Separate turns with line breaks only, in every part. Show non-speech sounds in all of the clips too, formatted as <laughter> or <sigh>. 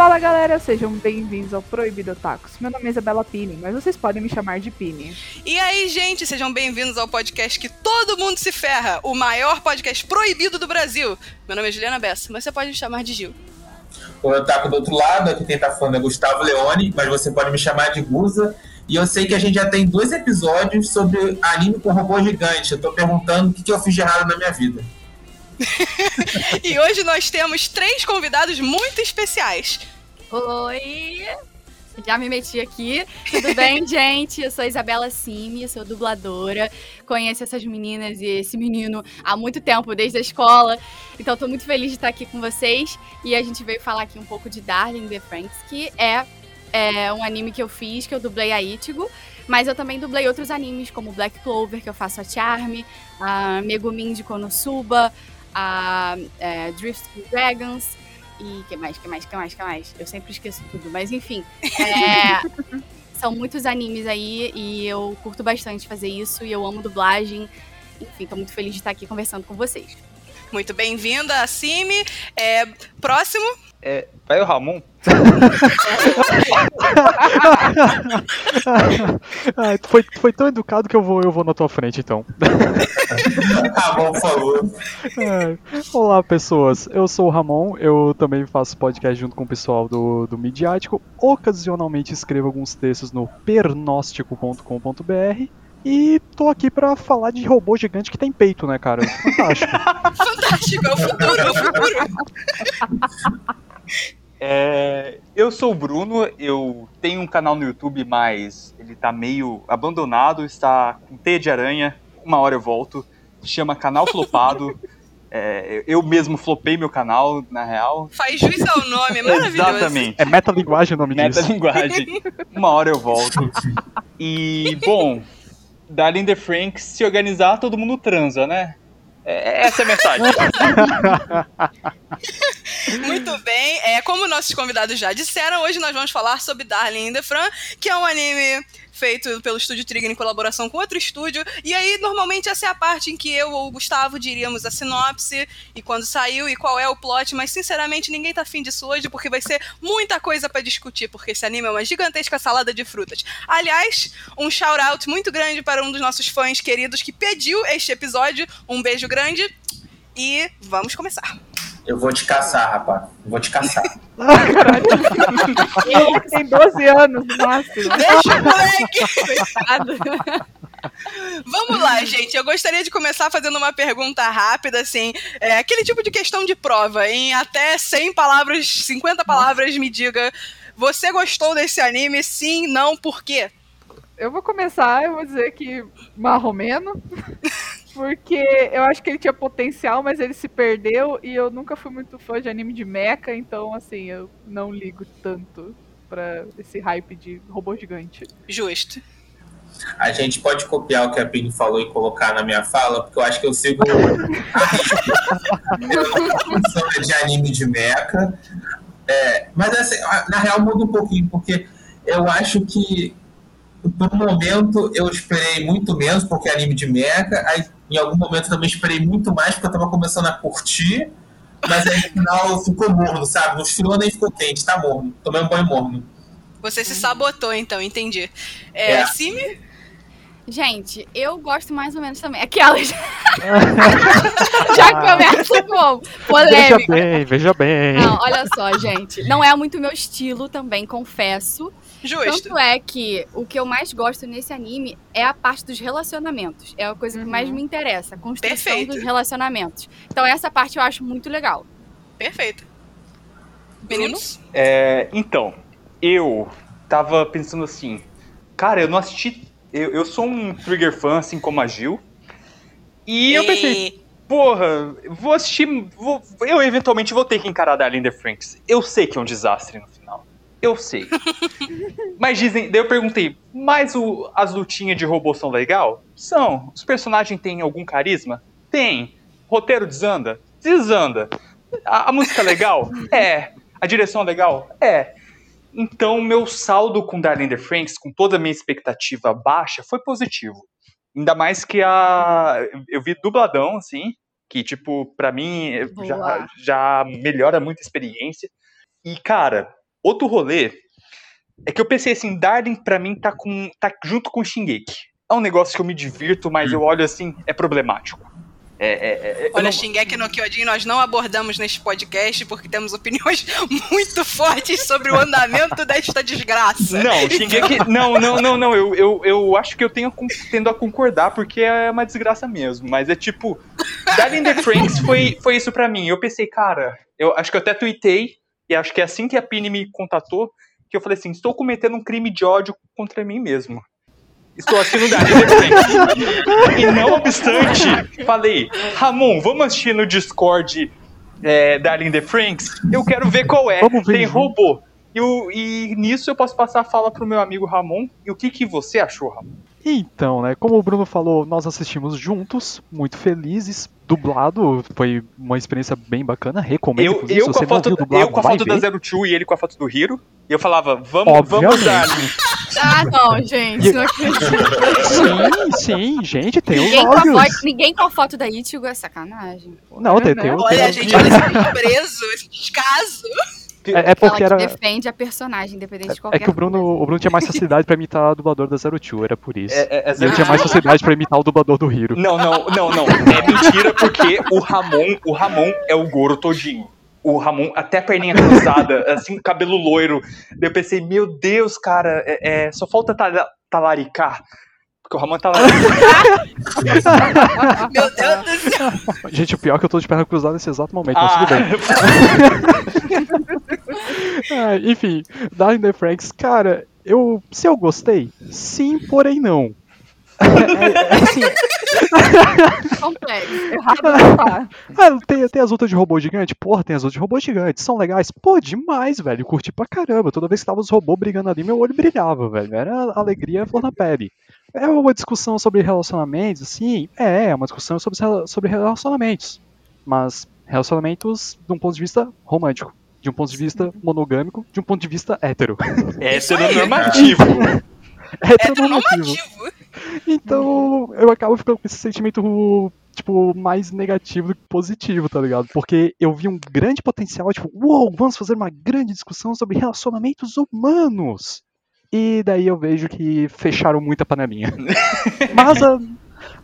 Fala galera, sejam bem-vindos ao Proibido Tacos. Meu nome é Isabela Pini, mas vocês podem me chamar de Pini.
E aí, gente, sejam bem-vindos ao podcast que todo mundo se ferra, o maior podcast proibido do Brasil. Meu nome é Juliana Bessa, mas você pode me chamar de Gil.
O Otaku do outro lado, aqui quem tá falando é Gustavo Leone, mas você pode me chamar de Guza. E eu sei que a gente já tem dois episódios sobre anime com robô gigante. Eu tô perguntando o que, que eu fiz de errado na minha vida. <laughs>
e hoje nós temos três convidados muito especiais.
Oi! Já me meti aqui. Tudo bem, <laughs> gente? Eu sou Isabela Simi, sou dubladora. Conheço essas meninas e esse menino há muito tempo, desde a escola. Então, estou muito feliz de estar aqui com vocês. E a gente veio falar aqui um pouco de Darling the Franks, que é é um anime que eu fiz, que eu dublei a Ichigo. Mas eu também dublei outros animes, como Black Clover, que eu faço a Charme, a Megumin de Konosuba, a é, Drift Dragons. E que mais, que mais, que mais, que mais? Eu sempre esqueço tudo, mas enfim. É, <laughs> são muitos animes aí e eu curto bastante fazer isso e eu amo dublagem. Enfim, tô muito feliz de estar aqui conversando com vocês.
Muito bem-vinda, Cime. É, próximo.
É, vai o Ramon. <laughs>
ah, foi, foi tão educado que eu vou, eu vou na tua frente, então.
Ramon, por favor.
É. Olá, pessoas. Eu sou o Ramon. Eu também faço podcast junto com o pessoal do, do Midiático. Ocasionalmente escrevo alguns textos no pernóstico.com.br. E tô aqui pra falar de robô gigante que tem peito, né, cara? Fantástico. <laughs>
Fantástico, é o futuro, é o futuro. <laughs>
É, eu sou o Bruno, eu tenho um canal no YouTube, mas ele tá meio abandonado, está com teia de aranha, uma hora eu volto, chama Canal Flopado. <laughs> É, eu mesmo flopei meu canal, na real.
Faz juiz ao nome, é maravilhoso.
Exatamente.
É metalinguagem o nome disso.
Metalinguagem. Uma hora eu volto. E, bom, Darling the Franks, se organizar, todo mundo transa, né? É, essa é a mensagem. <laughs> <laughs>
Muito bem. É, como nossos convidados já disseram, hoje nós vamos falar sobre Darling in the Fran, que é um anime feito pelo estúdio Trigger em colaboração com outro estúdio. E aí, normalmente, essa é a parte em que eu ou o Gustavo diríamos a sinopse e quando saiu e qual é o plot, mas sinceramente ninguém tá afim disso hoje porque vai ser muita coisa para discutir, porque esse anime é uma gigantesca salada de frutas. Aliás, um shout-out muito grande para um dos nossos fãs queridos que pediu este episódio. Um beijo grande e vamos começar.
Eu vou te caçar, rapaz. Vou te caçar. <laughs>
Caralho. Ele tem 12 anos no máximo.
Deixa o moleque! Coitado. Vamos lá, gente. Eu gostaria de começar fazendo uma pergunta rápida, assim. É, aquele tipo de questão de prova. Em até 100 palavras, 50 palavras, me diga. Você gostou desse anime? Sim, não, por quê?
Eu vou começar, eu vou dizer que marromeno. Porque eu acho que ele tinha potencial, mas ele se perdeu e eu nunca fui muito fã de anime de mecha, então assim, eu não ligo tanto pra esse hype de robô gigante.
Justo.
A gente pode copiar o que a Pini falou e colocar na minha fala, porque eu acho que eu sigo a <laughs> de anime de mecha. É, mas assim, na real muda um pouquinho, porque eu acho que por um momento eu esperei muito menos, porque é anime de mecha, aí em algum momento também esperei muito mais, porque eu tava começando a curtir, mas aí no final ficou morno, sabe? No esfriou nem ficou quente, tá morno. Tomei um banho morno.
Você se sabotou, então, entendi. É,
É.
Simi?
Gente, eu gosto mais ou menos também. Aquelas. <laughs> Já começa com
Veja
polêmica.
bem, veja bem.
Não, olha só, gente. Não é muito meu estilo também, confesso.
Justo.
Tanto é que o que eu mais gosto nesse anime é a parte dos relacionamentos. É a coisa que mais
Uhum.
me interessa, a construção
Perfeito.
dos relacionamentos. Então essa parte eu acho muito legal.
Perfeito. Meninos?
É, então, eu tava pensando assim, cara, eu não assisti. Eu, eu sou um Trigger fã, assim como a Gil. E eu pensei, porra, vou assistir. vou- eu eventualmente vou ter que encarar Darling the Franks. Eu sei que é um desastre no final. Eu sei. mas dizem. Daí eu perguntei, mas o- as lutinhas de robô são legal? São. Os personagens têm algum carisma? Tem. Roteiro desanda? Desanda. A, a música é legal? <laughs> É. A direção é legal? É. Então, meu saldo com Darling the Franks, com toda a minha expectativa baixa, foi positivo. Ainda mais que a. Eu vi dubladão, assim, que, tipo, pra mim já, já melhora muito a experiência. E, cara, outro rolê é que eu pensei assim, Darling pra mim tá, com, tá junto com Shingeki. É um negócio que eu me divirto, mas eu olho assim, é problemático. É, é, é,
Olha,
não...
Shingeki no Kyojin nós não abordamos neste podcast porque temos opiniões <laughs> muito fortes sobre o andamento desta desgraça.
Não, Shingeki. <laughs> Não, não, não, não. Eu, eu, eu acho que eu tenho, tendo a concordar porque é uma desgraça mesmo. Mas é tipo. Darling the Franks foi, foi isso pra mim. Eu pensei, cara, eu acho que eu até tuitei, e acho que é assim que a Pini me contatou, que eu falei assim: estou cometendo um crime de ódio contra mim mesmo. Estou assistindo Franks. e não obstante, falei, Ramon, vamos assistir no Discord é, Darling the Franks? Eu quero ver qual é.
Ver
Tem robô. E, o- e nisso eu posso passar a fala pro meu amigo Ramon. E o que, que você achou, Ramon?
Então, né, como o Bruno falou, nós assistimos juntos, muito felizes, dublado, foi uma experiência bem bacana, recomendo.
Eu, eu, com
você
a foto,
viu dublado,
eu com a foto da. Zero Two e ele com a foto do Hiro. E eu falava, vamos, vamos
Obviamente.
Darling.
Ah, não, gente, não acredito.
Sim, sim, gente, tem os
Ninguém com, a
áudios.
foto, ninguém com a foto da Ichigo é sacanagem.
Não, tem, tem,
Olha,
tem-
gente, olha <laughs> esse desprezo, esse descaso.
É, é porque
Ela
era.
que defende a personagem, independente de qualquer
É que o Bruno, o Bruno tinha mais facilidade pra imitar o dublador da Zero Two, era por isso.
É, é, é
E eu
Zero
tinha mais facilidade pra imitar o dublador do Hiro.
Não, não, não, não. É mentira porque o Ramon, o Ramon é o Goro todinho. O Ramon, até a perninha cruzada, assim, cabelo loiro. Daí eu pensei, meu Deus, cara, é, é, só falta tala- talaricar. Porque o Ramon tá talarica. <laughs>
Meu Deus do céu.
Gente, o pior é que eu tô de perna cruzada nesse exato momento,
Ah,
mas tudo bem. <laughs> Ah, enfim, Darling the Franks, cara, eu. Se eu gostei, sim, porém não. É, é, assim,
complexo.
Errado não tá.
ah, tem, tem as lutas de robô gigante? Porra, tem as lutas de robô gigante. São legais? Pô, demais, velho. Curti pra caramba. Toda vez que tava os robôs brigando ali, meu olho brilhava, velho. Era alegria flor na pele. É uma discussão sobre relacionamentos, assim? É, é uma discussão sobre, sobre relacionamentos. Mas relacionamentos de um ponto de vista romântico. De um ponto de vista monogâmico, de um ponto de vista hétero. <laughs>
É <laughs> heteronormativo.
Heteronormativo. Então, eu acabo ficando com esse sentimento, tipo, mais negativo do que positivo, tá ligado? Porque eu vi um grande potencial, tipo, uou, vamos fazer uma grande discussão sobre relacionamentos humanos. E daí eu vejo que fecharam muita panelinha. <laughs> Mas, ah,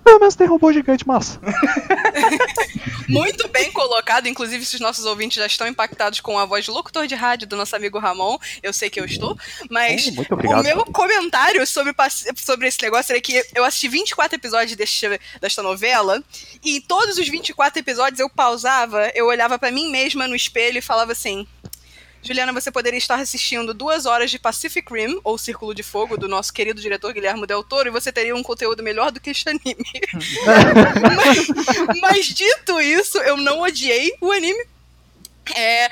pelo menos tem robô gigante massa. <laughs>
Muito bem colocado, inclusive se os nossos ouvintes já estão impactados com a voz do locutor de rádio do nosso amigo Ramon, eu sei que eu estou, mas
Oh,
o meu comentário sobre, sobre esse negócio é que eu assisti 24 episódios deste, desta novela, e em todos os 24 episódios eu pausava, eu olhava pra mim mesma no espelho e falava assim. Juliana, você poderia estar assistindo duas horas de Pacific Rim, ou Círculo de Fogo, do nosso querido diretor Guilherme Del Toro, e você teria um conteúdo melhor do que este anime. <laughs> mas, mas dito isso, eu não odiei o anime. É,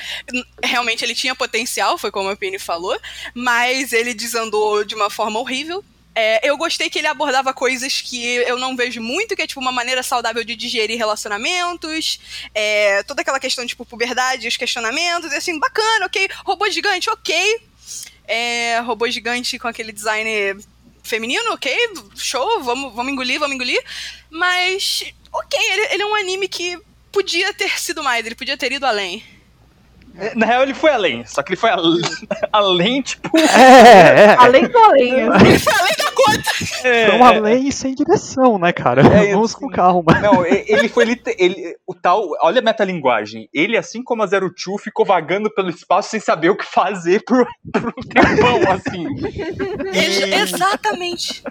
realmente ele tinha potencial, foi como a Penny falou, mas ele desandou de uma forma horrível. É, eu gostei que ele abordava coisas que eu não vejo muito, que é tipo uma maneira saudável de digerir relacionamentos, é, toda aquela questão de tipo, puberdade, os questionamentos, e assim, bacana, ok. Robô gigante, ok. É, robô gigante com aquele design feminino, ok, show, vamos, vamos engolir, vamos engolir. Mas, ok, ele, ele é um anime que podia ter sido mais, ele podia ter ido além.
Na real, ele foi além. Só que ele foi al- <laughs> além, tipo.
É, é.
Além do além. assim.
Ele foi além da conta!
é,
Foi uma lei sem direção, né, cara?
É, <laughs>
Vamos
assim,
com calma.
Não, e- ele foi lite- ele, o tal, olha a metalinguagem. Ele, assim como a Zero Two, ficou vagando pelo espaço sem saber o que fazer por, por um tempão, <laughs> assim. E,
exatamente.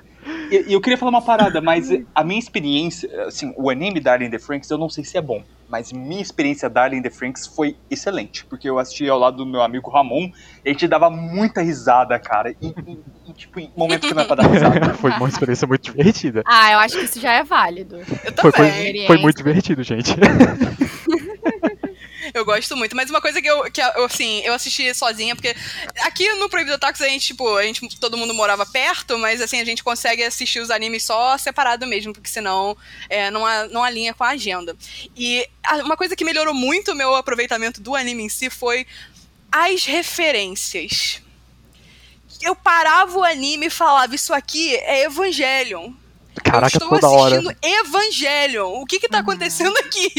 e- e eu queria falar uma parada, mas a minha experiência, assim, o anime Darling in the Franks, eu não sei se é bom, mas minha experiência Darling in the Franks foi excelente, porque eu assisti ao lado do meu amigo Ramon, e a gente dava muita risada, cara, e, e- e, tipo, em momentos que não é pra dar <laughs> risada.
Foi uma experiência muito divertida.
Ah, eu acho que isso já é válido.
Eu
Foi,
também.
foi, foi muito divertido, gente. <laughs>
Eu gosto muito. Mas uma coisa que eu, que assim, eu assisti sozinha, porque aqui no Proibido Otakus a gente, tipo, a gente, todo mundo morava perto, mas assim, a gente consegue assistir os animes só separado mesmo, porque senão é, não, a- não alinha com a agenda. E uma coisa que melhorou muito o meu aproveitamento do anime em si foi as referências. Eu parava o anime e falava, isso aqui é Evangelion.
Caraca,
eu estou
toda hora.
assistindo Evangelion. O que que tá acontecendo aqui?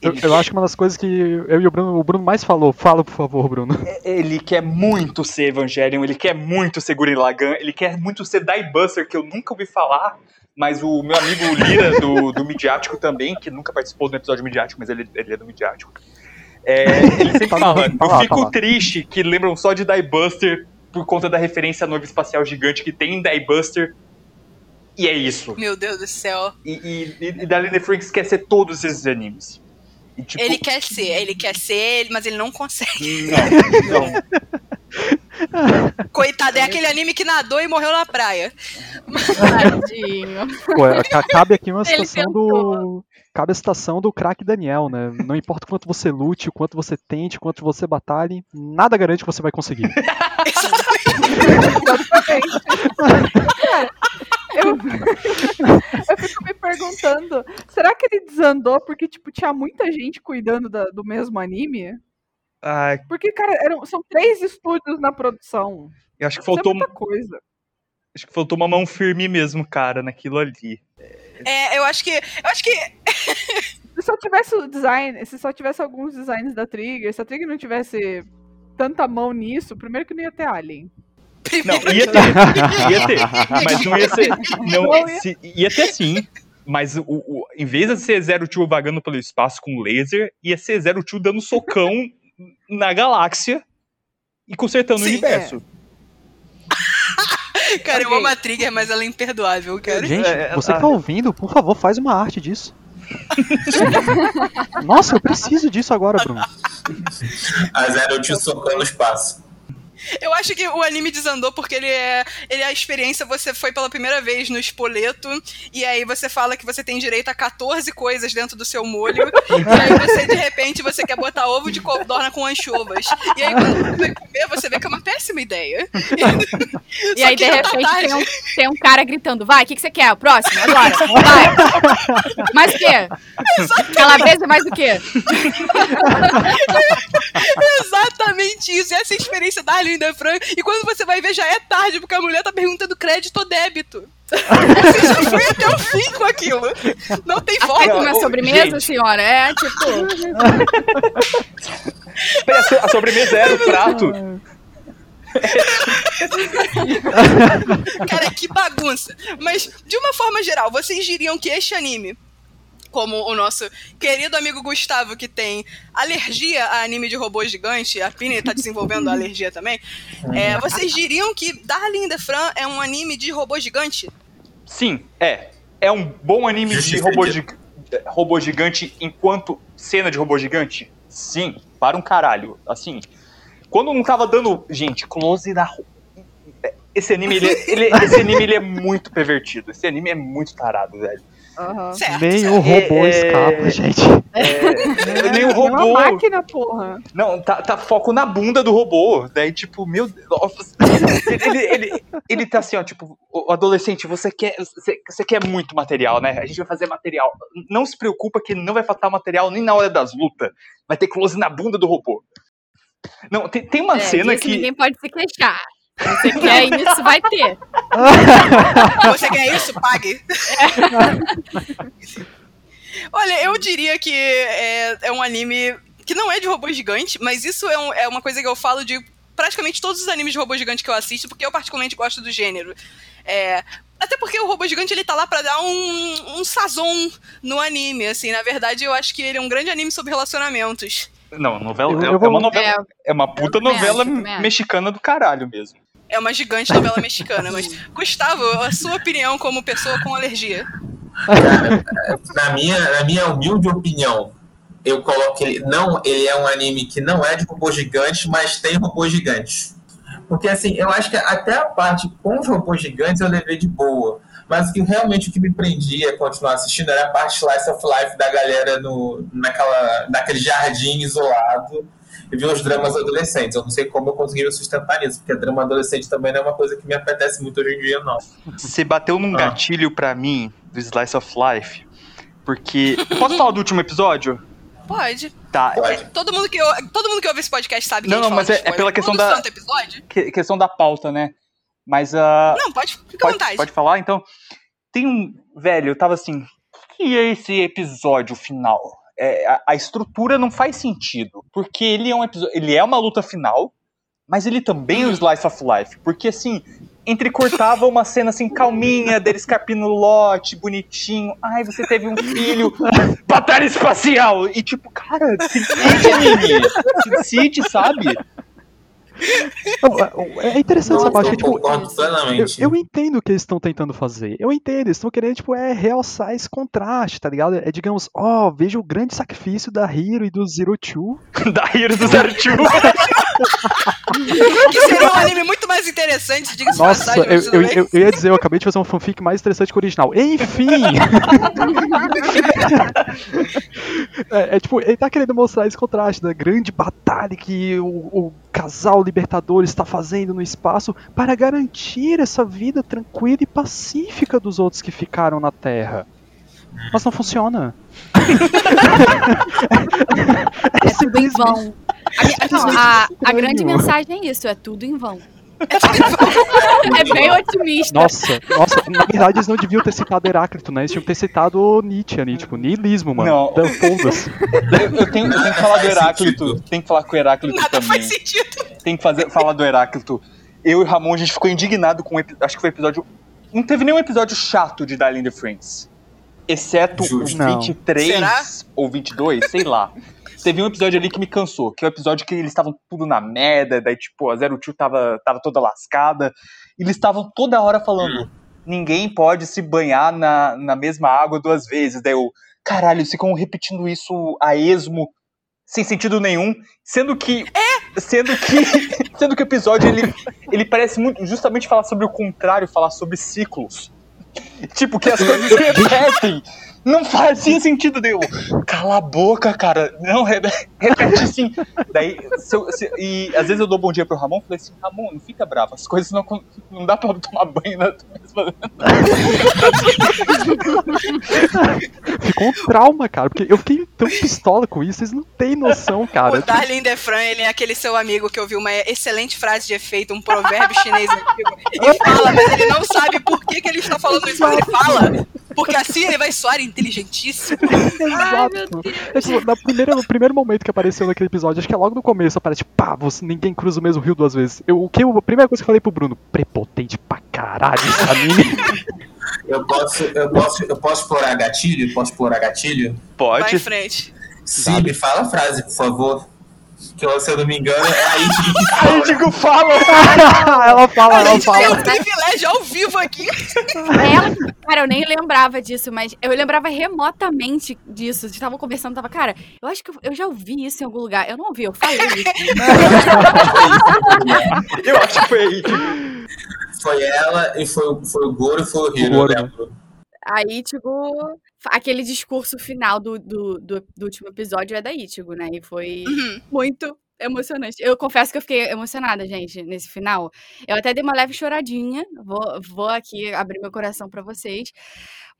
Eu, eu acho que uma das coisas que eu e o Bruno, o Bruno mais falou. Fala, por favor, Bruno.
Ele quer muito ser Evangelion, ele quer muito ser Gurren Lagann, ele quer muito ser Diebuster, que eu nunca ouvi falar, mas o meu amigo Lira, do, do Midiático também, que nunca participou do episódio Midiático, mas ele, ele é do Midiático. É, ele sempre
Tá
fala,
tá
eu
lá,
fico
tá lá."
triste que lembram só de Diebuster por conta da referência à noiva espacial gigante que tem em Diebuster. E é isso.
Meu Deus do céu.
E, e, e Darlene Franks quer ser todos esses animes. E, tipo,
Ele quer ser, ele quer ser, mas ele não consegue.
Não, <laughs> não.
Coitado, é aquele anime que nadou e morreu na praia.
Tadinho.
É, ca- cabe aqui uma situação do. Cabe a situação do craque Daniel, né? Não importa o quanto você lute, o quanto você tente, o quanto você batalhe, nada garante que você vai conseguir. <laughs>
Eu, eu fico me perguntando, será que ele desandou porque, tipo, tinha muita gente cuidando da- do mesmo anime?
Ai,
Porque, cara, eram, são três estúdios na produção.
eu acho que
Isso é
faltou,
muita coisa.
acho que faltou uma mão firme mesmo, cara, naquilo ali.
É, eu acho que. Eu acho que. <laughs>
Se só tivesse o design, se só tivesse alguns designs da Trigger, se a Trigger não tivesse tanta mão nisso, primeiro que não ia ter Alien.
Não, ia ter, <laughs> ia ter, mas não ia ser, não, se- ia ter sim, mas o, o- em vez de ser Zero Tio vagando pelo espaço com laser, ia ser Zero Tio dando socão <laughs> na galáxia e consertando o
Sim,
universo. <laughs>
Cara, eu
Ok.
amo a Trigger, mas ela é imperdoável, cara.
Gente,
É,
você que
ah.
tá ouvindo, por favor, faz uma arte disso. Nossa, eu preciso disso agora, Bruno.
A Zero te socando no espaço.
Eu acho que o anime desandou porque ele é, ele é a experiência, você foi pela primeira vez no espoleto, e aí você fala que você tem direito a 14 coisas dentro do seu molho, e aí você, de repente, você quer botar ovo de codorna com anchovas. E aí, quando você vai comer, você vê que é uma péssima ideia.
E <laughs> aí, de
tá
repente, tem um, tem um cara gritando: vai, o que, que você quer? O próximo, agora. Vai. Mais o quê? Calabresa, mais o quê?
Exatamente <laughs> isso. Essa é a experiência da Arlinda Fran. E quando você vai ver, já é tarde, porque a mulher tá perguntando crédito ou débito. Você já foi até o fim com aquilo. Não tem
Quer
volta.
comer
ô,
sobremesa,
gente.
senhora? É, tipo. <laughs>
A sobremesa era o prato.
Cara, que bagunça. Mas, de uma forma geral, vocês diriam que este anime, como o nosso querido amigo Gustavo, que tem alergia a anime de robô gigante, a Pini tá desenvolvendo a alergia também, é, vocês diriam que Darling in the Fran é um anime de robô gigante?
Sim, é. É um bom anime de robô, gi- robô gigante enquanto cena de robô gigante? Sim, para um caralho. Assim, quando não tava dando. Gente, close na. ro- Esse anime, ele, é- ele- esse anime ele é muito pervertido. Esse anime é muito tarado, velho.
Certo.
Nem
certo.
o robô
É-
escapa, gente.
É, nem o
É uma
robô.
máquina, porra.
Não, tá, tá foco na bunda do robô. Daí, tipo, meu Deus. Ele, ele, ele, ele tá assim, ó, tipo, o adolescente, você quer, você, você quer muito material, né? A gente vai fazer material. Não se preocupa que não vai faltar material nem na hora das lutas. Vai ter close na bunda do robô. Não, tem, tem uma
É,
cena que.
ninguém pode se queixar. Você quer isso, vai ter. <laughs>
Você quer isso? Pague. Olha, eu diria que é, é um anime que não é de robô gigante, mas isso é, um- é uma coisa que eu falo de praticamente todos os animes de robô gigante que eu assisto, porque eu particularmente gosto do gênero. É, até porque o robô gigante ele tá lá pra dar um, um sazon no anime, assim. Na verdade, eu acho que ele é um grande anime sobre relacionamentos.
Não, novela.
Eu-
é,
eu
é
vou-
uma novela.
É,
É uma puta novela mexicana do caralho mesmo.
É uma gigante novela mexicana, mas Gustavo, a sua opinião como pessoa com alergia? <laughs>
Na minha, na minha humilde opinião, eu coloco ele. Não, ele é um anime que não é de robô gigante, mas tem robô gigantes. Porque assim, eu acho que até a parte com os robôs gigantes eu levei de boa. Mas o que realmente o que me prendia a continuar assistindo era a parte slice of life da galera no, naquela, naquele jardim isolado e ver os dramas adolescentes. Eu não sei como eu consegui me sustentar nisso, porque drama adolescente também não é uma coisa que me apetece muito hoje em dia, não.
Você bateu num
Ah.
gatilho pra mim do Slice of Life. Porque. Eu posso falar do último episódio?
Pode.
Tá.
Pode.
Todo mundo que, todo mundo que ouve esse podcast sabe que
Não,
a gente
não, mas é- é pela questão
todo
da- que- questão da pauta, né? Mas ah,
Não, pode, fica à
pode,
vontade.
pode falar, então. tem um. Velho, eu tava assim. O que é esse episódio final? É, a, a estrutura não faz sentido. Porque ele é um episódio. Ele é uma luta final, mas ele também é um slice of life. Porque assim, entrecortava uma cena assim, calminha, dele escarpindo o lote, bonitinho. Ai, você teve um filho. Batalha espacial! E tipo, cara, City, anime. City, sabe?
Não, é- É interessante essa
Nossa,
parte,
Eu
que, tipo, eu, eu entendo o que eles estão tentando fazer. Eu entendo, eles estão querendo, tipo, é realçar esse contraste, tá ligado? É, digamos, ó, veja o grande sacrifício da Hiro e do Zero Two. <laughs>
Da Hero do Zero Two. <laughs>
Que seria um anime muito mais interessante, diga-se de
Nossa,
passagem,
eu, eu,
bem.
eu- eu ia dizer, eu acabei de fazer um fanfic mais interessante que o original. Enfim! <laughs> é, é, tipo, ele tá querendo mostrar esse contraste da grande batalha que o, o casal libertador está fazendo no espaço para garantir essa vida tranquila e pacífica dos outros que ficaram na Terra. Mas não funciona. <laughs>
É tudo em vão. A, não, a- a grande mensagem é isso, é tudo em vão. <laughs> É bem otimista.
Nossa, nossa, na verdade eles não deviam ter citado Heráclito, né? Eles tinham que ter citado Nietzsche ali, tipo, niilismo, mano.
Não.
Então.
Eu, eu tenho, eu tenho que falar do Heráclito. Tem que falar com o Heráclito
Nada
também.
faz sentido.
Tem que fazer, falar do Heráclito. Eu e o Ramon, a gente ficou indignado com Acho que foi o episódio. Não teve nenhum episódio chato de Darling in the Friends. Exceto
Justo.
o
Não.
23
Será?
ou 22, sei lá. Teve um episódio ali que me cansou, que é o episódio que eles estavam tudo na merda, daí tipo, a Zero Two tava, tava toda lascada. E eles estavam toda hora falando: ninguém pode se banhar na, na mesma água duas vezes. Daí eu, caralho, eles ficam repetindo isso a esmo, sem sentido nenhum, sendo que. É! Sendo que. <laughs> sendo que o episódio ele, ele parece muito justamente falar sobre o contrário, falar sobre ciclos. Tipo, que as coisas <laughs> se repetem. Não fazia sentido deu. Cala a boca, cara. Não, re- repete assim. Daí, se eu- se- e às vezes eu dou bom dia pro Ramon e falei assim, Ramon, não fica bravo, as coisas não, não dá pra tomar banho na mesma.
Ficou um trauma, cara, porque eu fiquei tão pistola com isso, vocês não têm noção, cara.
O Darling Defran, ele é aquele seu amigo que ouviu uma excelente frase de efeito, um provérbio chinês antigo, e fala, mas ele não sabe por que, que ele está falando isso, mas ele fala, porque assim ele vai soar inteligentíssimo. <laughs>
Exato. É, tipo, na primeira, no primeiro momento que apareceu naquele episódio, acho que é logo no começo, aparece, pá, você, ninguém cruza o mesmo rio duas vezes. Eu, o que eu- a primeira coisa que eu falei pro Bruno, prepotente pra caralho esse anime. <laughs>
Eu posso, eu posso, eu posso explorar gatilho? Posso explorar gatilho?
Vai em
Pode.
frente.
Sim, me fala a frase, por favor. Que eu, se eu não me engano, é a que
Aí <laughs>
fala.
eu digo, fala! <laughs>
ela fala,
A
ela
gente tem
fala.
um privilégio ao vivo aqui.
Ela, cara, eu nem lembrava disso, mas eu lembrava remotamente disso. Estavam conversando, tava, cara, eu acho que eu, eu já ouvi isso em algum lugar. Eu não ouvi, eu falei isso. <laughs>
Eu acho que foi aí.
Foi ela, e foi, o- foi o Goro e foi o Hiro,
Goro,
Aí, tipo, aquele discurso final do, do, do, do último episódio é da Ichigo, né? E foi
Uhum.
muito emocionante. Eu confesso que eu fiquei emocionada, gente, nesse final. Eu até dei uma leve choradinha. Vou, vou aqui abrir meu coração pra vocês.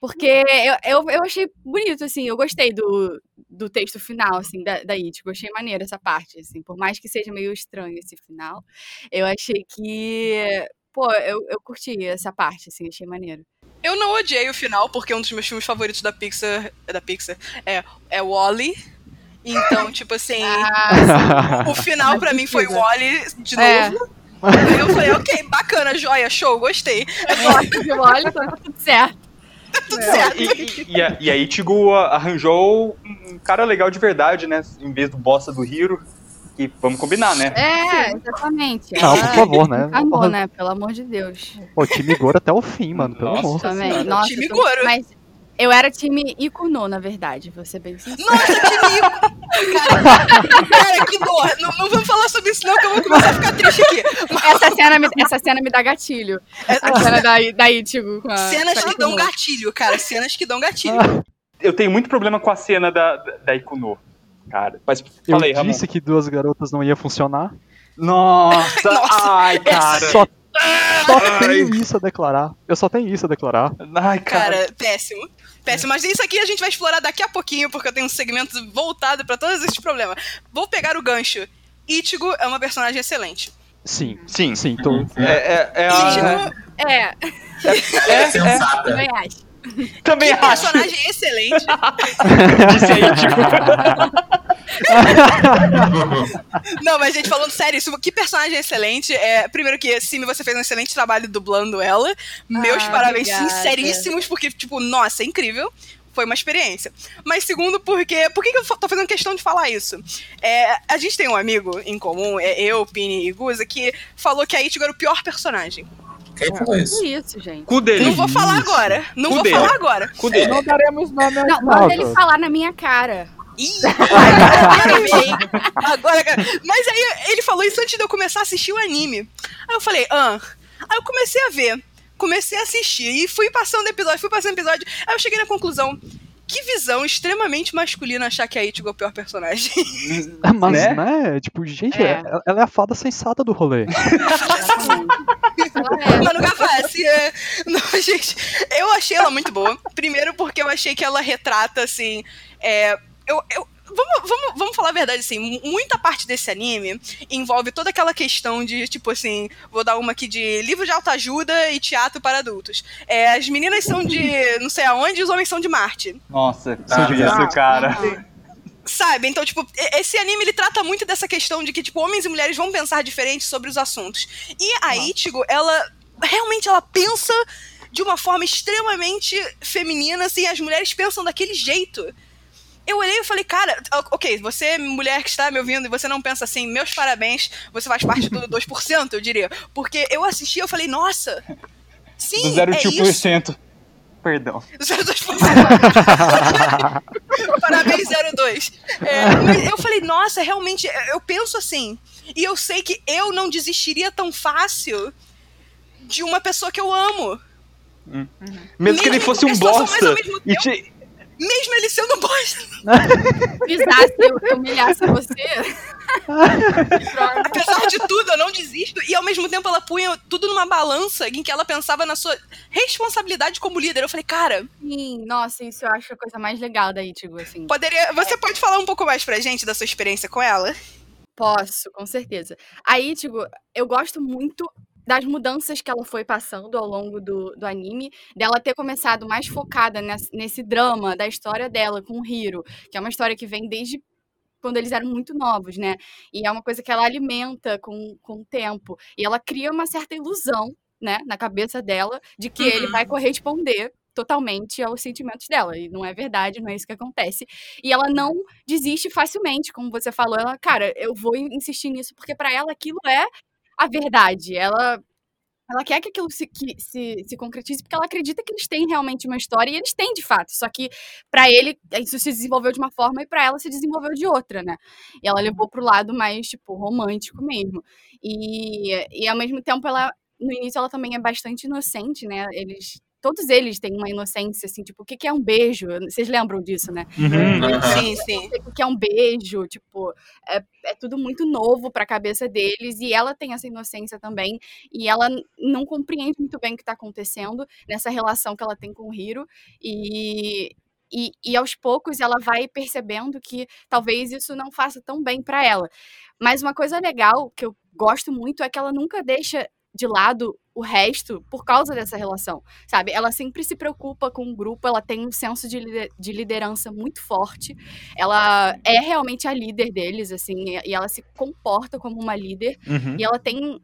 Porque eu, eu, eu achei bonito, assim, eu gostei do, do texto final, assim, da, da Ichigo. Achei maneiro essa parte, assim. Por mais que seja meio estranho esse final, eu achei que... Pô, eu, eu curti essa parte, assim, achei maneiro.
Eu não odiei o final, porque um dos meus filmes favoritos da Pixar, da Pixar é, é Wall-E. Então, <laughs> tipo assim,
Ah,
o final pra mim foi. Wall-E de
É.
novo. Aí eu falei, ok, bacana, joia, show, gostei.
eu gosto de óleo, então tá tudo certo.
Tudo certo.
E, e, e a, e a Ichigo arranjou um cara legal de verdade, né? Em vez do bosta do Hiro. E vamos combinar, né?
É, exatamente.
Não, por
Ela
favor, né?
Encarnou, né? Pelo amor de Deus.
Pô, time Goro até o fim, mano, pelo
Nossa.
amor.
Também.
Senhora.
Nossa,
Time
eu tô-
Goro.
Mas eu era time Ikuno, na verdade, vou ser bem sincera.
Nossa, que mico! Cara, que dor! Não, não vamos falar sobre isso, não, que eu vou começar a ficar triste aqui.
Essa cena me, essa cena me dá gatilho. A cena da, da Ichigo com a.
Cenas
com a
que dão gatilho, cara. Cenas que dão gatilho.
Eu tenho muito problema com a cena da, da, da Ikuno. Cara, mas
Eu
falei, Ramon.
disse que duas garotas não ia funcionar.
Nossa, <laughs>
Nossa,
ai, cara.
Só, só
Ai.
tenho isso a declarar. Eu só tenho isso a declarar.
Ai, cara.
Cara, péssimo. Péssimo. Mas isso aqui a gente vai explorar daqui a pouquinho, porque eu tenho um segmento voltado pra todos esses problemas. Vou pegar o gancho. Ichigo é uma personagem excelente.
Sim,
Sim.
sim, tô.
É, é, é a.
Ichigo
É,
É, é, <laughs>
Sensata.
também acho.
Também
Que
acho.
personagem excelente.
Disse aí, tipo.
Não, mas, gente, falando sério, isso, que personagem excelente. É, primeiro que, Simi, você fez um excelente trabalho dublando ela. Meus
Ah,
parabéns
obrigada.
sinceríssimos, porque, tipo, nossa, é incrível. Foi uma experiência. Mas segundo, porque. Por que, que eu tô fazendo questão de falar isso? É, a gente tem um amigo em comum, é eu, Pini e Guza, que falou que a Ichigo era o pior personagem.
Quem falou isso?
Que isso, gente.
Cu dele.
Não vou falar agora. Não
Cu
vou
dele.
falar agora.
Cu dele.
Não daremos nome ao
Não, manda ele falar na minha cara.
Ih, <laughs> agora eu quero ver, hein? Agora, Mas aí ele falou isso antes de eu começar a assistir o anime. Aí eu falei, ah. Aí eu comecei a ver. Comecei a assistir. E fui passando episódio, fui passando episódio. Aí eu cheguei na conclusão. Que visão extremamente masculina achar que a Ichigo é o pior personagem.
Mas,
Né?
né? Tipo, gente,
É.
ela- ela é a fada sensata do rolê. <laughs>
Ela é.
Mano Gavassi, é... Não, gente, eu achei ela muito boa. Primeiro porque eu achei que ela retrata, assim, é... Eu, eu... Vamos, vamos, vamos falar a verdade, assim, mu- muita parte desse anime envolve toda aquela questão de, tipo assim, vou dar uma aqui de livro de autoajuda e teatro para adultos. É, as meninas são de não sei aonde e os homens são de Marte.
Nossa,
Ah,
isso, cara.
Sabe? Então, tipo, esse anime ele trata muito dessa questão de que, tipo, homens e mulheres vão pensar diferente sobre os assuntos. E a Ichigo, ela realmente ela pensa de uma forma extremamente feminina, assim, as mulheres pensam daquele jeito. Eu olhei e falei, cara, ok, você, mulher que está me ouvindo, e você não pensa assim, meus parabéns, você faz parte do 2%, eu diria. Porque eu assisti e eu falei, nossa, sim,
Do
é isso.
0,2%. Perdão. <laughs>
02%. <laughs> Parabéns, 02. É, eu falei, nossa, realmente, eu penso assim. E eu sei que eu não desistiria tão fácil de uma pessoa que eu amo.
Mesmo que ele
Mesmo
fosse um
pessoas
bosta.
mesmo
E te...
Mesmo ele sendo bosta. <laughs>
Pisasse, eu eu humilhasse você. <laughs>
Apesar de tudo, eu não desisto. E ao mesmo tempo ela punha tudo numa balança em que ela pensava na sua responsabilidade como líder. Eu falei, cara,
Sim, nossa, isso eu acho a coisa mais legal da Ichigo, assim.
poderia. Você pode falar um pouco mais pra gente da sua experiência com ela?
Posso, com certeza. A Ichigo, eu gosto muito das mudanças que ela foi passando ao longo do, do anime, dela ter começado mais focada nesse, nesse drama da história dela com o Hiro, que é uma história que vem desde quando eles eram muito novos, né? E é uma coisa que ela alimenta com, com o tempo. E ela cria uma certa ilusão, né, na cabeça dela, de que ele
Uhum.
vai corresponder totalmente aos sentimentos dela. E não é verdade, não é isso que acontece. E ela não desiste facilmente, como você falou. Ela, cara, eu vou insistir nisso, porque pra ela aquilo é a verdade. Ela. Ela quer que aquilo se, que, se, se concretize porque ela acredita que eles têm realmente uma história e eles têm de fato. Só que pra ele isso se desenvolveu de uma forma e pra ela se desenvolveu de outra, né? E ela levou pro lado mais, tipo, romântico mesmo. E, e ao mesmo tempo ela no início ela também é bastante inocente, né? Eles todos eles têm uma inocência assim, tipo, o que que é um beijo? Vocês lembram disso, né?
Uhum.
Aham.
Sim, sim.
o que é um beijo, tipo, é, é tudo muito novo pra cabeça deles e ela tem essa inocência também e ela não compreende muito bem o que tá acontecendo nessa relação que ela tem com o Hiro e e, e aos poucos ela vai percebendo que talvez isso não faça tão bem pra ela. Mas uma coisa legal que eu gosto muito é que ela nunca deixa de lado o resto por causa dessa relação, sabe? Ela sempre se preocupa com o grupo, ela tem um senso de, lider- de liderança muito forte, ela é realmente a líder deles, assim, e- ela se comporta como uma líder,
Uhum.
e ela tem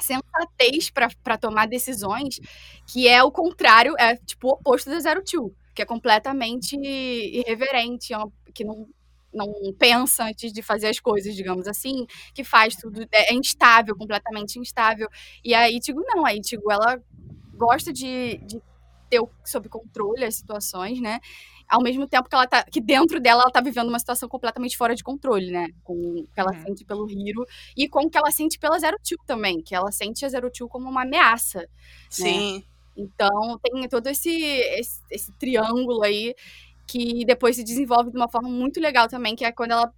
sensatez pra tomar decisões que é o contrário, é tipo o oposto da Zero Two, que é completamente irreverente, é que não não pensa antes de fazer as coisas, digamos assim, que faz tudo, é é instável, completamente instável. E a Ichigo não, a Ichigo ela gosta de, de ter sob controle as situações, né? Ao mesmo tempo que ela tá, que dentro dela ela tá vivendo uma situação completamente fora de controle, né? Com o que ela
Uhum.
sente pelo Hiro e com o que ela sente pela Zero Two também, que ela sente a Zero Two como uma ameaça.
Sim.
Então tem todo esse, esse, esse triângulo aí que depois se desenvolve de uma forma muito legal também, que é quando ela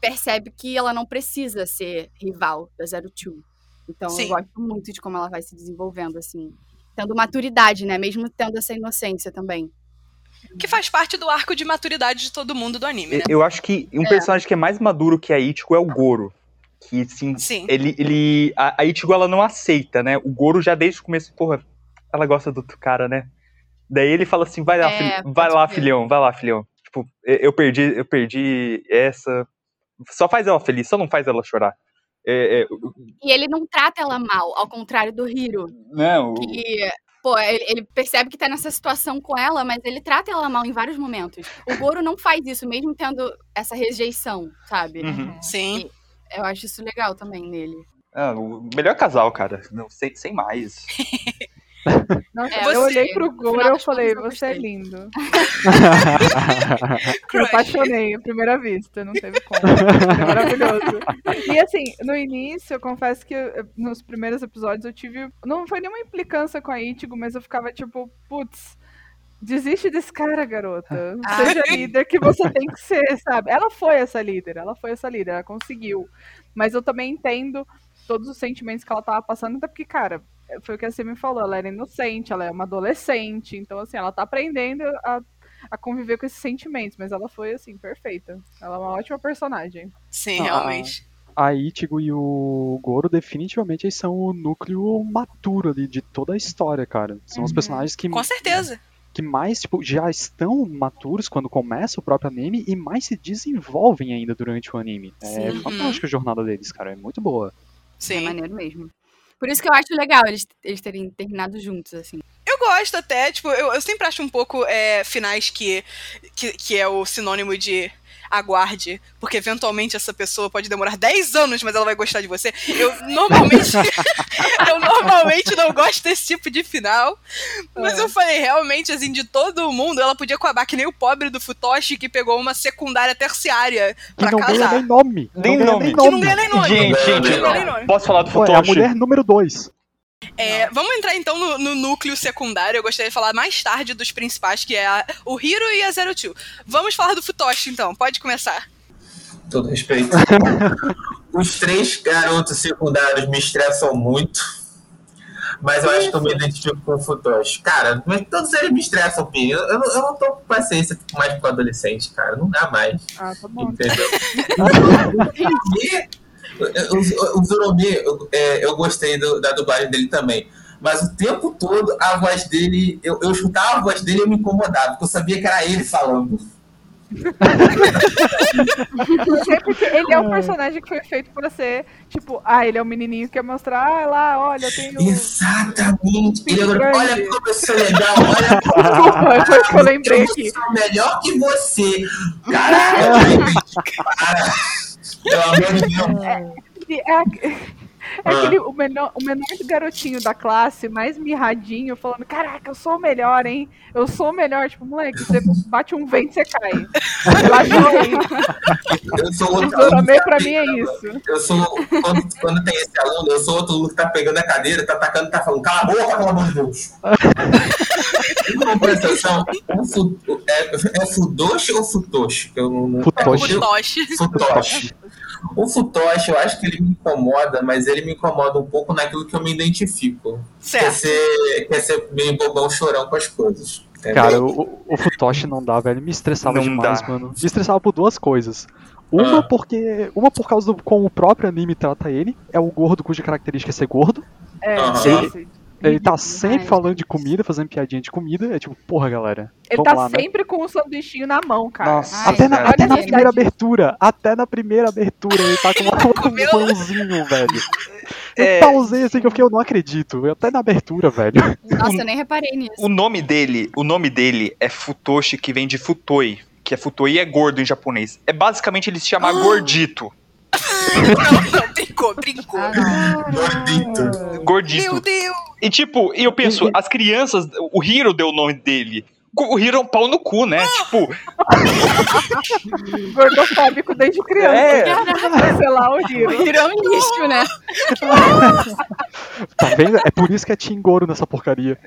percebe que ela não precisa ser rival da Zero Two. Então
Sim.
eu gosto muito de como ela vai se desenvolvendo, assim. Tendo maturidade, né? Mesmo tendo essa inocência também.
Que faz parte do arco de maturidade de todo mundo do anime, né?
Eu acho que um
É.
personagem que é mais maduro que a Ichigo é o Goro. Que, sim,
Sim.
ele, ele a, a Ichigo ela não aceita, né? O Goro já desde o começo, porra, ela gosta do outro cara, né? Daí ele fala assim, vai lá,
É,
filho- vai lá, filhão, vai lá, filhão. Tipo, eu perdi, eu perdi essa. Só faz ela feliz, só não faz ela chorar. É, é,
E ele não trata ela mal, ao contrário do Hiro.
não,
Que, pô, ele, percebe que tá nessa situação com ela, mas ele trata ela mal em vários momentos. O Goro não faz isso, mesmo tendo essa rejeição, sabe?
Uhum.
Sim.
Eu acho isso legal também nele.
Ah, o melhor casal, cara. Não, sem, sem mais. <laughs>
Nossa,
É,
eu
você-
olhei pro Goro e eu falei, você é
gostei."
lindo. <laughs> Eu apaixonei à primeira vista, não teve como. Maravilhoso. E assim, no início, eu confesso que eu- nos primeiros episódios eu tive. Não foi nenhuma implicância com a Ichigo, mas eu ficava tipo, putz. Desiste desse cara, garota.
Ah.
Seja líder que você tem que ser, sabe? Ela foi essa líder, ela foi essa líder, ela conseguiu. Mas eu também entendo todos os sentimentos que ela tava passando, até porque, cara, foi o que a Cia me falou, ela era inocente, ela é uma adolescente, então assim, ela tá aprendendo a, a conviver com esses sentimentos, mas ela foi assim, perfeita. Ela é uma ótima personagem.
Sim,
Ah,
realmente.
A Ichigo e o Goro definitivamente eles são o núcleo maturo ali de toda a história, cara. São os
Uhum.
personagens que,
Com certeza.
que mais tipo, já estão maturos quando começa o próprio anime e mais se desenvolvem ainda durante o anime. É
Sim.
fantástica a jornada deles, cara. É muito boa.
É
Sim.
maneiro mesmo. Por isso que eu acho legal eles, eles terem terminado juntos, assim.
Eu gosto até, tipo, eu, eu sempre acho um pouco é, finais que, que, que é o sinônimo de aguarde, porque eventualmente essa pessoa pode demorar 10 anos, mas ela vai gostar de você. Eu normalmente <laughs> eu normalmente não gosto desse tipo de final, mas
É.
eu falei, realmente, assim, de todo mundo, ela podia acabar que nem o pobre do Futoshi que pegou uma secundária terciária
Que
pra
não ganha
casar.
nem nome.
Nem
não ganha
nome.
nem
Que não ganha nem nome.
Gente, gente,
não,
ganha nem nome.
posso falar do
é a
Futoshi?
mulher número 2.
É, vamos entrar então no, no núcleo secundário. Eu gostaria de falar mais tarde dos principais, que é a- o Hiro e a Zero Two. Vamos falar do Futoshi, então. Pode começar.
todo respeito. <laughs> Os três garotos secundários me estressam muito. Mas eu acho que eu me identifico com o Futoshi. Cara, mas todos eles me estressam, Pi. Eu, eu, não- eu não tô com paciência mais com adolescente, cara. Não dá mais.
Ah, tá bom.
Entendeu? <laughs> e o, eu, é, eu gostei do- da dublagem dele também. Mas o tempo todo, a voz dele, eu, eu escutava a voz dele e eu me incomodava, porque eu sabia que era ele falando.
Porque, porque ele é um <laughs> personagem que foi feito pra ser, tipo, ah, ele é um menininho que quer mostrar, ah, lá, olha, eu tenho.
Exatamente. Ele agora, olha como eu sou legal, olha <laughs>
Desculpa, foi o que eu lembrei
eu
aqui.
sou melhor que você. Caralho, <laughs> para. Pelo amor de Deus.
É, é
Ah.
aquele, o, menor, o menor garotinho da classe, mais mirradinho, falando: Caraca, eu sou o melhor, hein? Eu sou o melhor. Tipo, moleque, você bate um vento e você cai.
Eu sou outro aluno. Tá
pra mim é isso.
Eu sou. Quando, quando tem esse aluno, eu sou outro aluno que tá pegando a cadeira, tá atacando, tá falando, cala a boca, pelo amor de Deus. Em compensação, o fu, é, é Fudoshi ou Futoshi? Que eu não, não
Futoshi.
Eu-
Futoshi.
Futoshi. O Futoshi, eu acho que ele me incomoda, mas ele me incomoda um pouco naquilo que eu me identifico. Quer ser, quer ser meio bobão chorão com as coisas. entendeu?
Cara, o, o Futoshi não dá, velho. Me estressava
Não
demais,
dá.
mano. Me estressava por duas coisas. Uma
Ah.
porque. Uma por causa do como o próprio anime trata ele. É o gordo cuja característica é ser gordo.
É, esse.
Ele tá sempre falando de comida, fazendo piadinha de comida. É tipo, porra, galera.
Ele tá
lá, né?
sempre com o sanduichinho na mão, cara.
Nossa,
Ai,
Até na, até na primeira abertura, até na primeira abertura, ele tá com uma- <laughs> um pãozinho, velho. Eu
É.
pausei assim que eu fiquei, eu não acredito. Eu Até na abertura, velho.
Nossa, eu nem reparei nisso.
O nome dele, o nome dele é Futoshi, que vem de Futoi, que é Futoi é gordo em japonês. É basicamente ele se chama gordito.
Não, não, brincou, brincou.
Ah.
Gordito.
Gordito.
Meu Deus.
E tipo, eu penso, as crianças, o Hiro deu o nome dele. O Hiro é um pau no cu, né? Tipo, <laughs>
Gordofóbico desde criança.
É.
Sei lá, o Hiro.
Virou um lixo, né?
Tá vendo? É por isso que é Tingoro nessa porcaria.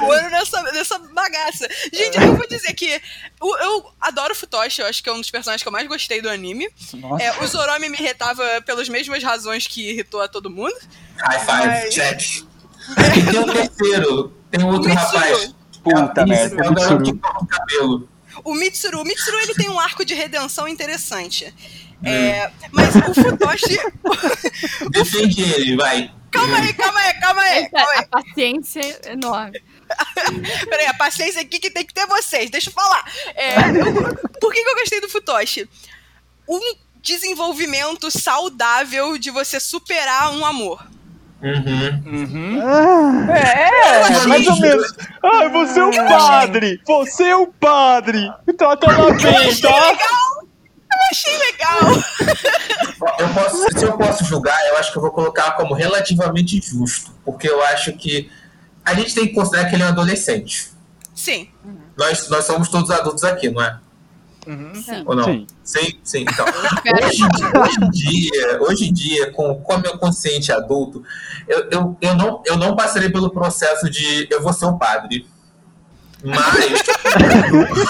Ouro nessa, nessa bagaça. Gente, eu vou dizer que eu, eu adoro o Futoshi, eu acho que é um dos personagens que eu mais gostei do anime.
nossa.
É, o Zoromi me irritava pelas mesmas razões que irritou a todo mundo.
High five, check. E tem o terceiro, tem um outro
Mitsuru.
rapaz.
Puta
Isso,
merda.
É o garoto que corta o cabelo.
O Mitsuru. O Mitsuru ele tem um arco de redenção interessante. É, mas o Futoshi. <laughs>
Defende ele, vai.
Calma calma aí, calma aí, calma aí. Calma aí.
A paciência é enorme. <laughs>
Peraí, a paciência aqui que tem que ter vocês, deixa eu falar. É, eu- <laughs> por que, que eu gostei do Futoshi? Um desenvolvimento saudável de você superar um amor.
Uhum.
Uhum.
É,
mais ou menos. Ai, você é o padre! Você é o padre! Trata ela bem, tá?
Eu achei legal.
Eu posso, se eu posso julgar, eu acho que eu vou colocar como relativamente justo. Porque eu acho que a gente tem que considerar que ele é um adolescente.
Sim.
Nós, nós somos todos adultos aqui, não é?
Sim.
Ou não?
Sim.
Sim, sim. Então, <laughs> hoje, em dia- hoje em dia, hoje em dia, com, com o meu consciente adulto, eu, eu, eu, não, eu não passarei pelo processo de eu vou ser um padre. Mas, <laughs>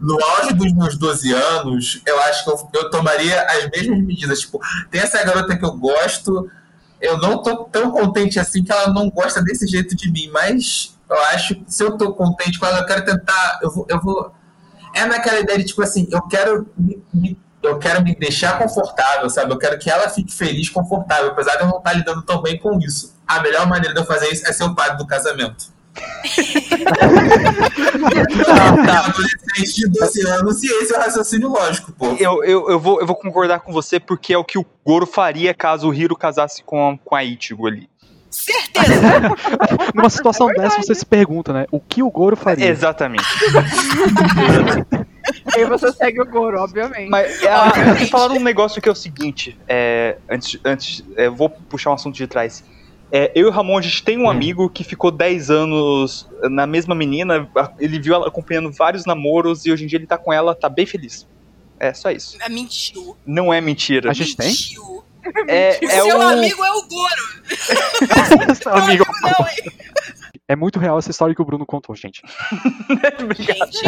no auge dos meus 12 anos, eu acho que eu, eu tomaria as mesmas medidas. Tipo, tem essa garota que eu gosto, eu não tô tão contente assim que ela não gosta desse jeito de mim, mas eu acho que se eu tô contente com ela, eu quero tentar. Eu vou. Eu vou é naquela ideia de, tipo assim, eu quero me, eu quero me deixar confortável, sabe? Eu quero que ela fique feliz, confortável, apesar de eu não estar lidando tão bem com isso. A melhor maneira de eu fazer isso é ser o padre do casamento. <laughs> Tá, adolescente de 12 anos, e esse é o raciocínio lógico, pô.
Eu, eu, eu, vou, eu vou concordar com você porque é o que o Goro faria caso o Hiro casasse com, com a Ichigo ali.
Certeza. <laughs>
Numa situação dessa, você se pergunta, né? O que o Goro faria?
Exatamente. <laughs>
aí você segue o Goro, obviamente.
Mas é, falaram um negócio que é o seguinte, é, antes, antes é, vou puxar um assunto de trás. É, eu e o Ramon, a gente tem um amigo que ficou 10 anos na mesma menina, ele viu ela acompanhando vários namoros e hoje em dia ele tá com ela, tá bem feliz. É só isso.
Ah, Mentiu.
Não é mentira.
A gente tem? <laughs>
É,
O
é
seu
o...
amigo é o Goro.
Amigo,
Não, hein? <laughs>
é muito real essa história que o Bruno contou, gente. <laughs>
Obrigado.
Gente.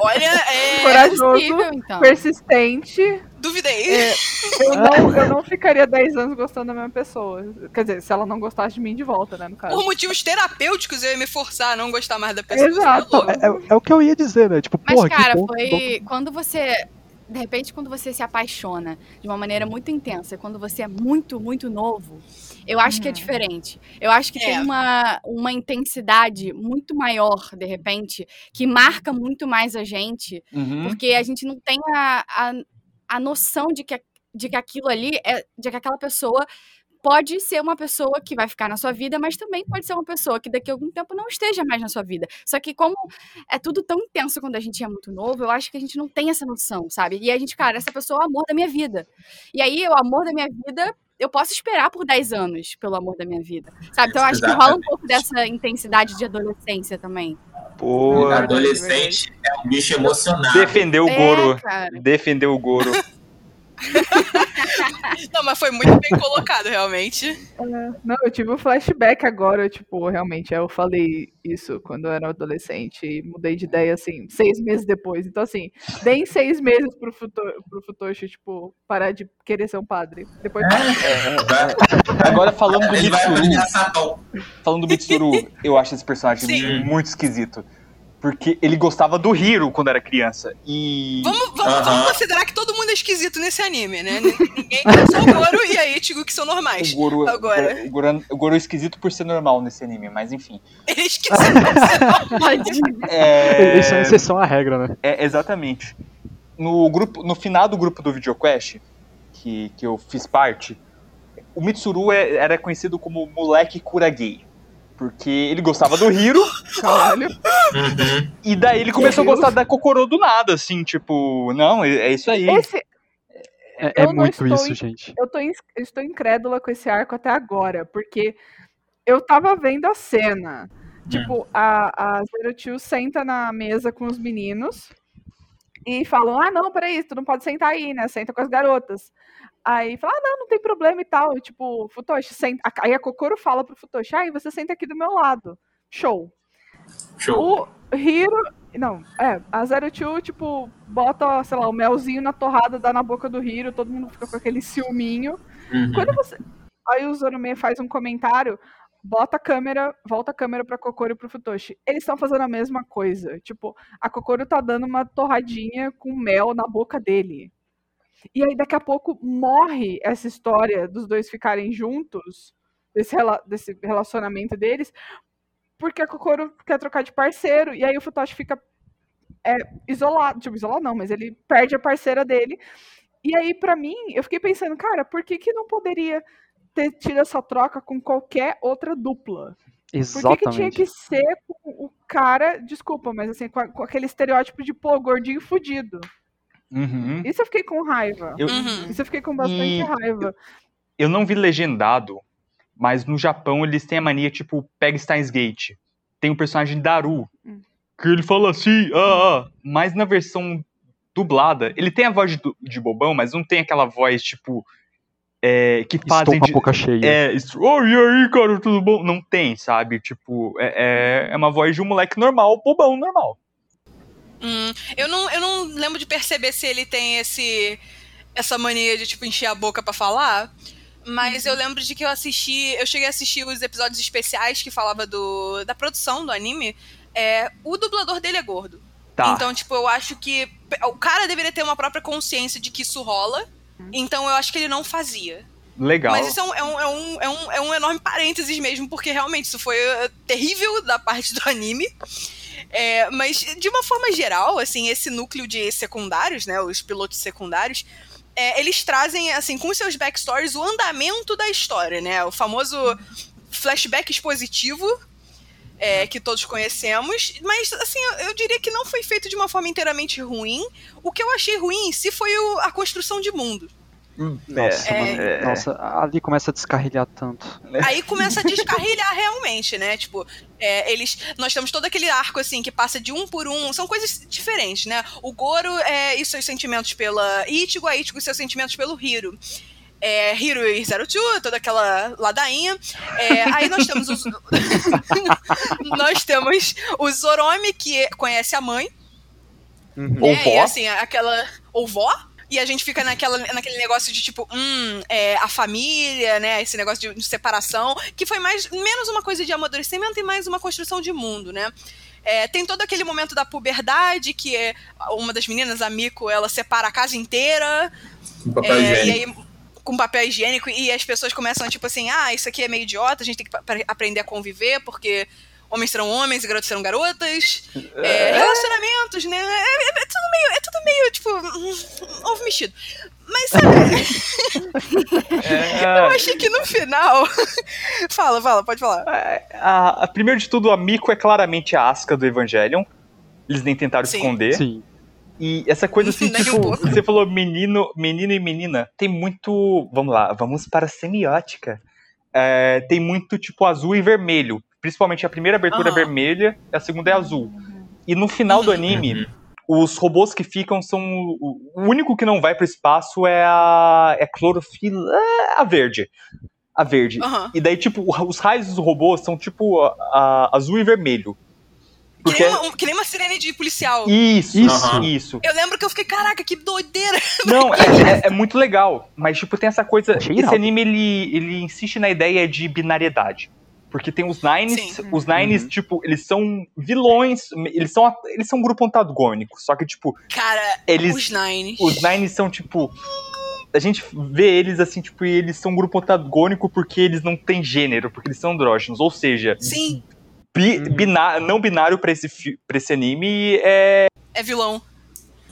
Olha, é.
Corajoso,
Possível, então.
persistente.
Duvidei.
É, eu, não, eu não ficaria 10 anos gostando da mesma pessoa. Quer dizer, se ela não gostasse de mim de volta, né, no caso.
Por motivos terapêuticos, eu ia me forçar a não gostar mais da pessoa.
Exato.
Você é louco.
É, é- o que eu ia dizer, né? Tipo,
Mas,
porra,
cara, foi quando você. De repente, quando você se apaixona de uma maneira muito intensa, quando você é muito, muito novo, eu acho que é
Uhum.
diferente. Eu acho que
É.
tem uma, uma intensidade muito maior, de repente, que marca muito mais a gente,
Uhum.
porque a gente não tem a, a, a noção de que, de que aquilo ali, é, de que aquela pessoa pode ser uma pessoa que vai ficar na sua vida, mas também pode ser uma pessoa que daqui a algum tempo não esteja mais na sua vida. Só que como é tudo tão intenso quando a gente é muito novo, eu acho que a gente não tem essa noção, sabe? E a gente, cara, essa pessoa é o amor da minha vida. E aí, o amor da minha vida, eu posso esperar por 10 anos pelo amor da minha vida, sabe? Então eu acho que rola um pouco dessa intensidade de adolescência também.
Pô,
Verdade,
Adolescente é um bicho emocionado.
defendeu o Goro.
É.
Defendeu o Goro. <laughs>
Não, mas foi muito bem colocado, realmente.
Não, eu tive um flashback agora, tipo, realmente, eu falei isso quando eu era adolescente e mudei de ideia, assim, seis meses depois. Então, assim, deem seis meses pro, futo, pro Futoshi, tipo, parar de querer ser um padre. Depois
Vai-
Agora falando do Mitsuru, falando do Mitsuru, eu acho esse personagem
Sim.
muito esquisito. Porque ele gostava do Hiro quando era criança. E.
Vamos, vamos,
Aham.
vamos considerar que todo mundo é esquisito nesse anime, né? Ninguém <laughs> é só o Goro e a Ichigo que são normais.
O Goro,
Agora.
o, Goro, o Goro é esquisito por ser normal nesse anime, mas enfim.
Ele é esquisito.
Tadinho. <laughs>
É,
Eles são exceção à regra, né?
é, exatamente. No, grupo, no final do grupo do VideoQuest, que, que eu fiz parte, o Mitsuru é- era conhecido como moleque cura gay. Porque ele gostava do Hiro,
caralho.
Uhum.
e daí ele começou a gostar da Kokoro do nada, assim, tipo, não, é, é isso aí.
Esse,
É, é muito
estou
isso,
em-
gente.
eu tô, ins- eu estou incrédula com esse arco até agora, porque eu tava vendo a cena. Tipo, a, a Zero Two senta na mesa com os meninos e falam: Ah, não, peraí, tu não pode sentar aí, né? Senta com as garotas. Aí fala, ah, não, não tem problema e tal. E, tipo, Futoshi, senta. Aí a Kokoro fala pro Futoshi, aí você senta aqui do meu lado. Show.
Show.
O Hiro. Não, é, a Zero Two, tipo, bota, sei lá, o melzinho na torrada, dá na boca do Hiro, todo mundo fica com aquele ciúminho.
Uhum.
Quando você. Aí o Zorume faz um comentário, bota a câmera, volta a câmera pra Kokoro e pro Futoshi. Eles estão fazendo a mesma coisa. Tipo, a Kokoro tá dando uma torradinha com mel na boca dele. E aí daqui a pouco morre essa história dos dois ficarem juntos, desse, rela desse relacionamento deles, porque a Kokoro quer trocar de parceiro, e aí o Futoshi fica é, isolado, tipo, isolado não, mas ele perde a parceira dele. E aí, para mim, eu fiquei pensando, cara, por que, que não poderia ter tido essa troca com qualquer outra dupla?
Exatamente.
Por que, que tinha que ser com o cara, desculpa, mas assim, com, a, com aquele estereótipo de, pô, gordinho fudido.
Uhum.
Isso eu fiquei com raiva.
Eu-
Uhum.
Isso eu fiquei com bastante
E-
raiva.
Eu não vi legendado, mas no Japão eles têm a mania, tipo, pega Steins Gate. Tem o personagem Daru,
Hum.
que ele fala assim, ah, ah, mas na versão dublada, ele tem a voz de, de bobão, mas não tem aquela voz, tipo, é, que
Estou
fazem
com a
de...
boca cheia.
É, isso, oh, e aí, cara, tudo bom? Não tem, sabe? Tipo, é, é- é uma voz de um moleque normal, bobão normal.
Hum, eu, não, eu não lembro de perceber se ele tem esse essa mania de, tipo, encher a boca pra falar. Mas eu lembro de que eu assisti. Eu cheguei a assistir os episódios especiais que falava do, da produção do anime. É, o dublador dele é gordo.
Tá,
Então, tipo, eu acho que o cara deveria ter uma própria consciência de que isso rola. Então eu acho que ele não fazia.
legal.
Mas isso é um, é, um, é, um, é, um, é um enorme parênteses mesmo, porque realmente isso foi uh, terrível da parte do anime. É, mas, de uma forma geral, assim, esse núcleo de secundários, né, os pilotos secundários, é, eles trazem, assim, com seus backstories, o andamento da história, né? O famoso flashback expositivo, é, que todos conhecemos. Mas, assim, eu, eu diria que não foi feito de uma forma inteiramente ruim. O que eu achei ruim em si foi o- a construção de mundo.
Nossa,
É.
mano,
É.
nossa, ali começa a descarrilhar tanto.
Aí começa a descarrilhar realmente, né? Tipo, é, eles. Nós temos todo aquele arco, assim, que passa de um por um. São coisas diferentes, né? O Goro é, e seus sentimentos pela Ichigo, a Ichigo e seus sentimentos pelo Hiro. É, Hiro e Zero Two, toda aquela ladainha. É, aí nós temos os. <laughs> nós temos o Zoromi, que conhece a mãe.
Ou
né?
vó.
E assim, aquela. Ou vó? E a gente fica naquela, naquele negócio de tipo, hum, é, a família, né? Esse negócio de, de separação, que foi mais menos uma coisa de amadurecimento e mais uma construção de mundo, né? É, tem todo aquele momento da puberdade, que é uma das meninas, a Miko, ela separa a casa inteira.
Com papel
É, e aí, com papel higiênico, e as pessoas começam, tipo assim, ah, isso aqui é meio idiota, a gente tem que aprender a conviver, porque homens serão homens e garotas serão garotas. É, relacionamentos, né? É, é- é tudo meio, é tudo meio, tipo, ovo mexido. Mas, sabe, eu achei que no final... <laughs> fala, fala, pode falar.
A, a- primeiro de tudo, a Miko é claramente a Asuka do Evangelion. Eles nem tentaram
Sim.
esconder.
Sim.
E essa coisa assim,
um
tipo,
pouco.
você falou menino, menino e menina, tem muito. Vamos lá, vamos para a semiótica. É, tem muito, tipo, azul e vermelho. Principalmente a primeira abertura é
Aham.
vermelha, a segunda é azul. E no final do
Uhum.
Os robôs que ficam são. O o único que não vai pro espaço é a. É clorofila. é a verde. A verde.
Aham.
E daí, tipo, os raios dos robôs são, tipo, a- a- azul e vermelho.
Que,
Porque.
nem uma, um- que nem uma sirene de policial.
Isso,
Isso.
isso, isso.
Eu lembro que eu fiquei, caraca, que doideira. <laughs>
Não, é, é- é muito legal. Mas, tipo, tem essa coisa. Esse anime, ele, ele insiste na ideia de binariedade. Porque tem os Nines,
Sim.
os Nines,
Uhum.
tipo, eles são vilões, eles são, eles são um grupo antagônico. Só que, tipo,
Cara,
eles.
os Nine.
Os Nines são, tipo. A gente vê eles assim, tipo, e eles são um grupo antagônico porque eles não têm gênero, porque eles são andrógenos. Ou seja,
Sim,
bi-
Uhum.
biná- não binário pra esse, pra esse anime é.
é vilão.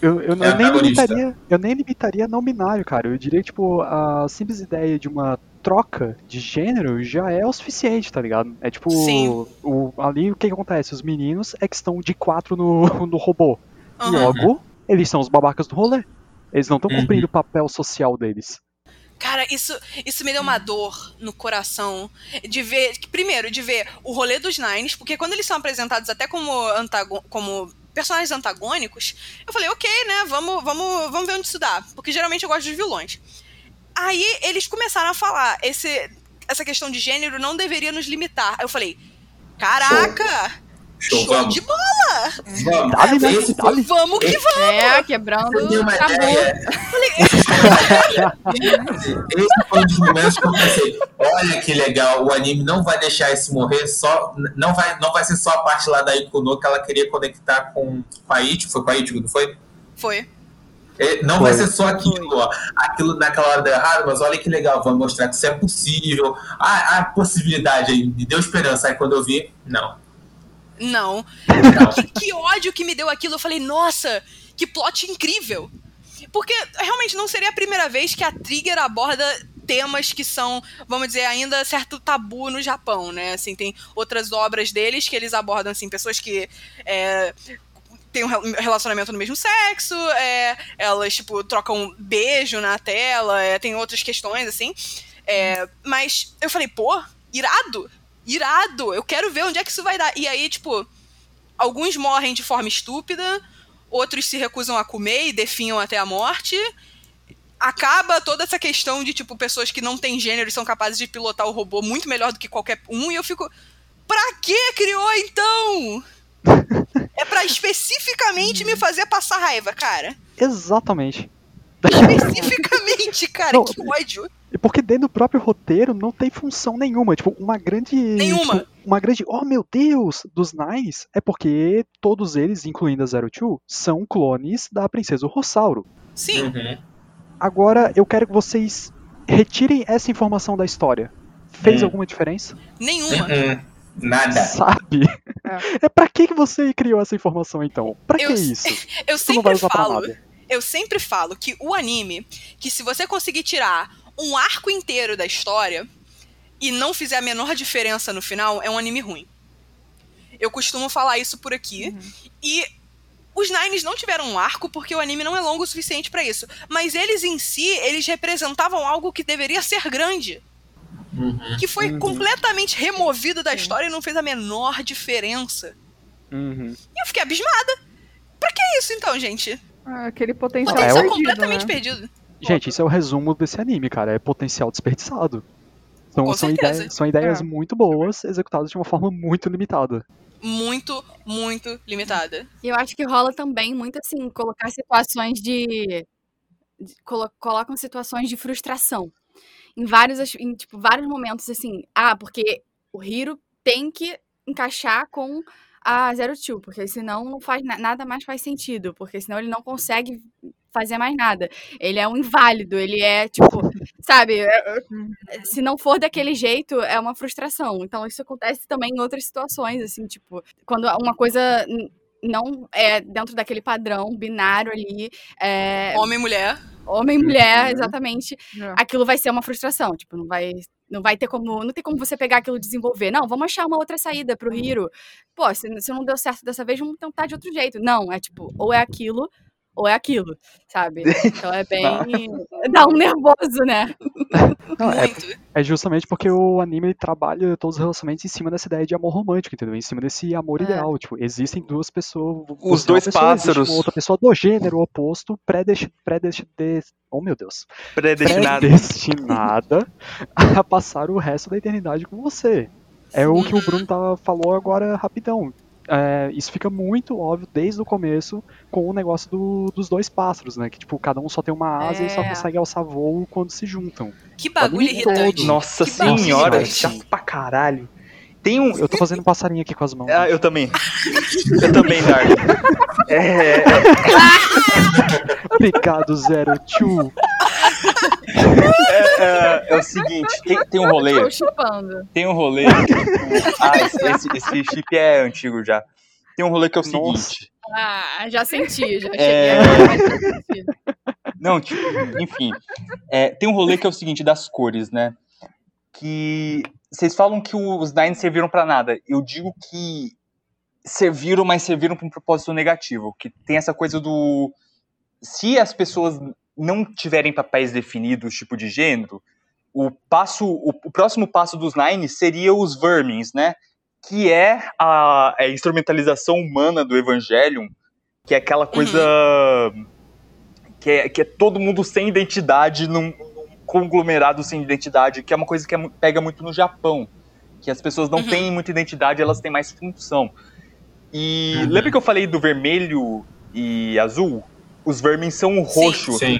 Eu, eu,
É
eu nem limitaria, eu nem limitaria não binário, cara. Eu diria tipo, a simples ideia de uma troca de gênero já é o suficiente, tá ligado? É tipo,
Sim.
o, ali o que, que acontece? Os meninos é que estão de quatro no, <laughs> no robô.
Aham.
Logo, eles são os babacas do rolê. Eles não estão
Uhum.
cumprindo o papel social deles.
Cara, isso, isso me deu uma dor no coração de ver, primeiro, de ver o rolê dos Nines, porque quando eles são apresentados até como, como personagens antagônicos, eu falei, ok, né, vamos, vamos, vamos ver onde isso dá, porque geralmente eu gosto dos vilões. Aí eles começaram a falar, esse, essa questão de gênero não deveria nos limitar. Aí eu falei, caraca,
Show,
show
vamos.
de bola,
Vamos.
Dale, né?
Esse
Dale.
vamos que vamos.
É, quebrando
eu tenho uma
tabu.
ideia. Esse foi um dos momentos que eu pensei, olha que legal, o anime não vai deixar esse morrer só, não vai, não vai ser só a parte lá da Ikuno que ela queria conectar com, com a Ichigo, foi com a Ichigo, não foi?
Foi.
É, não
Foi.
vai ser só aquilo, ó. Aquilo naquela hora deu errado, mas olha que legal, vai mostrar que isso é possível. Ah, a possibilidade aí, me deu esperança. Aí quando eu vi, não.
Não.
Não.
que, <laughs> que ódio que me deu aquilo. Eu falei, nossa, que plot incrível. Porque realmente não seria a primeira vez que a Trigger aborda temas que são, vamos dizer, ainda certo tabu no Japão, né? Assim, tem outras obras deles que eles abordam, assim, pessoas que é, têm um rel- relacionamento no mesmo sexo, é, elas, tipo, trocam beijo na tela, é, tem outras questões, assim. É, mas eu falei, pô, irado, irado, eu quero ver onde é que isso vai dar. E aí, tipo, alguns morrem de forma estúpida, outros se recusam a comer e definham até a morte. Acaba toda essa questão de, tipo, pessoas que não têm gênero e são capazes de pilotar o robô muito melhor do que qualquer um, e eu fico. Pra que criou então? É pra especificamente me fazer passar raiva, cara.
Exatamente.
Especificamente, <laughs> cara,
Não,
que ódio.
E porque dentro do próprio roteiro não tem função nenhuma. Tipo, uma grande.
Nenhuma.
tipo, uma grande. Oh meu Deus! Dos Nines é porque todos eles, incluindo a Zero Two, são clones da Princesa Rossauro.
Sim,
Uhum.
Agora eu quero que vocês retirem essa informação da história. Fez
Hum.
alguma diferença?
nenhuma.
Uhum. Nada.
Sabe? É pra que que você criou essa informação então? Pra
Eu
que isso? <laughs>
Eu sempre falo. eu sempre falo que o anime, que se você conseguir tirar um arco inteiro da história e não fizer a menor diferença no final, é um anime ruim. Eu costumo falar isso por aqui. E os Nines não tiveram um arco porque o anime não é longo o suficiente pra isso. Mas eles em si, eles representavam algo que deveria ser grande.
Uhum.
Que foi completamente removido da história e não fez a menor diferença.
Uhum.
E eu fiquei abismada. Pra que isso então, gente?
Ah, Aquele potencial
é
Potencial
perdido,
completamente
né?
perdido.
Gente, isso é o resumo desse anime, cara. É potencial desperdiçado. São,
Com
são, ideias, são ideias
É.
muito boas, executadas de uma forma muito limitada.
Muito, muito limitada.
E eu acho que rola também muito assim, colocar situações de. de- colo- colocam situações de frustração. Em vários, em, tipo, vários momentos, assim. Ah, porque o Hiro tem que encaixar com a Zero Two, porque senão não faz na- nada mais faz sentido, porque senão ele não consegue fazer mais nada. Ele é um inválido, ele é, tipo, sabe? é- é- Se não for daquele jeito, é uma frustração. Então isso acontece também em outras situações, assim, tipo, quando uma coisa não é dentro daquele padrão binário ali, é,
Homem e mulher.
homem e mulher,
Uhum.
exatamente,
É.
aquilo vai ser uma frustração, tipo, não vai não vai ter como, não tem como você pegar aquilo e desenvolver. Não, vamos achar uma outra saída pro Hiro. Pô, se, se não deu certo dessa vez, vamos tentar de outro jeito. Não, é tipo, ou é aquilo, ou é aquilo, sabe? Então é bem. <laughs> dá um nervoso, né?
Não, é,
Muito.
é justamente porque o anime trabalha todos os relacionamentos em cima dessa ideia de amor romântico, entendeu? Em cima desse amor
É.
ideal. Tipo, existem duas pessoas.
Os
é uma
dois
pessoa,
pássaros.
Uma outra pessoa do gênero oposto, predestinada. Predest... Oh meu Deus.
Predestinado.
Predestinada a passar o resto da eternidade com você. É o que o Bruno tá, falou agora rapidão. É, isso fica muito óbvio desde o começo com o negócio do- dos dois pássaros, né? Que tipo, cada um só tem uma asa e só
É.
consegue alçar voo quando se juntam.
Que bagulho irritante.
Nossa
Que
senhora, chato pra caralho. Tem um.
Eu tô fazendo passarinho aqui com as mãos.
Ah, eu também. Eu também, Dark. É, <laughs>
Obrigado, Zero Two.
É, é, é o seguinte, tem, tem um rolê. Tem um rolê. tipo, ah, esse, esse, esse chip é antigo já. Tem um rolê que é o
Nossa.
seguinte.
Ah, já senti, já cheguei
É.
agora, mas já senti.
Não, tipo, enfim. É, tem um rolê que é o seguinte das cores, né? Que vocês falam que os Nines serviram pra nada. Eu digo que serviram, mas serviram pra um propósito negativo. Que tem essa coisa do. Se as pessoas não tiverem papéis definidos, tipo de gênero, o passo, o, o próximo passo dos Nines seria os Vermins, né? Que é a, a instrumentalização humana do Evangelion, que é aquela coisa que é, que é todo mundo sem identidade num, num conglomerado sem identidade, que é uma coisa que é pega muito no Japão. Que as pessoas não
Uhum.
têm muita identidade, elas têm mais função. E
Uhum.
lembra que eu falei do vermelho e azul? Os vermes são roxo.
Sim.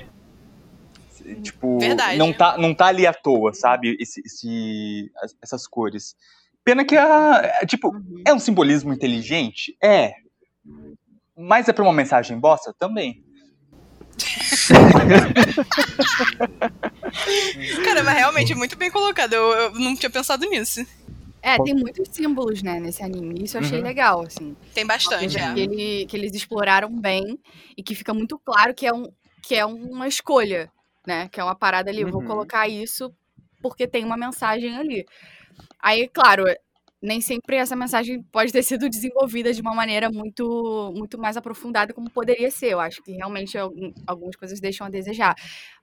Tipo,
Verdade.
não tá, não tá ali à toa, sabe? Esse, esse- as- essas cores. Pena que a, é, tipo, é um simbolismo inteligente? É. Mas é pra uma mensagem bosta? Também. <laughs>
Cara, mas realmente é muito bem colocado. Eu, eu não tinha pensado nisso.
É, tem muitos símbolos, né, nesse anime. Isso eu achei
Uhum.
legal, assim.
Tem bastante,
que,
é.
ele- que eles exploraram bem e que fica muito claro que é, um, que é uma escolha, né? Que é uma parada ali. eu Vou
Uhum.
colocar isso porque tem uma mensagem ali. Aí, claro, nem sempre essa mensagem pode ter sido desenvolvida de uma maneira muito, muito mais aprofundada como poderia ser. Eu acho que realmente algum- algumas coisas deixam a desejar.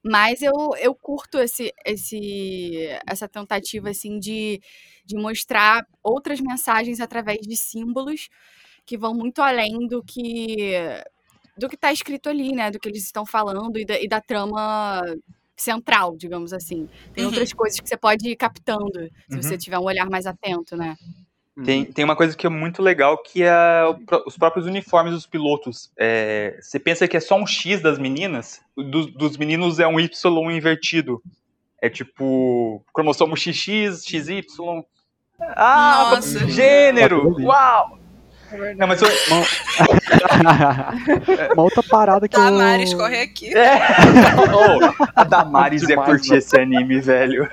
Mas eu, eu curto esse, esse, essa tentativa, assim, de, de mostrar outras mensagens através de símbolos que vão muito além do que do que está escrito ali, né? Do que eles estão falando e da, e da trama central, digamos assim. Tem
Uhum.
outras coisas que você pode ir captando se
Uhum.
você tiver um olhar mais atento, né?
Tem, tem uma coisa que é muito legal, que é os próprios uniformes dos pilotos. É, você pensa que é só um X das meninas, do- dos meninos é um Y invertido. É tipo cromossomo XX, XY. Ah,
Nossa.
gênero! Uau!
É.
Não, mas eu, <laughs>
Uma outra parada que
Damares,
eu...
corre aqui.
é. Oh, a Damares <laughs> ia curtir esse anime, velho.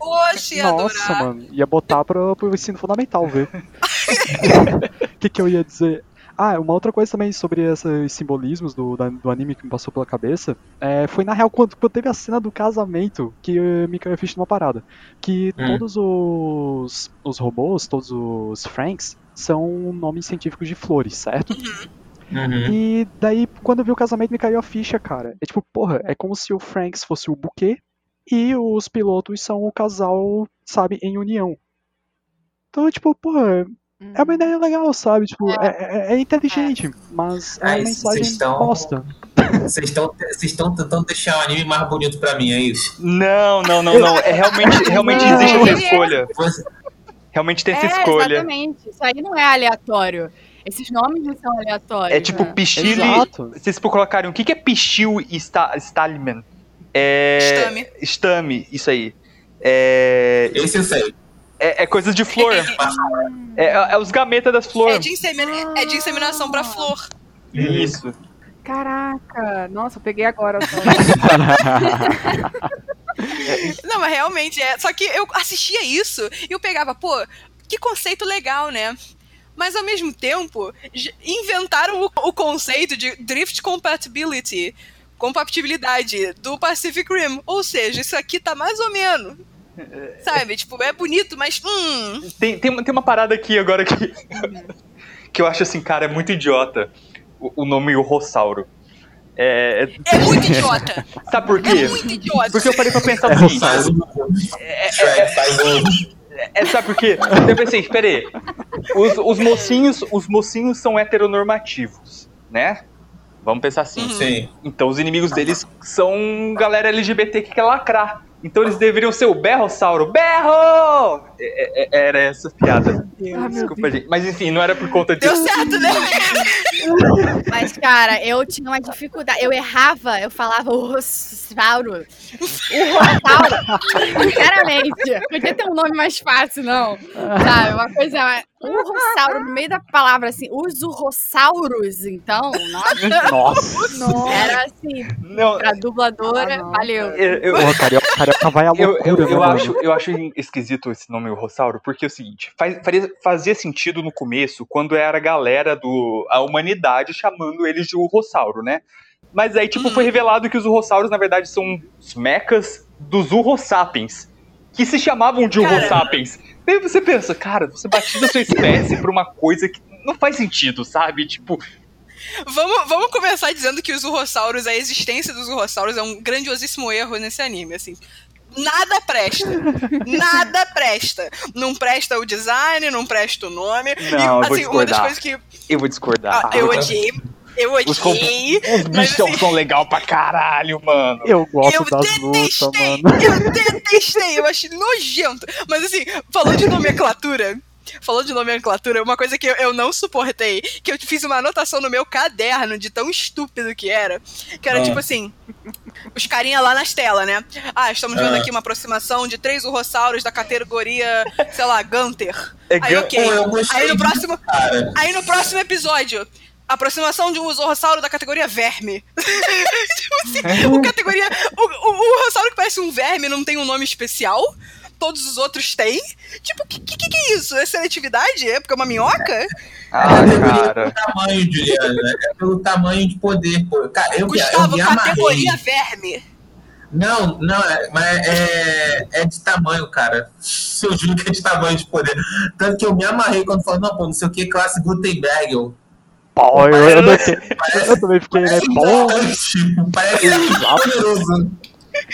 Oxe, ia
Nossa,
adorar.
mano, ia botar pro, pro ensino fundamental ver. O <laughs> que, que eu ia dizer? Ah, uma outra coisa também sobre esses simbolismos do, do anime que me passou pela cabeça é, foi na real quando, quando teve a cena do casamento que eh, me caiu a ficha numa parada. Que
Hum.
todos os, os robôs, todos os Franks, são nomes científicos de flores, certo?
Uhum.
E daí, quando eu vi o casamento, me caiu a ficha, cara. É tipo, porra, é como se o Franks fosse o buquê e os pilotos são o casal, sabe, em união. Então, tipo, porra, é uma ideia legal, sabe? Tipo, é, é- é inteligente, mas é uma mensagem
vocês estão-
bosta.
Vocês estão vocês estão tentando deixar o anime mais bonito pra mim, é isso?
Não, não, não, não. É realmente, <laughs> realmente
Não.
existe essa
é-
escolha. Realmente tem essa
é,
escolha.
exatamente. Isso aí não é aleatório. Esses nomes não são aleatórios.
É tipo
né?
Pichile.
Exato.
Vocês colocarem o que, que é Pichil e Sta Stalman? É.
Stame.
Stame, isso aí. É.
Esse eu sei.
É, é coisas de flor. é, é os gametas das
É
flores.
de, insemi- é de inseminação pra flor.
Isso.
Caraca, nossa, eu peguei agora. <laughs>
Não, mas realmente é. Só que eu assistia isso e eu pegava, pô, que conceito legal, né? Mas ao mesmo tempo, inventaram o, o conceito de drift compatibility. Compatibilidade do Pacific Rim. Ou seja, isso aqui tá mais ou menos. <laughs> Sabe? Tipo, é bonito, mas. Hum.
Tem, tem, uma- tem uma parada aqui agora que. <laughs> que eu acho assim, cara, é muito idiota. O, o nome o Rossauro. É,
É muito idiota. <laughs>
sabe por
É
quê?
muito idiota.
Porque eu parei pra pensar
É
o seguinte.
Faz um.
É, sabe por quê? Eu pensei, espera aí. Os, os mocinhos, os mocinhos são heteronormativos, né? Vamos pensar assim.
Sim.
Então os inimigos deles são galera LGBT que quer lacrar. Então eles deveriam ser o Berrossauro. Berro! É- é- era essa a piada.
meu
Desculpa, gente. Mas enfim, não era por conta
Deu
disso.
certo, né? <laughs>
Mas, cara, eu tinha uma dificuldade. Eu errava, eu falava o Rossauro. O Rossauro. Sinceramente. Podia ter um nome mais fácil, não. Sabe? Uma coisa. O Rossauro, no meio da palavra, assim, os urrossauros, então, nossa,
Nossa.
era assim,
Não,
pra dubladora,
Ah, não.
valeu.
eu, eu,
carioca vai à
eu,
loucura,
eu,
né,
eu
mano?
acho, eu acho esquisito esse nome o Rossauro, porque é o seguinte, faz- faria- fazia sentido no começo, quando era a galera do. a humanidade chamando eles de Urrossauro, né? Mas aí, tipo, foi revelado que os Urrossauros, na verdade, são os mechas dos Urrosapiens, que se chamavam de. Urrosapiens. Daí você pensa, cara, você batiza sua espécie por uma coisa que não faz sentido, sabe? Tipo,
Vamos, vamos começar dizendo que os urrossauros, a existência dos urrossauros é um grandiosíssimo erro nesse anime, assim. Nada presta. Nada presta. Não presta o design, não presta o nome.
Não, eu vou
assim, uma das
discordar.
coisas que
eu vou discordar.
ah, eu odiei. Eu
Os
odiei.
Os
mas,
bichos
assim,
são legal pra caralho, mano.
Eu gosto
Eu
das lutas,
detestei,
mano.
eu detestei, eu achei nojento. Mas assim, falando de nomenclatura, falando de nomenclatura, uma coisa que eu, eu não suportei, que eu fiz uma anotação no meu caderno de tão estúpido que era, que era
Ah.
tipo assim, os carinha lá nas telas, né? Ah, estamos vendo
Ah.
aqui uma aproximação de três urrossauros da categoria, sei lá, Gunter.
É
Aí ok. Aí no próximo,
Cara.
Aí no próximo episódio, Aproximação de um usorrossauro da categoria verme. <laughs> tipo assim, o categoria. O, o, o que parece um verme não tem um nome especial. Todos os outros têm. Tipo, o que, que, que é isso? É seletividade? É porque é uma minhoca?
Ah,
categoria
cara.
pelo tamanho, Juliana. É pelo tamanho de poder, pô. Cara, eu, eu
Gustavo,
me amarrei.
categoria verme.
Não, não, é, mas é, é de tamanho, cara. Eu juro que é de tamanho de poder. Tanto que eu me amarrei quando falou, não, pô, não sei o que, classe Gutenberg. Eu,
Pô, eu, eu,
parece,
eu- eu também fiquei, né?
parece
Pô,
importante, parece
Exato.
poderoso.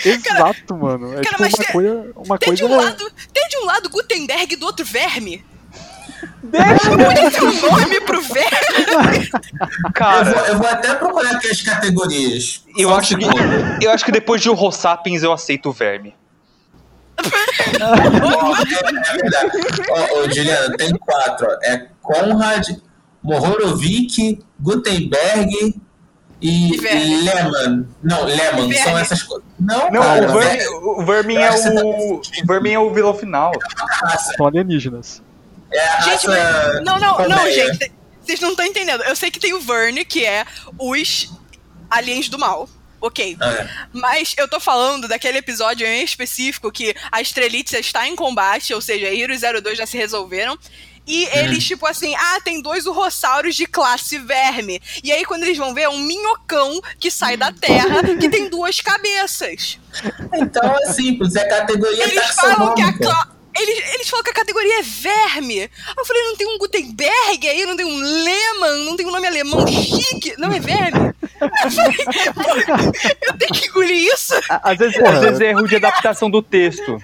Exato, mano. É
cara,
tipo uma
tem-
coisa. Uma
Tem de,
coisa.
um lado, tem de um lado Gutenberg e do outro verme. Deixa! Ter um nome pro verme. <laughs>
Eu
Cara,
vou, eu vou até procurar aqui as categorias.
eu
Só
acho que, eu acho que depois de o Rossapiens eu aceito o verme. <laughs>
É, é ô, Juliana, tem quatro. Ó. É Conrad, Mohorovic, Gutenberg e, Lehmann. Não, Lehmann,
E
são
Verme.
essas coisas. Não,
Não,
cara,
o verme,
Verme
o verme
Eu
é
tá
o. O verme é o vilão final.
é.
São alienígenas.
É a
Gente,
raça.
Não, não, não, gente. Vocês não estão entendendo. Eu sei que tem o Verne, que é os aliens do mal. Ok.
É.
Mas eu tô falando daquele episódio em específico que a Estrelitza está em combate, ou seja, Hiro e 02 já se resolveram. E eles, tipo assim, ah, tem dois urrossauros de classe verme. E aí, quando eles vão ver, é um minhocão que sai da terra que tem duas cabeças.
Então é simples, é categoria
Eles falam que a eles, eles falam que a categoria é verme. Eu falei, não tem um Gutenberg aí, não tem um Lehmann, não tem um nome alemão chique, não é verme. Eu falei, pô, eu tenho que engolir isso?
Às vezes,
Porra.
às vezes é erro de adaptação do texto.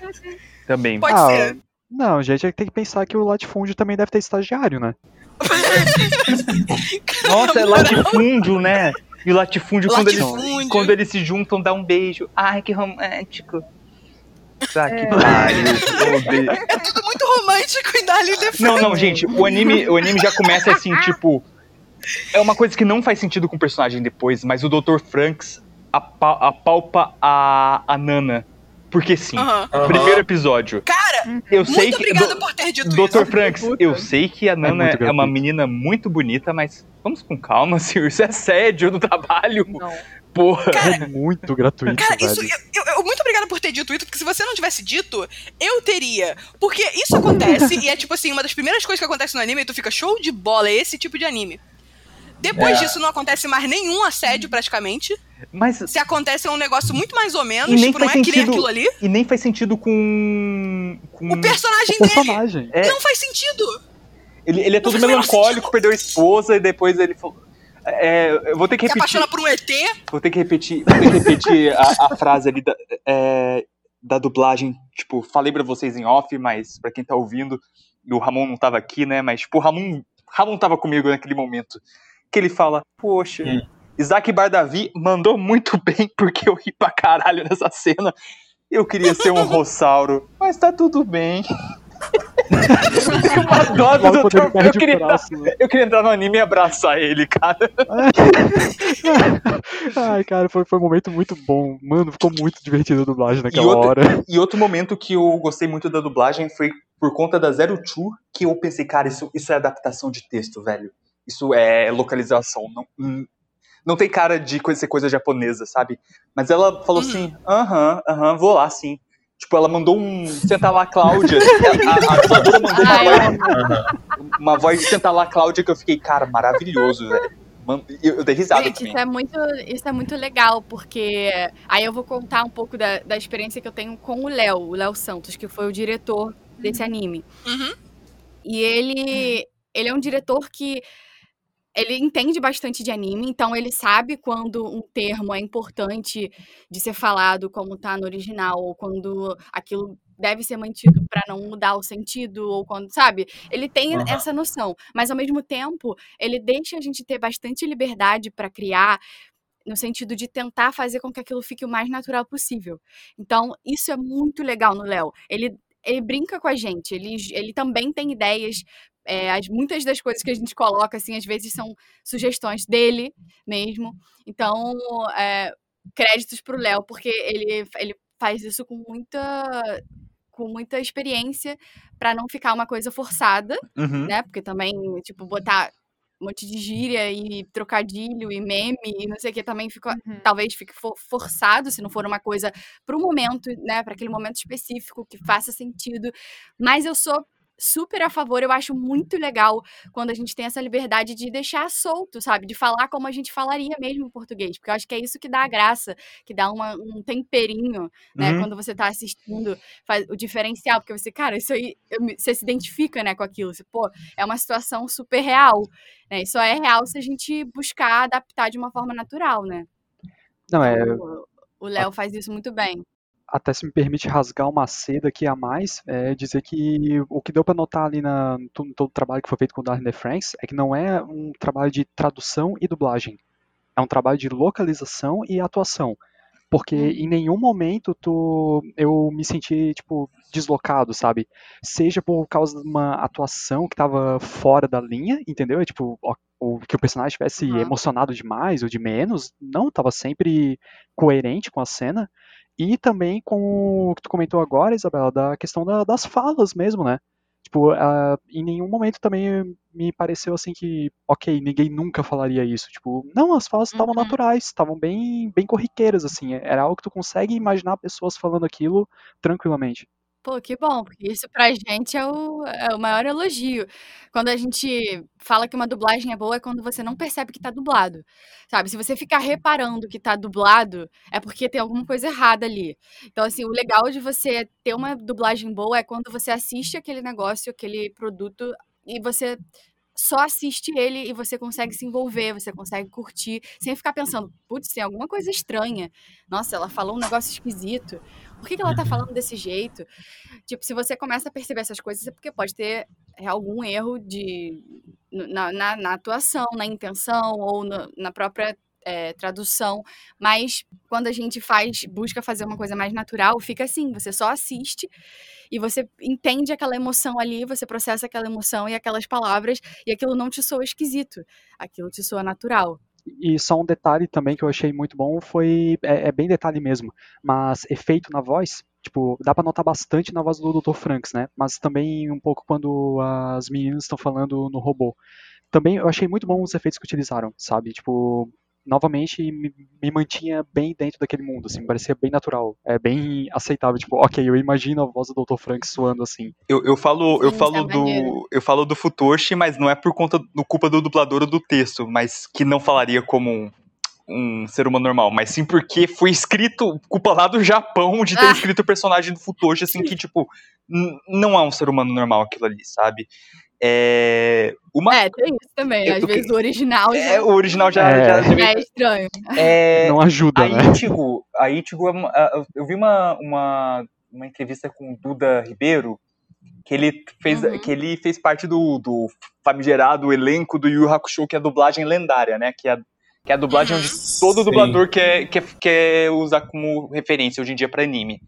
Também.
Pode
Ah,
ser.
Não, gente, é que tem que pensar que o latifúndio também deve ter estagiário, né? <laughs>
Nossa, é latifúndio, né? E o latifúndio, quando eles, quando eles se juntam, dá um beijo. Ai, que romântico. Tá, que
É.
pariu.
É tudo muito romântico em Darling the
Não, não, gente, o anime, o anime já começa assim, <laughs> tipo. É uma coisa que não faz sentido com o personagem depois, mas o Dr. Franks apa- apalpa a, a Nana. Porque sim.
Aham.
Aham.
Primeiro episódio.
Cara,
Eu sei
muito
que.
obrigada
do-
por ter dito
Dr.
isso.
Franks,
Puta.
eu sei que a Nana
muito
é, uma menina muito bonita, mas vamos com calma, <laughs> senhor. Isso é assédio no trabalho.
Não.
Porra.
É muito gratuito,
Cara,
velho.
isso, eu, eu- eu- muito obrigada por ter dito isso, porque se você não tivesse dito, eu teria. Porque isso acontece, <laughs> e é tipo assim, uma das primeiras coisas que acontece no anime, e tu fica show de bola, é esse tipo de anime. Depois
É.
disso não acontece mais nenhum assédio, praticamente.
Mas.
Se acontece é um negócio muito mais ou menos,
E nem
tipo, não é
faz
que nem
sentido-
aquilo ali.
E nem faz sentido com. com...
O personagem
O
dele
personagem.
É.
não faz sentido.
Ele, ele é todo
Não
melancólico, perdeu a esposa e depois ele falou. É, eu vou ter que
Se
repetir.
apaixona por um ET.
Vou ter que repetir, vou ter que repetir a, a frase ali da, é, da dublagem. Tipo, falei pra vocês em off, mas pra quem tá ouvindo, o Ramon não tava aqui, né? Mas, tipo, o Ramon, Ramon tava comigo naquele momento. Que ele fala, poxa,
Hum.
Isaac Bardavi mandou muito <laughs> bem porque eu ri pra caralho nessa cena. Eu queria ser um rossauro, mas tá tudo bem. <laughs> Uma dó do Dr. Eu queria,
braço. né?
eu queria entrar no anime e abraçar ele, cara. <laughs>
Ai, cara, foi, foi um momento muito bom. Mano, ficou muito divertido a dublagem naquela
outra-
hora.
E outro momento que eu gostei muito da dublagem foi por conta da Zero Two, que eu pensei, cara, isso, isso é adaptação de texto, velho. Isso é localização. Não, hum, não tem cara de coisa, ser coisa japonesa, sabe? Mas ela falou
Uhum.
assim, aham, aham, vou lá sim. Tipo, ela mandou um Senta lá, Cláudia. <laughs> A, a dubladora mandou uma
Ai,
voz,
Aham.
uma voz de Senta lá, Cláudia, que eu fiquei, cara, maravilhoso, velho. Eu, eu dei risada
Gente,
também.
isso é, muito, isso é muito legal, porque aí eu vou contar um pouco da, da experiência que eu tenho com o Léo, o Léo Santos, que foi o diretor desse anime.
Uhum.
E ele, ele é um diretor que ele entende bastante de anime, então ele sabe quando um termo é importante de ser falado como tá no original, ou quando aquilo deve ser mantido para não mudar o sentido, ou quando, sabe? Ele tem
Aham.
essa noção, mas ao mesmo tempo, ele deixa a gente ter bastante liberdade para criar no sentido de tentar fazer com que aquilo fique o mais natural possível. Então, isso é muito legal no Léo. Ele ele brinca com a gente, ele, ele também tem ideias. É, as, muitas das coisas que a gente coloca, assim, às vezes são sugestões dele mesmo. Então, é, créditos pro Léo, porque ele, ele faz isso com muita com muita experiência para não ficar uma coisa forçada,
Uhum.
né? Porque também, tipo, botar um monte de gíria e trocadilho e meme e não sei o que também fica,
Uhum.
talvez fique for- forçado se não for uma coisa para o momento, né, para aquele momento específico que faça sentido. Mas eu sou super a favor, eu acho muito legal quando a gente tem essa liberdade de deixar solto, sabe? De falar como a gente falaria mesmo em português, porque eu acho que é isso que dá a graça, que dá uma- um temperinho, né,
Uhum.
quando você tá assistindo, faz o diferencial, porque você, cara, isso aí, eu você se identifica, né, com aquilo, você, pô, é uma situação super real, né? E só é real se a gente buscar adaptar de uma forma natural, né?
Não, é,
o Léo faz isso muito bem.
Até se me permite rasgar uma seda aqui a mais, é dizer que o que deu para notar ali na, em todo o trabalho que foi feito com o Darren The Franks é que não é um trabalho de tradução e dublagem. É um trabalho de localização e atuação. Porque
Uhum.
em nenhum momento tu, eu me senti, tipo, deslocado, sabe? Seja por causa de uma atuação que tava fora da linha, entendeu? É, tipo, o, que o personagem estivesse
Uhum.
emocionado demais ou de menos. Não, tava sempre coerente com a cena. E também com o que tu comentou agora, Isabela, da questão da- das falas mesmo, né? Tipo, ah, em nenhum momento também me pareceu assim que, ok, ninguém nunca falaria isso. Tipo, não, as falas estavam
Uhum.
naturais, estavam bem, bem corriqueiras, assim. Era algo que tu consegue imaginar pessoas falando aquilo tranquilamente.
Pô, que bom, porque isso pra gente é o, é o maior elogio. Quando a gente fala que uma dublagem é boa, é quando você não percebe que tá dublado. Sabe? Se você ficar reparando que tá dublado, é porque tem alguma coisa errada ali. Então, assim, o legal de você ter uma dublagem boa é quando você assiste aquele negócio, aquele produto, e você só assiste ele e você consegue se envolver, você consegue curtir, sem ficar pensando, putz, tem alguma coisa estranha. Nossa, ela falou um negócio esquisito. Por que, que ela tá falando desse jeito? Tipo, se você começa a perceber essas coisas, é porque pode ter é, algum erro de, na, na, na atuação, na intenção ou no- na própria é, tradução. Mas quando a gente faz, busca fazer uma coisa mais natural, fica assim: você só assiste e você entende aquela emoção ali, você processa aquela emoção e aquelas palavras, e aquilo não te soa esquisito, aquilo te soa natural.
E só um detalhe também que eu achei muito bom foi. É, é bem detalhe mesmo, mas efeito na voz. Tipo, dá pra notar bastante na voz do Dr. Franks, né? Mas também um pouco quando as meninas estão falando no robô. Também eu achei muito bom os efeitos que utilizaram, sabe? Tipo, novamente me, me mantinha bem dentro daquele mundo, assim, parecia bem natural, é bem aceitável, tipo, ok, eu imagino a voz do Dr. Franks soando assim.
Eu, eu falo, eu
Sim,
falo
isso é maneiro.
do. Eu falo do Futoshi, mas não é por conta do culpa do dublador ou do texto, mas que não falaria como um, um ser humano normal, mas sim porque foi escrito, culpa lá do Japão de ter
Ah.
escrito o personagem do Futoshi, assim, que, tipo, não é um ser humano normal aquilo ali, sabe? É. Uma.
É, tem isso também.
Eu-
Às
eu-
vezes o original já
É, o original já,
É.
já
é estranho.
É,
não ajuda,
a
né?
Itigo, a Itigo é eu vi uma, uma, uma entrevista com o Duda Ribeiro, que ele fez,
Uhum.
que ele fez parte do, do famigerado elenco do Yu Hakusho, que é a dublagem lendária, né? Que é, que é a dublagem onde todo
Sim.
dublador quer, quer, quer usar como referência hoje em dia pra anime.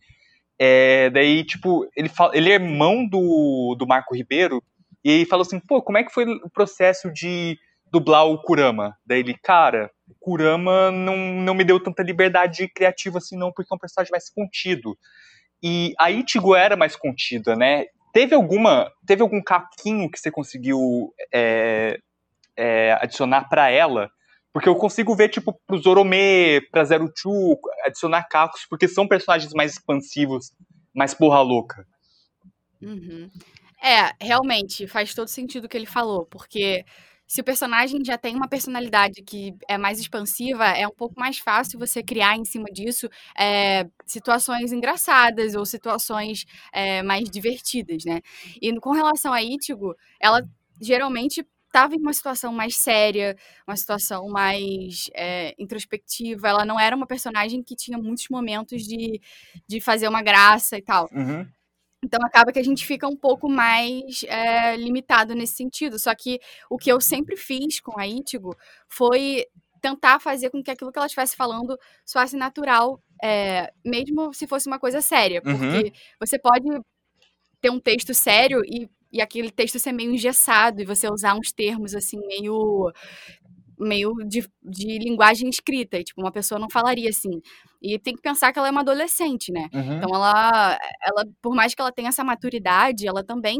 É, daí, tipo, ele, fala, ele é irmão do, do Marco Ribeiro, e falou assim, pô, como é que foi o processo de dublar o Kurama? Daí ele, cara, o Kurama não, não me deu tanta liberdade criativa assim não, porque é um personagem mais contido. E a Ichigo era mais contida, né? Teve alguma, teve algum caquinho que você conseguiu é, é, adicionar pra ela? Porque eu consigo ver, tipo, pro Zorome, pra Zero Two, adicionar cacos, porque são personagens mais expansivos, mais porra louca.
Uhum. É, realmente, faz todo sentido o que ele falou, porque se o personagem já tem uma personalidade que é mais expansiva, é um pouco mais fácil você criar em cima disso é, situações engraçadas ou situações é, mais divertidas, né? E com relação a Ichigo, ela geralmente estava em uma situação mais séria, uma situação mais é, introspectiva. Ela não era uma personagem que tinha muitos momentos de, de fazer uma graça e tal.
Uhum.
Então acaba que a gente fica um pouco mais é, limitado nesse sentido. Só que o que eu sempre fiz com a Ichigo foi tentar fazer com que aquilo que ela estivesse falando soasse natural, é, mesmo se fosse uma coisa séria.
Uhum.
Porque você pode ter um texto sério e, e aquele texto ser meio engessado e você usar uns termos assim meio meio de, de linguagem escrita, e tipo, uma pessoa não falaria assim. E tem que pensar que ela é uma adolescente, né?
Uhum.
Então ela, ela, por mais que ela tenha essa maturidade, ela também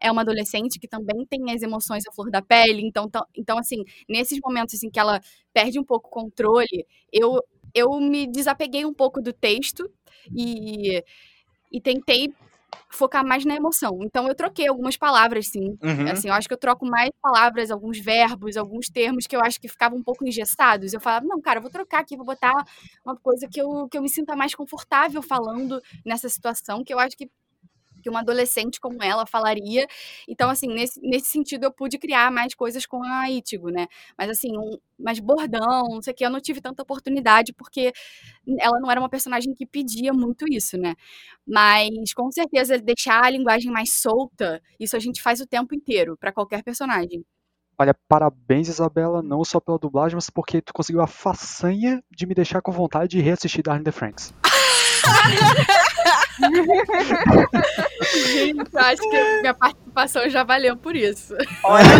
é uma adolescente que também tem as emoções à flor da pele, então, então assim, nesses momentos em que ela perde um pouco o controle, eu, eu me desapeguei um pouco do texto e, e tentei focar mais na emoção. Então eu troquei algumas palavras, sim.
Uhum.
Assim, eu acho que eu troco mais palavras, alguns verbos, alguns termos que eu acho que ficavam um pouco engessados. Eu falava, não, cara, eu vou trocar aqui, vou botar uma coisa que eu, que eu me sinta mais confortável falando nessa situação, que eu acho que que uma adolescente como ela falaria. Então, assim, nesse, nesse sentido, eu pude criar mais coisas com a Itigo, né? Mas, assim, um, mais bordão, não sei o que, eu não tive tanta oportunidade, porque ela não era uma personagem que pedia muito isso, né? Mas, com certeza, deixar a linguagem mais solta, isso a gente faz o tempo inteiro, para qualquer personagem.
Olha, parabéns, Isabela, não só pela dublagem, mas porque tu conseguiu a façanha de me deixar com vontade de reassistir Darling the Franks. <laughs>
Gente, eu acho que minha participação já valeu por isso.
Olha <laughs>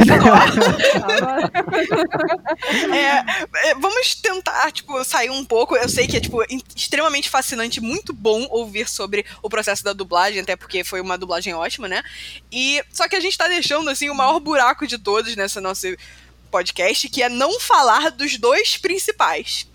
é, é, vamos tentar, tipo, sair um pouco. Eu sei que é, tipo, extremamente fascinante, muito bom ouvir sobre o processo da dublagem, até porque foi uma dublagem ótima, né? E só que a gente tá deixando, assim, o maior buraco de todos nessa nossa podcast, que é não falar dos dois principais.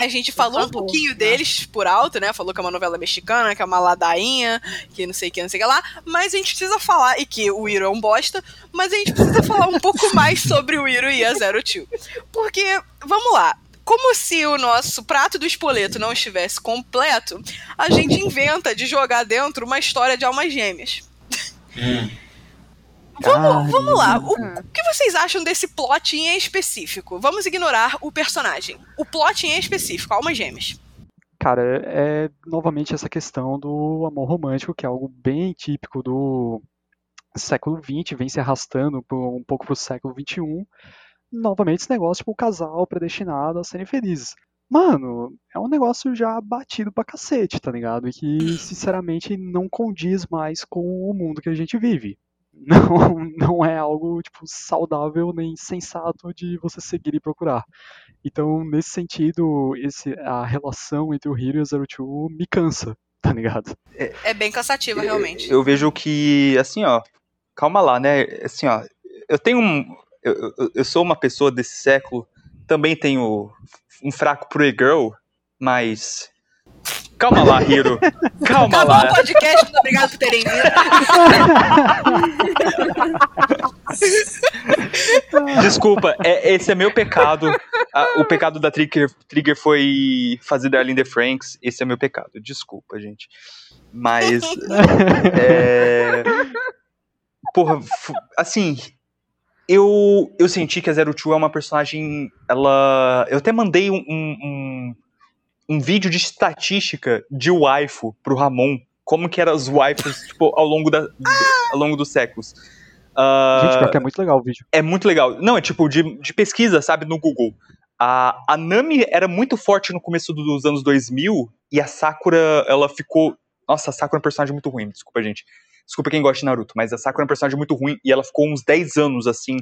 A gente falou um pouquinho deles por alto, né? Falou que é uma novela mexicana, que é uma ladainha, que não sei o que, não sei o que lá. Mas a gente precisa falar, e que o Iro é um bosta, mas a gente precisa falar um pouco <laughs> mais sobre o Iro e a Zero Two. Porque, vamos lá, como se o nosso prato do espoleto não estivesse completo, a gente inventa de jogar dentro uma história de almas gêmeas. Hum. Vamos, vamos lá. O, o, que vocês acham desse plot em específico? Vamos ignorar o personagem. O plot em específico, Almas Gêmeas.
Cara, é novamente essa questão do amor romântico, que é algo bem típico do século XX, vem se arrastando um pouco pro século XXI. Novamente esse negócio, tipo, o casal predestinado a serem felizes. Mano, é um negócio já batido pra cacete, tá ligado? E que, sinceramente, não condiz mais com o mundo que a gente vive <laughs> não, não é algo tipo saudável nem sensato de você seguir e procurar. Então, nesse sentido, esse, a relação entre o Hiro e o Zero Two me cansa, <laughs> tá ligado?
É, é bem cansativa, realmente.
Eu, eu, vejo que, assim, ó, calma lá, né? Assim, ó, eu tenho um. Eu, eu, eu sou uma pessoa desse século, também tenho um fraco pro e-girl, mas Calma lá, Hiro. <laughs> Calma Acabou lá.
o podcast, muito obrigado por terem vindo. <laughs>
Desculpa, é, esse é meu pecado. o pecado da Trigger, Trigger foi fazer Darlene the Franks. Esse é meu pecado. Desculpa, gente. Mas. <laughs> é... Porra, assim. Eu, eu senti que a Zero Two é uma personagem. Ela. Eu até mandei um, um um vídeo de estatística de waifu pro Ramon. Como que eram as waifus, <laughs> tipo, ao longo, da, ao longo dos séculos.
Uh, Gente, porque é muito legal o vídeo.
É muito legal. Não, é tipo de, de pesquisa, sabe, no Google. A, a Nami era muito forte no começo dos anos 2000 e a Sakura, ela ficou... Nossa, a Sakura é um personagem muito ruim, desculpa, gente. Desculpa quem gosta de Naruto, mas a Sakura é um personagem muito ruim e ela ficou uns 10 anos, assim,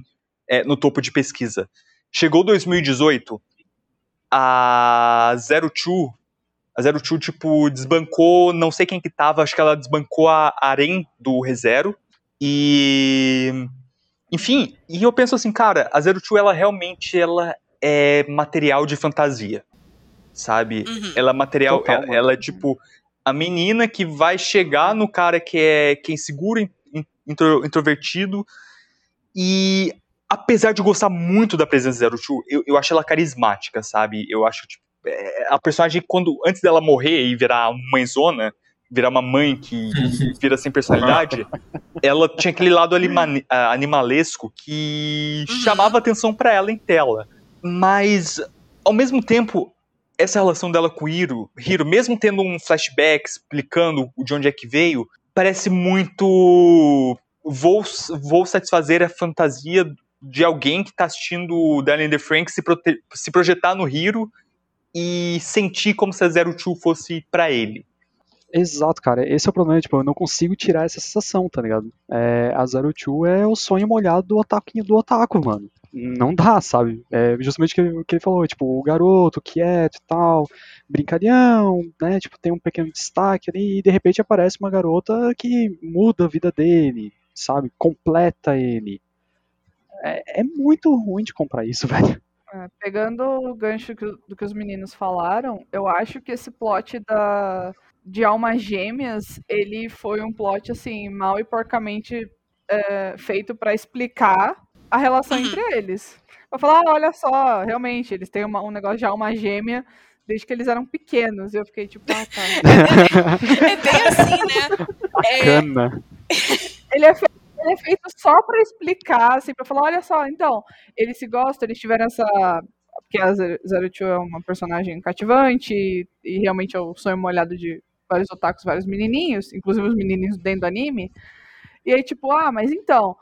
é, no topo de pesquisa. Chegou 2018, a Zero Two, a Zero Two, tipo, desbancou, não sei quem que tava, acho que ela desbancou a Arém do ReZero. E. Enfim, e eu penso assim, cara, a Zero Two, ela realmente ela é material de fantasia. Sabe? Uhum. Ela é material. Total, ela, ela, é tipo a menina que vai chegar no cara que é, que é inseguro, intro, introvertido. E apesar de gostar muito da presença de Zero Two, eu, eu acho ela carismática, sabe? Eu acho, tipo, é, a personagem, quando antes dela morrer e virar mãezona, virar uma mãe que <laughs> vira sem personalidade, ela tinha aquele lado animalesco que uhum. chamava atenção para ela em tela. Mas, ao mesmo tempo, essa relação dela com o Hiro, Hiro, mesmo tendo um flashback explicando de onde é que veio, parece muito. Vou, vou satisfazer a fantasia de alguém que tá assistindo Darling the Frank se, se projetar no Hiro e sentir como se a Zero Two fosse para ele.
Exato, cara. Esse é o problema, tipo, eu não consigo tirar essa sensação, tá ligado? É, a Zero Two é o sonho molhado do otaku, do otaku, mano. Não dá, sabe? É justamente o que, que ele falou, tipo, o garoto quieto e tal, brincalhão, né? Tipo, tem um pequeno destaque ali e de repente aparece uma garota que muda a vida dele, sabe? Completa ele. É, é muito ruim de comprar isso, <laughs> velho.
É, pegando o gancho que- do que os meninos falaram, eu acho que esse plot da, de almas gêmeas, ele foi um plot, assim, mal e porcamente é, feito pra explicar a relação
Uhum.
entre eles. Pra falar, ah, olha só, realmente, eles têm uma- um negócio de alma gêmea desde que eles eram pequenos. E eu fiquei tipo, ah, tá. <laughs>
É bem assim, né? É,
Bacana. <laughs>
ele é, feito, é feito só pra explicar, assim, pra falar, olha só, então, eles se gostam, eles tiveram essa. Porque a Zero Two é uma personagem cativante e, e realmente é o sonho molhado de vários otakus, vários menininhos, inclusive os menininhos dentro do anime. E aí, tipo, ah, mas então,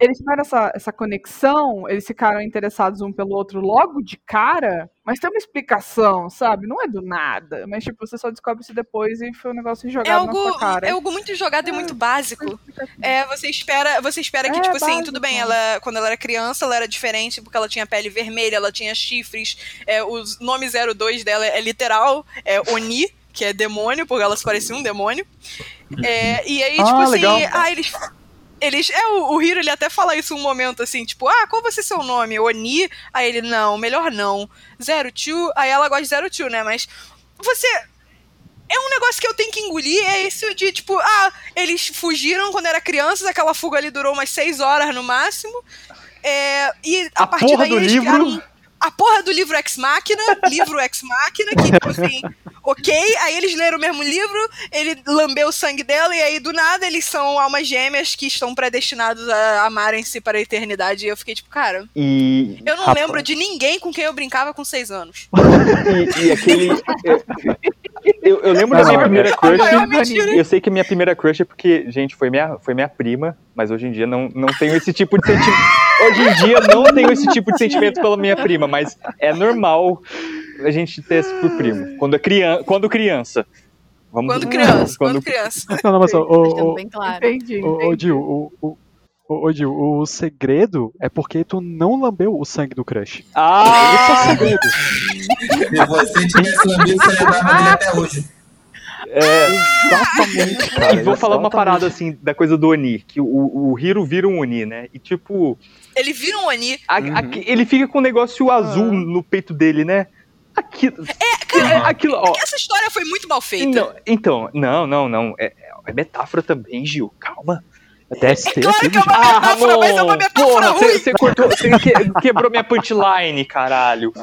eles tiveram essa, essa conexão, eles ficaram interessados um pelo outro logo de cara, mas tem uma explicação, sabe? Não é do nada, mas tipo, você só descobre isso depois e foi um negócio
é
jogado
algo,
na sua cara.
é algo muito jogado e
É.
muito básico. É, você espera, você espera que,
É,
tipo assim, tudo bem, ela, quando ela era criança, ela era diferente porque ela tinha pele vermelha, ela tinha chifres. É, o nome 02 dela é literal, é Oni, que é demônio, porque ela se parecia um demônio. É, e aí,
Ah,
tipo assim,
legal.
ah, eles. Eles, é, o, o Hiro, ele até fala isso um momento assim, tipo, ah, qual vai ser seu nome? Oni? Aí ele, não, melhor não. Zero Two, aí ela gosta de Zero Two, né? Mas você é um negócio que eu tenho que engolir, é esse de, tipo, ah, eles fugiram quando era crianças, aquela fuga ali durou umas seis horas no máximo. É, e a,
A
partir
porra
daí
do
eles
livro.
criaram a porra do livro Ex Machina, livro Ex Machina, que, tipo assim, <laughs> ok, aí eles leram o mesmo livro, ele lambeu o sangue dela, e aí do nada eles são almas gêmeas que estão predestinados a amarem-se para a eternidade. E eu fiquei tipo, cara,
E.
eu não
rapaz,
lembro de ninguém com quem eu brincava com seis anos.
E, e aquele. Eu, eu lembro
Não,
da minha
não,
primeira crush. Eu sei que a minha primeira crush é porque, gente, foi minha, foi minha prima, mas hoje em dia não, não tenho esse tipo de sentimento. Hoje em dia não tenho esse tipo de sentimento pela minha prima, mas é normal a gente ter isso por primo. Quando, é criança, quando criança. Vamos,
Quando criança, quando
quando-
criança.
Não, não, mas ô,
Deixando
ô,
bem claro.
Entendi, entendi.
Dil, o, o, ô, ô, Dil, o segredo é porque tu não lambeu o sangue do crush. Esse é o
Ah!
segredo.
Se você tivesse lambido, você lembrava dele até hoje.
É,
Exatamente, cara.
e vou falar uma
exatamente.
parada assim da coisa do Oni, que o, o Hiro vira um Oni, né? E tipo,
Ele vira um Oni.
a-
Uhum.
aque- ele fica com um negócio azul
Ah.
no peito dele, né? Aquilo. É, aquilo, ó.
Essa história foi muito mal feita.
Não, então, não, não, não. É, é metáfora também, Gil. Calma.
DST
Claro
aqui,
que é uma metáfora, mas é uma metáfora
porra,
ruim.
Você cortou, você que- quebrou minha punchline, caralho. <laughs>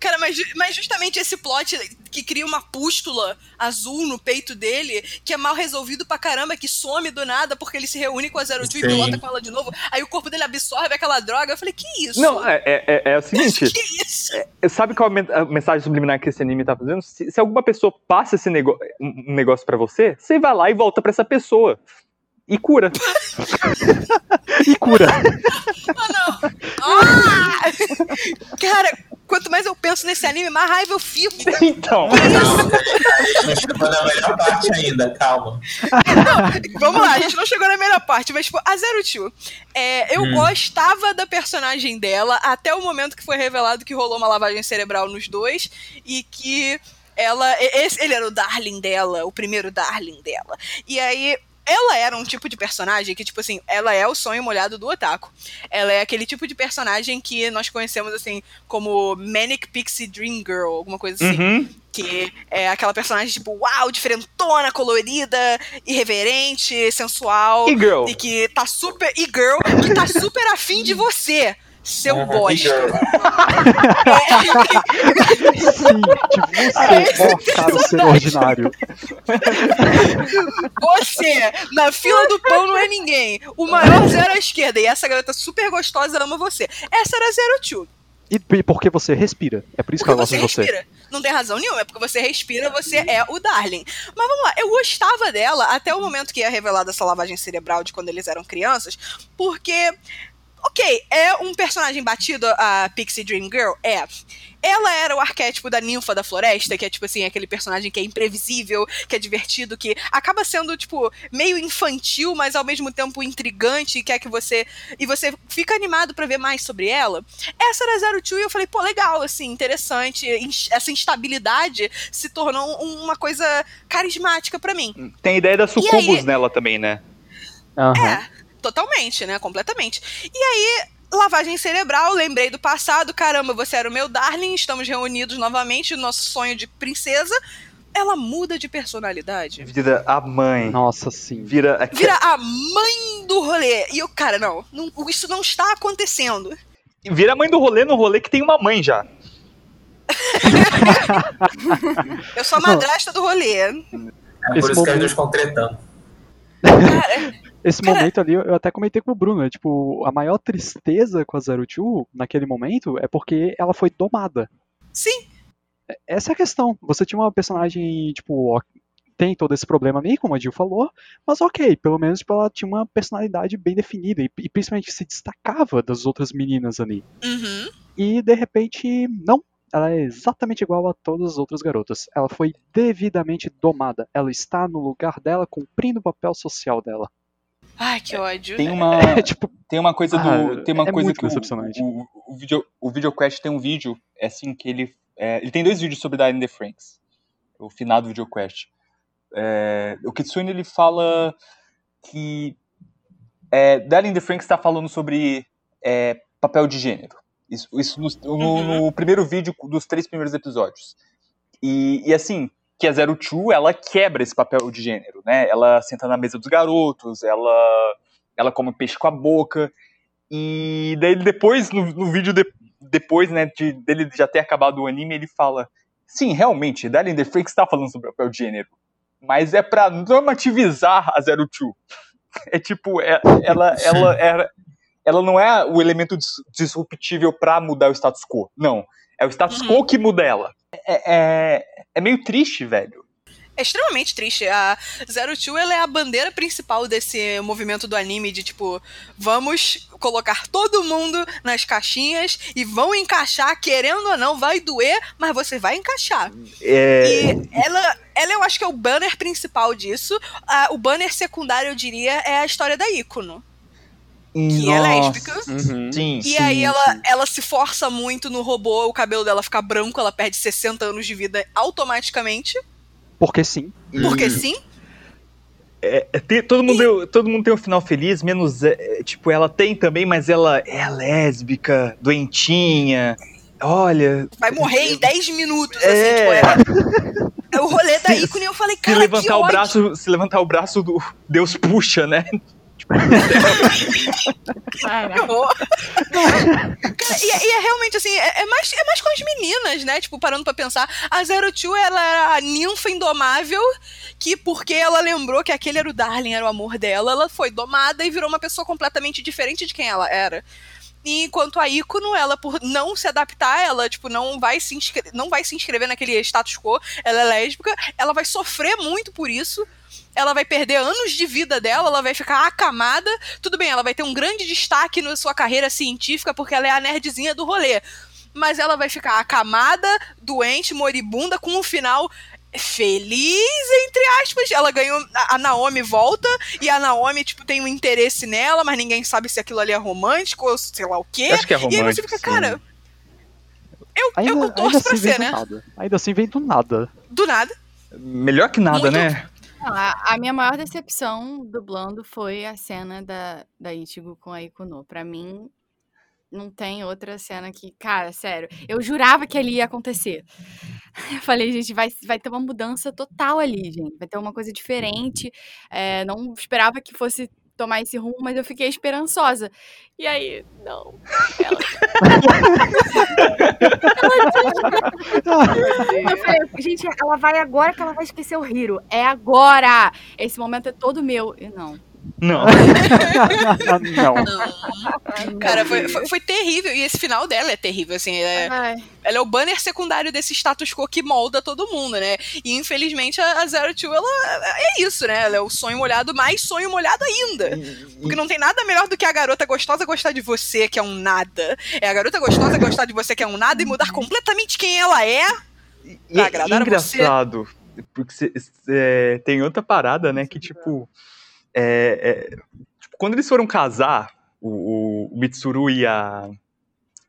Cara, mas, mas justamente esse plot que cria uma pústula azul no peito dele, que é mal resolvido pra caramba, que some do nada porque ele se reúne com a Zero Two e pilota com ela de novo. Aí o corpo dele absorve aquela droga. Eu falei, que isso?
Não, é, é, é- é o seguinte.
Que isso?
Sabe qual a men- a mensagem subliminar que esse anime tá fazendo? Se, se alguma pessoa passa esse nego um negócio pra você, você vai lá e volta pra essa pessoa. E cura.
E cura.
Ah, não! Ah! Cara, quanto mais eu penso nesse anime, mais raiva eu fico.
Então.
Não chegou na melhor parte ainda, calma.
Vamos lá, a gente não chegou na melhor parte, mas, tipo, a Zero Two. É, eu
Hum.
gostava da personagem dela até o momento que foi revelado que rolou uma lavagem cerebral nos dois e que ela. Esse, ele era o darling dela, o primeiro darling dela. E aí. Ela era um tipo de personagem que, tipo assim, ela é o sonho molhado do otaku. Ela é aquele tipo de personagem que nós conhecemos, assim, como Manic Pixie Dream Girl, alguma coisa assim.
Uhum.
Que é aquela personagem, tipo, uau, diferentona, colorida, irreverente, sensual.
E girl.
E que tá super. E girl, que tá super afim de você, seu
Uhum,
bosta.
e-girl.
Sim, de você, ó, cara, ser ordinário.
Você, na fila do pão, não é ninguém. O maior zero à esquerda. E essa garota super gostosa ama você. Essa era a Zero Two.
E, porque você respira. É por isso que
Porque
ela gosta
você
de você.
respira. Não tem razão nenhuma, é porque você respira, você é o Darling. Mas vamos lá, eu gostava dela até o momento que é revelada essa lavagem cerebral de quando eles eram crianças, porque Ok, é um personagem batido, a Pixie Dream Girl? É. Ela era o arquétipo da ninfa da floresta, que é tipo assim, aquele personagem que é imprevisível, que é divertido, que acaba sendo, tipo, meio infantil, mas ao mesmo tempo intrigante, e quer que você. E você fica animado para ver mais sobre ela. Essa era Zero Two e eu falei, pô, legal, assim, interessante. Essa instabilidade se tornou uma coisa carismática para mim.
Tem a ideia da sucubus nela também, né?
Uhum. É, totalmente, né? Completamente. E aí, lavagem cerebral, lembrei do passado, caramba, você era o meu darling, estamos reunidos novamente, nosso sonho de princesa. Ela muda de personalidade.
Vira a mãe.
Nossa, sim.
Vira,
Vira a mãe do rolê. E o cara, não, não, isso não está acontecendo.
Vira a mãe do rolê no rolê que tem uma mãe já. <laughs>
Eu sou a madrasta do rolê.
É por Esse isso que eles estão tretando. <laughs>
Esse Cara... momento ali, eu até comentei com o Bruno, né? Tipo, a maior tristeza com a Zero Two naquele momento é porque ela foi domada.
Sim.
Essa é a questão. Você tinha uma personagem, tipo, ó, tem todo esse problema ali, como a Jill falou, mas ok, pelo menos tipo, ela tinha uma personalidade bem definida e, e principalmente se destacava das outras meninas ali.
Uhum.
E de repente, não. Ela é exatamente igual a todas as outras garotas. Ela foi devidamente domada. Ela está no lugar dela, cumprindo o papel social dela.
Ai, que ódio.
Tem uma, <laughs> é, tipo, tem uma coisa ah, do. Tem uma é coisa que o, o, o, video, o VideoQuest tem um vídeo, é assim, que ele. É, ele tem dois vídeos sobre Dying the Franks. O finado VideoQuest. É, o Kitsune ele fala que. É, Dying the Franks está falando sobre é, papel de gênero. Isso, isso no, no, uhum. no, primeiro vídeo dos três primeiros episódios. E, e assim, que a Zero Two, ela quebra esse papel de gênero, né? Ela senta na mesa dos garotos, ela, ela come peixe com a boca, e daí depois, no, no vídeo de, depois, né, de, dele já ter acabado o anime, ele fala, sim, realmente, Darling the Freak está falando sobre o papel de gênero, mas é para normativizar a Zero Two. <laughs> É tipo, é, ela, ela, ela, ela não é o elemento disruptível para mudar o status quo, não. É o status quo uhum. que muda ela. É, é, é meio triste, velho.
É extremamente triste. A Zero Two ela é a bandeira principal desse movimento do anime de tipo, vamos colocar todo mundo nas caixinhas e vão encaixar, querendo ou não, vai doer, mas você vai encaixar.
É...
E ela, ela eu acho que é o banner principal disso. o banner secundário, eu diria, é a história da Ícono que Nossa. é lésbica.
Uhum. Sim,
e
sim,
aí ela, ela se força muito no robô, o cabelo dela fica branco, ela perde 60 anos de vida automaticamente.
Porque sim.
Porque hum. sim.
É, é tem, todo, mundo, e... todo mundo tem um final feliz, menos. É, tipo, ela tem também, mas ela é lésbica, doentinha. Olha.
Vai morrer em 10 minutos, assim, é... assim, tipo, é, <laughs> é o rolê da ícone e eu falei, cara,
se levantar
o
braço Se levantar o braço do Deus puxa, né?
E, e, é realmente assim, é, é, mais, é mais com as meninas, né? Tipo, parando pra pensar. A Zero Two, ela era a ninfa indomável, que porque ela lembrou que aquele era o Darling, era o amor dela, ela foi domada e virou uma pessoa completamente diferente de quem ela era. E enquanto a ícono, ela por não se adaptar, ela tipo não vai se não vai se inscrever naquele status quo, ela é lésbica, ela vai sofrer muito por isso ela vai perder anos de vida dela, ela vai ficar acamada. Tudo bem, ela vai ter um grande destaque na sua carreira científica porque ela é a nerdzinha do rolê. Mas ela vai ficar acamada, doente, moribunda, com um final feliz, entre aspas. Ela ganhou. A Naomi volta e a Naomi, tipo, tem um interesse nela, mas ninguém sabe se aquilo ali é romântico ou sei lá o quê.
Acho que é romântico.
E aí você fica, cara. Eu,
ainda,
eu torço assim pra ser, né?
Nada. Ainda assim vem do nada.
Do nada.
Melhor que nada, Muito... né?
A, a, minha maior decepção dublando foi a cena da, da Ichigo com a Ikuno. Pra mim, não tem outra cena que. Cara, sério. Eu jurava que ali ia acontecer. <laughs> Eu falei, gente, vai, vai ter uma mudança total ali, gente. Vai ter uma coisa diferente. É, não esperava que fosse tomar esse rumo, mas eu fiquei esperançosa. E aí, não. Ela... <laughs> eu falei, gente, ela vai agora que ela vai esquecer o Hiro. É agora! Esse momento é todo meu. E não. <laughs>
Não.
não.
Cara, foi, foi, foi terrível. E esse final dela é terrível, assim. É,
Ai.
ela é o banner secundário desse status quo que molda todo mundo, né? E infelizmente a a Zero Two, ela é isso, né? Ela é o sonho molhado, mais sonho molhado ainda. Porque não tem nada melhor do que a garota gostosa gostar de você, que é um nada. É a garota gostosa gostar de você, que é um nada, e mudar completamente quem ela é.
E
Pra
é
agradar a
engraçado, porque cê- cê- tem outra parada, né, que tipo, é, é, tipo, quando eles foram casar, o, o Mitsuru e a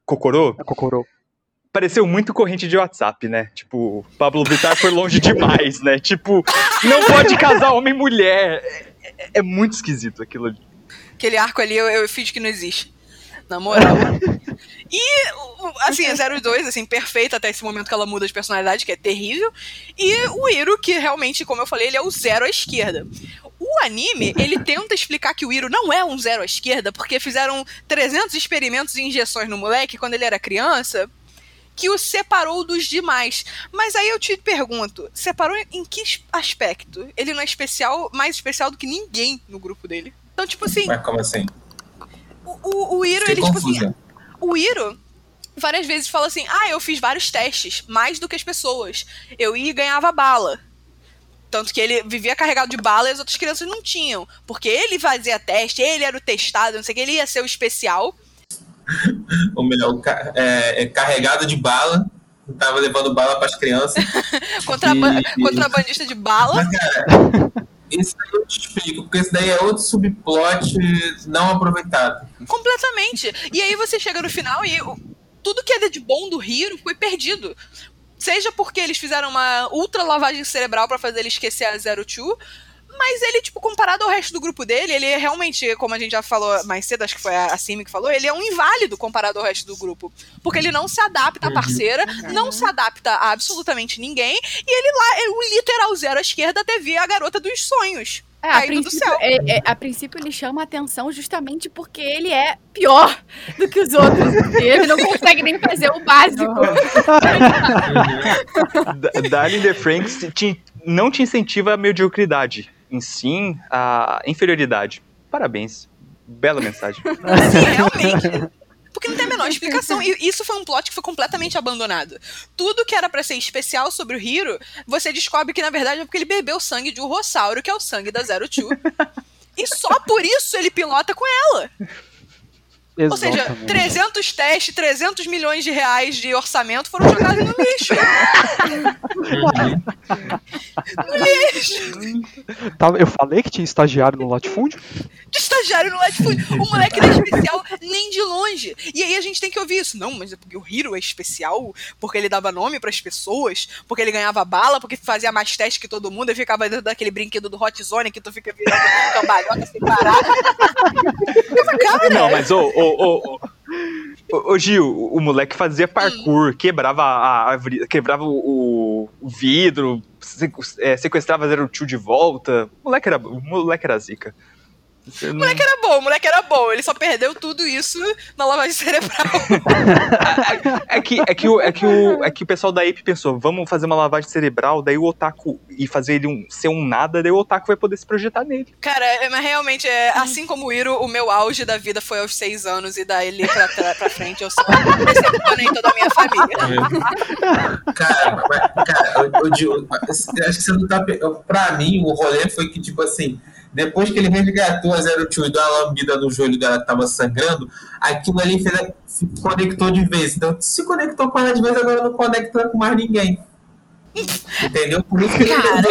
Kokoro,
A Kokoro.
pareceu muito corrente de WhatsApp, né? Tipo, Pablo Vittar foi longe demais, né? Tipo, não pode casar homem e mulher. É, é- é muito esquisito aquilo ali.
Aquele arco ali eu, eu finge que não existe. Na moral. <laughs> E, assim, a 02, assim, perfeita até esse momento que ela muda de personalidade, que é terrível. E o Iro, que realmente, como eu falei, ele é o zero à esquerda. O anime, ele tenta explicar que o Iro não é um zero à esquerda, porque fizeram 300 experimentos e injeções no moleque quando ele era criança, que o separou dos demais. Mas aí eu te pergunto, separou em que aspecto? Ele não é especial, mais especial do que ninguém no grupo dele. Então, tipo assim,
Mas como assim?
o, o, o Iro,
Fiquei
ele, tipo assim,
confusa.
O Iro várias vezes fala assim: ah, eu fiz vários testes, mais do que as pessoas. Eu ia e ganhava bala. Tanto que ele vivia carregado de bala e as outras crianças não tinham. Porque ele fazia teste, ele era o testado, não sei o que, ele ia ser o especial. <laughs>
Ou melhor, é, é carregado de bala. Tava levando bala para as crianças. <laughs>
Contraban
E-
Contrabandista de bala.
Mas, <laughs> cara, isso aí eu te explico, porque esse daí é outro subplot não aproveitado.
Completamente. E aí você chega no final e tudo que é de bom do Hiro foi perdido. Seja porque eles fizeram uma ultra lavagem cerebral pra fazer ele esquecer a Zero Two, mas ele, tipo, comparado ao resto do grupo dele, ele é realmente, como a gente já falou mais cedo, acho que foi a Simi que falou, ele é um inválido comparado ao resto do grupo. Porque ele não se adapta à parceira, não se adapta a absolutamente ninguém, e ele lá é o literal zero à esquerda até ver a garota dos sonhos.
É, a, princípio,
céu.
é- é- a princípio ele chama atenção justamente porque ele é pior do que os outros. E ele não consegue nem fazer o básico. <laughs>
Da- Darling the Franks te- não te incentiva a mediocridade, em sim a inferioridade. Parabéns. Bela mensagem. <laughs>
Realmente. Porque não tem a menor explicação. E isso foi um plot que foi completamente abandonado. Tudo que era pra ser especial sobre o Hiro, você descobre que na verdade é porque ele bebeu sangue de um rossauro, que é o sangue da Zero Two. E só por isso ele pilota com ela. Ou seja,
Exatamente.
300 testes, 300 milhões de reais de orçamento foram jogados no lixo. <laughs> No lixo.
Tava- eu falei que tinha estagiário no latifúndio?
de estagiário no Lightfoot. O moleque não é especial nem de longe. E aí a gente tem que ouvir isso. Não, mas é porque o Hiro é especial, porque ele dava nome pras pessoas, porque ele ganhava bala, porque fazia mais teste que todo mundo e ficava dentro daquele brinquedo do Hot Zone que tu fica virando <laughs> cambalhota sem parar. Cara,
Não, mas ô, ô, ô, ô, ô, Gil, o, o moleque fazia parkour, quebrava a árvore, quebrava o, o vidro, é, sequestrava Zero Two de volta. O moleque era, o moleque era zica. Você
o
não-
moleque era bom, o moleque era bom. Ele só perdeu tudo isso na lavagem cerebral.
É que, é, que o, é, que o, é que o pessoal da Ape pensou, vamos fazer uma lavagem cerebral, daí o Otaku e fazer ele um, ser um nada, daí o Otaku vai poder se projetar nele.
Cara, é, mas realmente, é, assim como o Iro, o meu auge da vida foi aos seis anos e daí pra, tra- pra frente eu só decepcionei toda a minha família.
Cara, mas, cara, eu, eu digo, acho que você não tá. eu- Pra mim, o rolê foi que, tipo assim, depois que ele resgatou a Zero Two e deu uma lambida no joelho dela que tava sangrando, aquilo ali fez, a- se conectou de vez. Então, se conectou com ela de vez, agora não conecta com mais ninguém. Entendeu? Por isso que ele
Cara.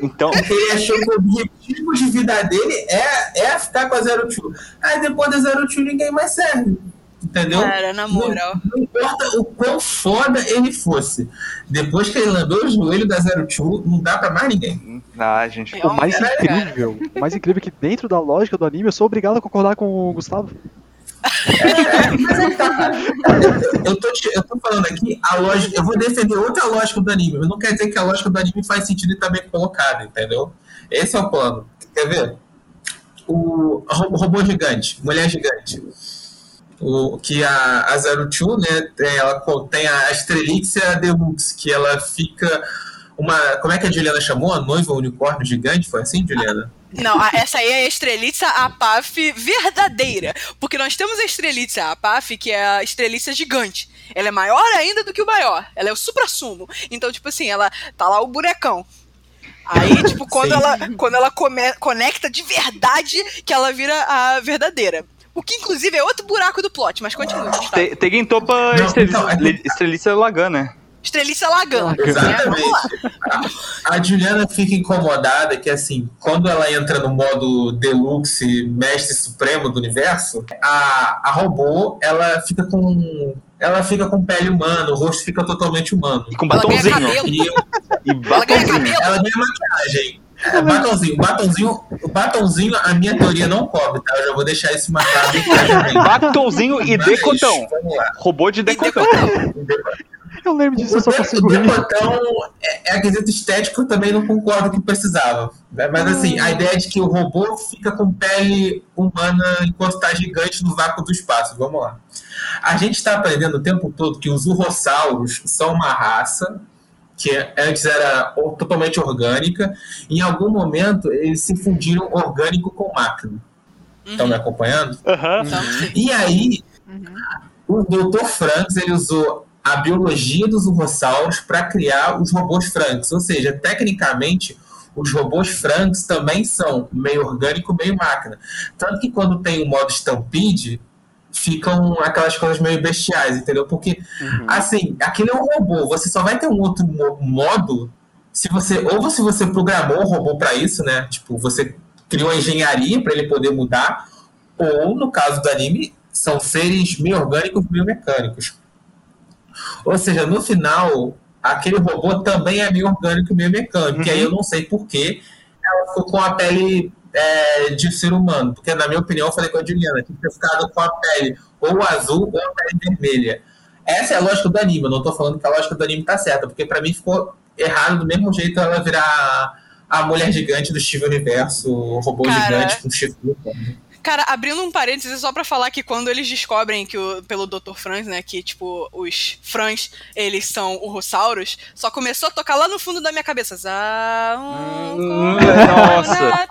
Então,
Porque ele achou que o objetivo de vida dele é, é ficar com a Zero Two. Aí depois da Zero Two ninguém mais serve. Entendeu?
Cara, na moral.
Não importa o quão foda ele fosse. Depois que ele lambeu o joelho da Zero Two, não dá pra mais ninguém.
ah, gente,
O mais
cara.
incrível, o mais incrível é que dentro da lógica do anime eu sou obrigado a concordar com o Gustavo.
É que tá. Eu, tô, te- eu tô falando aqui, a lógica. Eu vou defender outra lógica do anime, mas não quer dizer que a lógica do anime faz sentido e tá bem colocada, entendeu? Esse é o plano. Quer ver? O ro- robô gigante, mulher gigante. O, que a, a Zero Two, né, tem- ela contém a Astrelixia Deluxe, que ela fica uma. Como é que a Juliana chamou? A noiva unicórnio gigante? Foi assim, Juliana?
Não, a- essa aí é a Estrelitzia apaf verdadeira. Porque nós temos a Estrelitzia apaf, que é a Estrelitzia gigante. Ela é maior ainda do que o maior. Ela é o supra-sumo. Então, tipo assim, ela tá lá o bonecão. Aí, tipo, quando
Sim.
ela, quando ela come- conecta de verdade, que ela vira a verdadeira. O que, inclusive, é outro buraco do plot, mas continua.
Te- Tegan topa Estreliça Lagan, né?
Estreliça Lagan.
Exatamente. A, a Juliana fica incomodada que, assim, quando ela entra no modo deluxe, mestre supremo do universo, a, a robô, ela fica com. Ela fica com pele humana, o rosto fica totalmente humano.
E com
Ela ganha
batomzinho.
cabelo.
E eu-
E
Ela ganha
batomzinho.
cabelo.
ela ganha maquiagem. É, batonzinho, o batonzinho, o batonzinho, a minha teoria não cobre, tá? Eu já vou deixar isso marcado. <laughs>
Batomzinho e
Mas,
decotão. Robô de decotão.
Eu lembro disso, eu só
O
consigo rir.
decotão é, é quesito estético, eu também não concordo que precisava. Mas assim, a ideia de que o robô fica com pele humana enquanto tá gigante no vácuo do espaço. Vamos lá. A gente está aprendendo o tempo todo que os urrossauros são uma raça que antes era totalmente orgânica. Em algum momento, eles se fundiram orgânico com máquina. Estão me acompanhando?
Então, sim.
E aí,
Uhum.
o Dr. Franks ele usou a biologia dos urrossauros para criar os robôs Franks. Ou seja, tecnicamente, os robôs Franks também são meio orgânico, meio máquina. Tanto que quando tem o modo Stampede, ficam aquelas coisas meio bestiais, entendeu? Porque, assim, aquele é um robô. Você só vai ter um outro mo- modo se você ou se você programou o robô para isso, né? Tipo, você criou a engenharia para ele poder mudar, ou no caso do anime, são seres meio orgânicos, meio mecânicos. Ou seja, no final, aquele robô também é meio orgânico, meio mecânico. E aí eu não sei por que ela ficou com a pele é, de ser humano. Porque, na minha opinião, eu falei com a Juliana, que ter ficado com a pele ou azul ou a pele vermelha. Essa é a lógica do anime. Eu não tô falando que a lógica do anime tá certa, porque pra mim ficou errado do mesmo jeito ela virar a mulher gigante do Steve Universo, o robô
Cara.
gigante com chifre.
Cara, abrindo um parênteses só pra falar que quando eles descobrem que o, pelo Dr. Franz, né, que tipo os Franz, eles são urrossauros, só começou a tocar lá no fundo da minha cabeça.
Hum, nossa.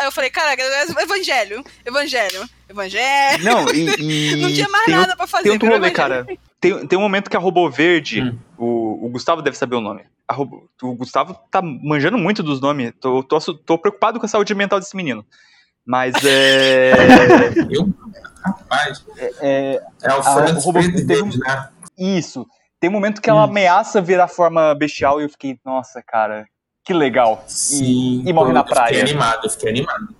Aí eu falei, cara, evangelho, evangelho, evangelho.
Não, e. <laughs> e
Não tinha mais
tem
nada pra fazer.
Tem
virou
rolê, cara. Tem, tem um momento que a robô verde,
Hum.
o, o Gustavo deve saber o nome. O Gustavo tá manjando muito dos nomes. Tô, tô, tô preocupado com a saúde mental desse menino. Mas é. <laughs>
Eu, rapaz,
é
é o Franz
o
e
teve
verde, né?
isso. Tem um momento que ela
Isso.
ameaça virar forma bestial e eu fiquei, nossa, cara, que legal.
Sim.
e morre na
eu
praia.
Fiquei animado, eu fiquei animado.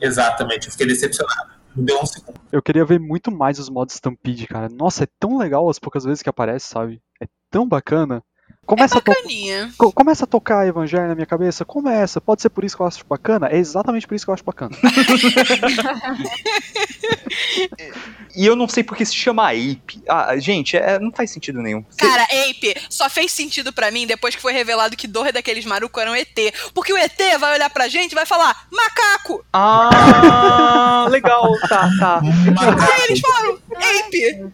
Exatamente, eu fiquei decepcionado. Não deu um segundo.
Eu queria ver muito mais os modos Stampede, cara. Nossa, é tão legal as poucas vezes que aparece, sabe? É tão bacana. Começa, a, to-
Bacaninha.
co- começa a tocar Evangelho na minha cabeça? Começa. Pode ser por isso que eu acho bacana? É exatamente por isso que eu acho bacana. <laughs>
E eu não sei porque se chama Ape. Ah, gente, é, não faz sentido nenhum.
Cara, Ape, só fez sentido pra mim depois que foi revelado que dois daqueles marucos eram ET. Porque o ET vai olhar pra gente e vai falar, macaco!
Ah, legal, tá, tá. <laughs>
Aí eles falaram, Ape!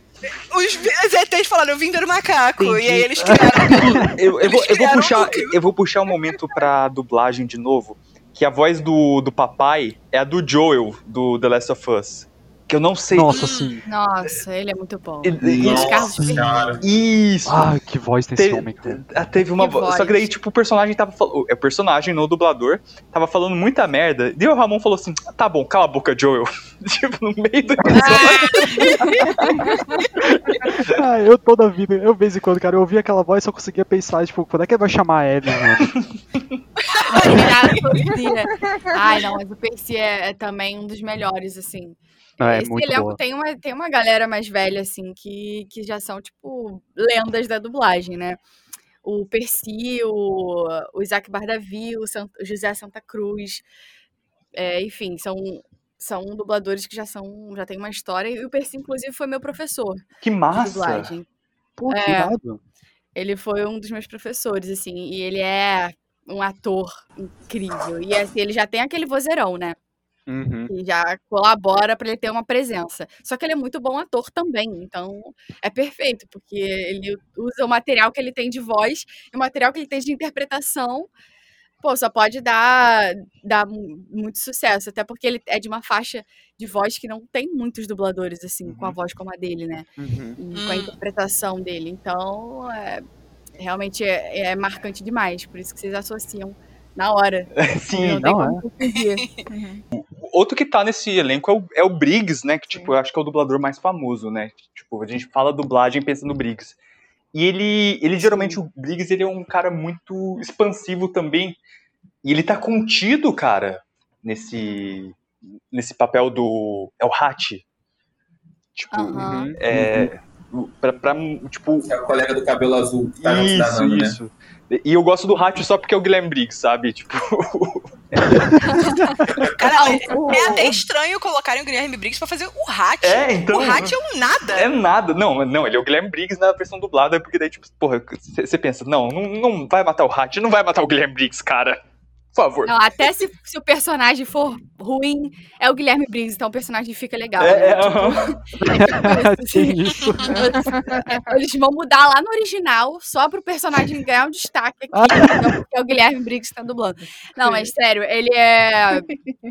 Os, os ETs falaram, eu vim ver o macaco.
Entendi.
E aí eles criaram. <laughs>
Eu, eu, vou, eu, vou
um
puxar,
núcleo.
eu vou puxar um momento pra dublagem de novo. Que a voz do, do papai é a do Joel, do The Last of Us. Que eu não sei.
Nossa, sim.
Nossa, ele é muito bom.
E- e-
Os Carlos
Nossa senhora.
Isso!
Ah, que voz tem esse
Teve,
homem, cara.
ah, teve uma
Que
voz. Só que daí, tipo, o personagem tava falando. É o personagem no dublador tava falando muita merda. E o Ramon falou assim: tá bom, cala a boca, Joel. <laughs> tipo, no meio do episódio. <laughs>
Ah, eu toda a vida, eu de vez em quando, cara, eu ouvia aquela voz e só conseguia pensar, tipo, quando é que ele vai chamar a Ellie, mano?
Cara, é- Ai, não, mas o Percy é, é também um dos melhores, assim.
Não, é
Esse
muito
elenco
boa.
tem uma, tem uma galera mais velha, assim, que, que já são, tipo, lendas da dublagem, né? O Percy, o, o Isaac Bardavi, o, Sant- o José Santa Cruz. é, enfim, são, são dubladores que já são já têm uma história. E o Percy, inclusive, foi meu professor
Que massa!
dublagem.
Pô, que
É. Ele foi um dos meus professores, assim, e ele é um ator incrível. E assim, ele já tem aquele vozeirão, né?
Uhum.
que já colabora para ele ter uma presença. Só que ele é muito bom ator também, então é perfeito, porque ele usa o material que ele tem de voz e o material que ele tem de interpretação pô, só pode dar, dar mu- muito sucesso. Até porque ele é de uma faixa de voz que não tem muitos dubladores, assim, com a
Uhum.
voz como a dele, né?
Uhum.
E com a
Hum.
interpretação dele. Então, é, realmente é, é marcante demais. Por isso que vocês associam na hora. <laughs>
Sim,
não tem
não
como confundir. <laughs>
Outro que tá nesse elenco é o, é o Briggs, né? Que, tipo, eu acho que é o dublador mais famoso, né? Tipo, a gente fala dublagem pensa no Briggs. E ele, ele geralmente, o Briggs, ele é um cara muito expansivo também. E ele tá contido, cara, nesse, nesse papel do... É o Hatch. Tipo,
Aham.
é... Pra, pra, tipo,
é o colega do cabelo azul que tá
isso,
danando, né?
E eu gosto do Hatch só porque é o Guilherme Briggs, sabe? Tipo, <laughs>
Cara,
o-
é até estranho colocarem o Guilherme Briggs pra fazer o Hat.
é, então...
O Hat é um nada.
É nada. Não, não, ele é o Guilherme Briggs na versão dublada, porque daí, tipo, porra, você pensa, não, não, não vai matar o Hat, não vai matar o Guilherme Briggs, cara. Por favor.
Não, até se, se o personagem for ruim, é o Guilherme Briggs, então o personagem fica legal.
É,
né?
é,
Tipo, <laughs>
isso. <laughs>
Eles vão mudar lá no original só pro personagem ganhar um destaque aqui,
Ah.
porque é o Guilherme Briggs que tá dublando. Não, mas sério, ele é.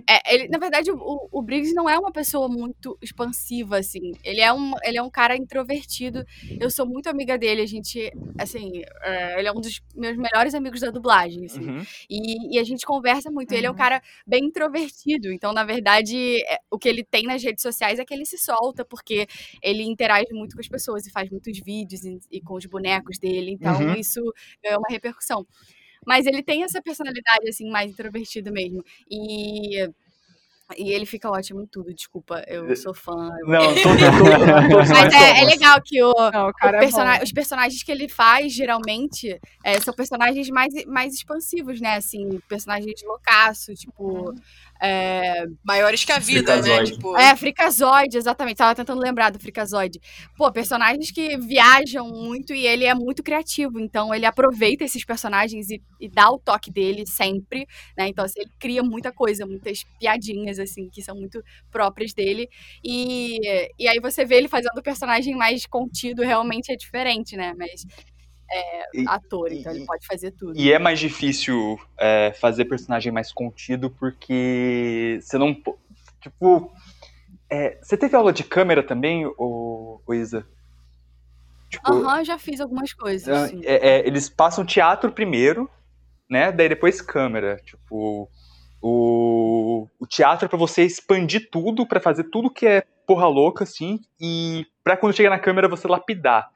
é- ele, na verdade, o, o Briggs não é uma pessoa muito expansiva, assim. Ele é, um, ele é um cara introvertido. Eu sou muito amiga dele, a gente, assim, é, ele é um dos meus melhores amigos da dublagem, assim.
Uhum.
E, e a gente conversa muito. Ele é um cara bem introvertido. Então, na verdade, é- o que ele tem nas redes sociais é que ele se solta, porque ele interage muito com as pessoas e faz muitos vídeos e, e com os bonecos dele. Então,
Uhum.
isso é uma repercussão. Mas ele tem essa personalidade, assim, mais introvertida mesmo. E. E ele fica ótimo em tudo, desculpa. Eu sou fã. eu-
Não, todos, todos, todos
Mas é, é legal que o,
Não, o
o
cara é
os personagens que ele faz, geralmente, é, são personagens mais, mais expansivos, né? Assim, personagens loucaço, tipo. É,
Maiores que a vida, né?
Freakazoid.
Tipo,
é, Frikazoid, exatamente. Tava tentando lembrar do Frikazoid. Pô, personagens que viajam muito e ele é muito criativo. Então, ele aproveita esses personagens e, e dá o toque dele sempre, né? Então, assim, ele cria muita coisa, muitas piadinhas, assim, que são muito próprias dele. E, e aí você vê ele fazendo o personagem mais contido, realmente é diferente, né? Mas é
E-
ator, então
e-
ele pode fazer tudo.
E é mais difícil é, fazer personagem mais contido porque você não. po- Tipo. é, você teve aula de câmera também, ô, ô Isa? Tipo,
Aham, já fiz algumas coisas.
Ah, é- é, eles passam teatro primeiro, né? Daí depois câmera. Tipo, o, o teatro é pra você expandir tudo, pra fazer tudo que é porra louca, assim, e pra quando chega na câmera você lapidar.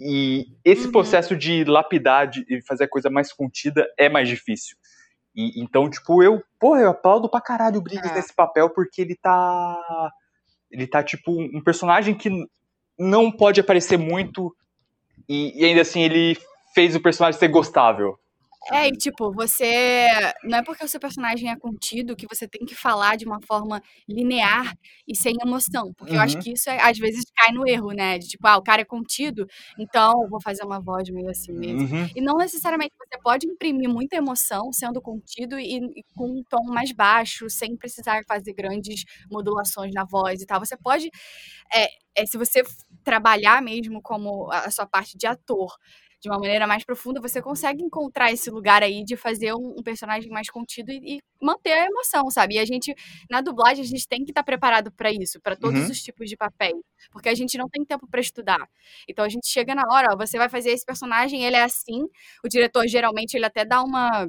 E esse
Uhum.
processo de lapidar de- e fazer a coisa mais contida é mais difícil. E, então, tipo, eu, porra, eu aplaudo pra caralho o Briggs
É.
nesse papel, porque ele tá. Ele tá, tipo, um personagem que não pode aparecer muito e, e ainda assim ele fez o personagem ser gostável.
É, e tipo, você. Não é porque o seu personagem é contido que você tem que falar de uma forma linear e sem emoção. Porque eu acho
Uhum.
que isso, é- às vezes, cai no erro, né? De tipo, ah, o cara é contido, então eu vou fazer uma voz meio assim mesmo.
Uhum.
E não necessariamente você pode imprimir muita emoção sendo contido e, e com um tom mais baixo, sem precisar fazer grandes modulações na voz e tal. Você pode, é, é, se você trabalhar mesmo como a sua parte de ator de uma maneira mais profunda, você consegue encontrar esse lugar aí de fazer um, um personagem mais contido e, e manter a emoção, sabe? E a gente, na dublagem, a gente tem que estar preparado para isso, para todos
Uhum.
os tipos de papéis, porque a gente não tem tempo para estudar. Então a gente chega na hora, ó, você vai fazer esse personagem, ele é assim, o diretor geralmente ele até dá uma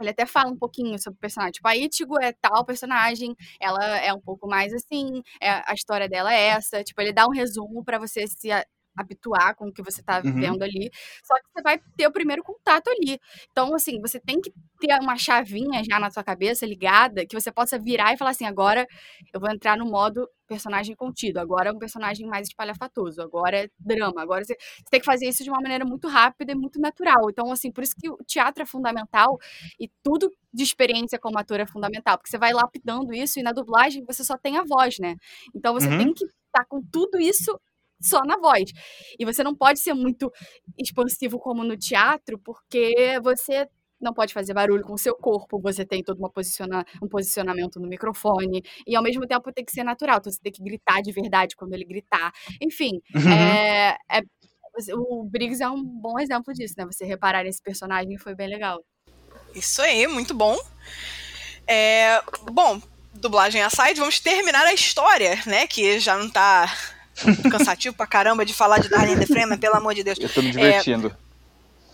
ele até fala um pouquinho sobre o personagem. Tipo, a Ichigo é tal personagem, ela é um pouco mais assim, é, a história dela é essa. Tipo, ele dá um resumo pra você se habituar com o que você tá
Uhum.
vendo ali. Só que você vai ter o primeiro contato ali. Então, assim, você tem que ter uma chavinha já na sua cabeça ligada, que você possa virar e falar assim: agora eu vou entrar no modo personagem contido, agora é um personagem mais espalhafatoso, agora é drama, agora você, você tem que fazer isso de uma maneira muito rápida e muito natural. Então, assim, por isso que o teatro é fundamental e tudo de experiência como ator é fundamental, porque você vai lapidando isso e na dublagem você só tem a voz, né? Então você
Uhum.
tem que estar com tudo isso só na voz. E você não pode ser muito expansivo como no teatro, porque você não pode fazer barulho com o seu corpo, você tem todo uma posiciona um posicionamento no microfone, e ao mesmo tempo tem que ser natural, então você tem que gritar de verdade quando ele gritar. Enfim,
Uhum.
é, é- o Briggs é um bom exemplo disso, né? Você reparar nesse personagem foi bem legal.
Isso aí, muito bom. É, bom, dublagem aside, vamos terminar a história, né? Que já não tá <laughs> cansativo pra caramba de falar de Darling the Frame, pelo amor de Deus.
Eu tô me divertindo.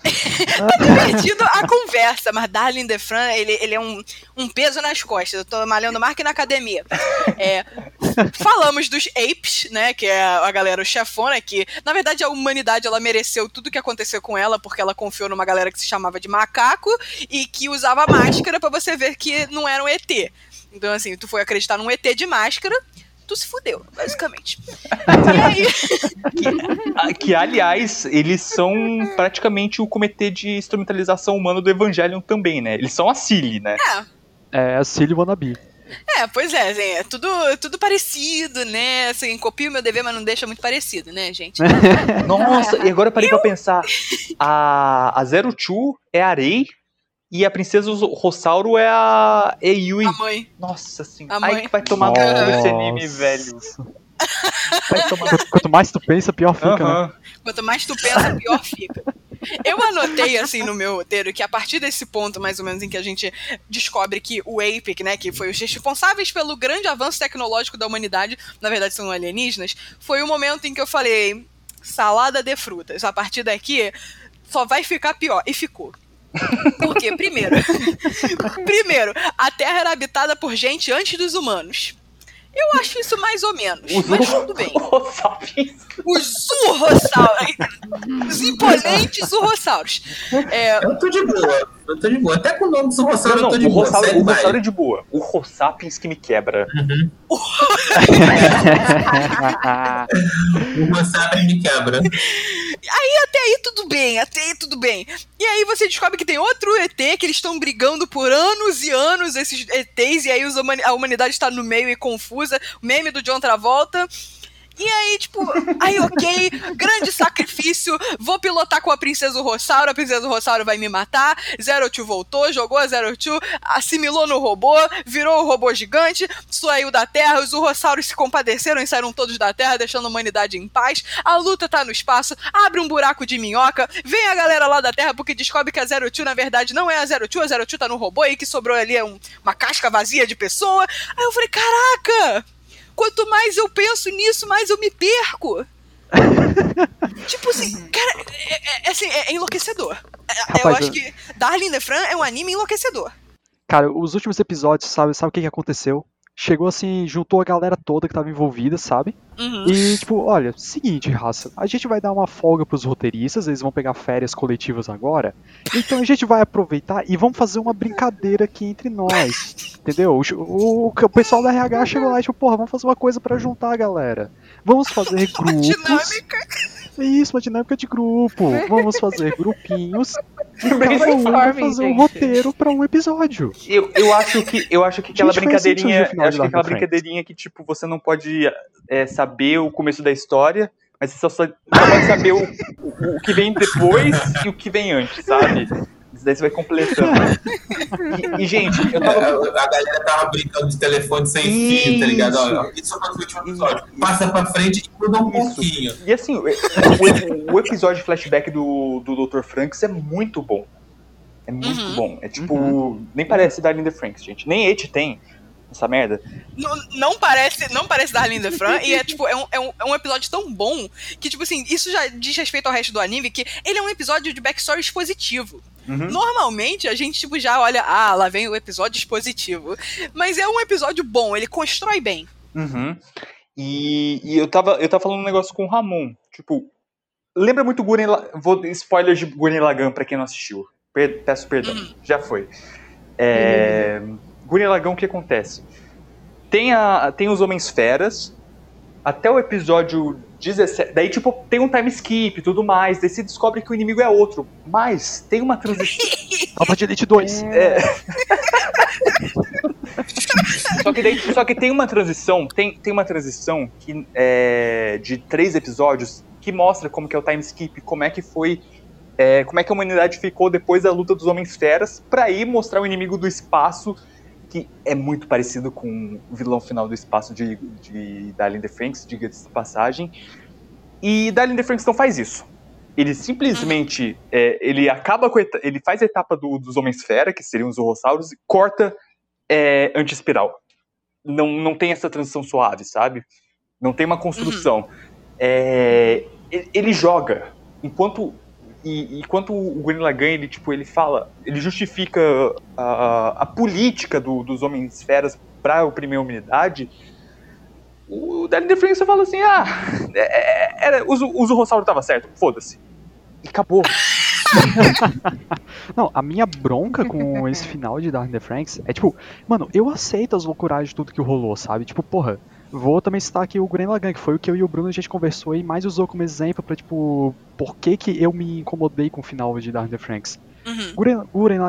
<laughs>
tá divertido a conversa, mas Darling Defran, ele, ele é um, um peso nas costas. Eu tô malhando marca na academia. É, falamos dos apes, né, que é a galera o chefona, que na verdade a humanidade ela mereceu tudo que aconteceu com ela, porque ela confiou numa galera que se chamava de macaco e que usava máscara para você ver que não era um ET. Então, assim, tu foi acreditar num ET de máscara, tu se fudeu, basicamente. <laughs> e aí,
Que, aliás, eles são praticamente o comitê de instrumentalização humana do Evangelion também, né? Eles são a Cilly, né?
É a Silly Wannabe.
É, pois é, assim, é tudo, tudo parecido, né? Assim, copia o meu dever, mas não deixa muito parecido, né, gente? <laughs>
Nossa, e agora eu parei pra pensar. A, a Zero Two é a Rei e a Princesa Rossauro é a Eiyui.
A mãe.
Nossa senhora.
A mãe.
Ai, que vai tomar no cu esse anime, velho. Vai tomar
Quanto, mais tu pensa, pior fica, né?
Quanto mais tu pensa, pior fica. Eu anotei, assim, no meu roteiro, que a partir desse ponto, mais ou menos, em que a gente descobre que o APIC, né, que foi os responsáveis pelo grande avanço tecnológico da humanidade, na verdade são alienígenas, foi o momento em que eu falei, salada de frutas. A partir daqui, só vai ficar pior. E ficou. Por quê? Primeiro, <laughs> primeiro, a Terra era habitada por gente antes dos humanos. Eu acho isso mais ou menos,
Os
mas tudo bem. Os urrossauros. Os imponentes urrossauros. É,
Eu tô de boa. Eu tô de boa. Até com o nome do
Não,
Rossauro
não,
eu tô de
o
boa.
O. Rossauro é de boa. O Rossapiens que me quebra. <laughs>
O Rossauro me quebra.
até aí tudo bem, até aí tudo bem. E aí você descobre que tem outro ET que eles estão brigando por anos e anos, esses ETs, e aí os humani- a humanidade está no meio e confusa. O meme do John Travolta. E aí, tipo, aí ok, grande sacrifício, vou pilotar com a Princesa Rossauro, a Princesa Rossauro vai me matar, Zero Two voltou, jogou a Zero Two, assimilou no robô, virou o robô gigante, saiu da Terra, os Urrossauros se compadeceram e saíram todos da Terra, deixando a humanidade em paz, a luta tá no espaço, abre um buraco de minhoca, vem a galera lá da Terra porque descobre que a Zero Two, na verdade, não é a Zero Two, a Zero Two tá no robô e que sobrou ali é um- uma casca vazia de pessoa. Aí eu falei, caraca! Quanto mais eu penso nisso, mais eu me perco. <laughs> tipo assim, cara, é, é- é assim, é enlouquecedor. É- eu
Rapaz,
acho
eu-
que Darling the Fran é um anime enlouquecedor.
Cara, os últimos episódios, sabe, sabe o que aconteceu? Chegou assim, juntou a galera toda que tava envolvida, sabe?
Uhum.
E, tipo, olha, seguinte, raça, a gente vai dar uma folga pros roteiristas, eles vão pegar férias coletivas agora. Então a gente vai aproveitar e vamos fazer uma brincadeira aqui entre nós. Entendeu? O, o, o pessoal da RH chegou lá e tipo, porra, vamos fazer uma coisa pra juntar a galera. Vamos fazer
Uma
grupos.
dinâmica.
Isso, uma dinâmica de grupo. Vamos fazer grupinhos. Um
Brainstorming,
fazer um
gente.
roteiro pra um episódio.
Eu, eu acho que eu acho que aquela brincadeirinha, eu acho que aquela brincadeirinha que tipo você não pode é, saber o começo da história, mas você só, só pode saber o, o, o que vem depois e o que vem antes, sabe? Isso daí você vai completando. E, e, gente, eu tava
A galera tava brincando de telefone sem fio, tá ligado? Ó, Isso foi no último episódio. Passa pra frente e muda um
Isso.
pouquinho.
E assim, o, o- o episódio flashback do, do Dr. Franks é muito bom. É muito
Uhum.
bom. É tipo, nem parece Darling the Franks, gente. Nem It tem essa merda.
Não, não parece, não parece Darling the Fran, e é tipo, é um, é, um, é um episódio tão bom que, tipo assim, isso já diz respeito ao resto do anime, que ele é um episódio de backstory expositivo.
Uhum.
Normalmente a gente, tipo, já olha, ah, lá vem o episódio expositivo. Mas é um episódio bom, ele constrói bem.
Uhum. E, e eu, tava, eu tava falando um negócio com o Ramon. Tipo, lembra muito Gurren Vou spoilers de Gurren Lagann pra quem não assistiu. Per- peço perdão.
Uhum.
Já foi. É, Gurren Lagann, o que acontece? Tem, a, tem os Homens Feras. Até o episódio 17. Daí, tipo, tem um time skip e tudo mais. Daí se descobre que o inimigo é outro. Mas tem uma transição. <laughs>
Tropa de Elite 2.
É. <laughs> só, que daí, só que tem uma transição, tem, tem uma transição que é, de três episódios que mostra como que é o time skip, como é que foi, é, como é que a humanidade ficou depois da luta dos Homens Feras, pra aí mostrar o inimigo do espaço, que é muito parecido com o vilão final do espaço de, de Darling the Franks, diga-se de passagem. E Darling the Franks não faz isso. ele simplesmente é, ele acaba com ele faz a etapa do- dos Homens-Fera, que seriam os Urrossauros, e corta é, anti-espiral. Não, não tem essa transição suave, sabe? Não tem uma construção. É, ele, ele joga. Enquanto. E, enquanto o Gurren Lagann, ele, tipo, ele fala, ele justifica a, a política do- dos Homens-Feras para oprimir a humanidade, o Danny DeFranco fala assim, ah, é, é, era, o, o tava certo, foda-se. E acabou. <laughs>
Não, a minha bronca com esse final de Dark the Franks é tipo, mano, eu aceito as loucuragens de tudo que rolou, sabe? Tipo, porra, vou também citar aqui o Gurren Lagann, que foi o que eu e o Bruno a gente conversou e mais usou como exemplo pra, tipo, por que que eu me incomodei com o final de Dark the Franks.
Uhum.
Guren,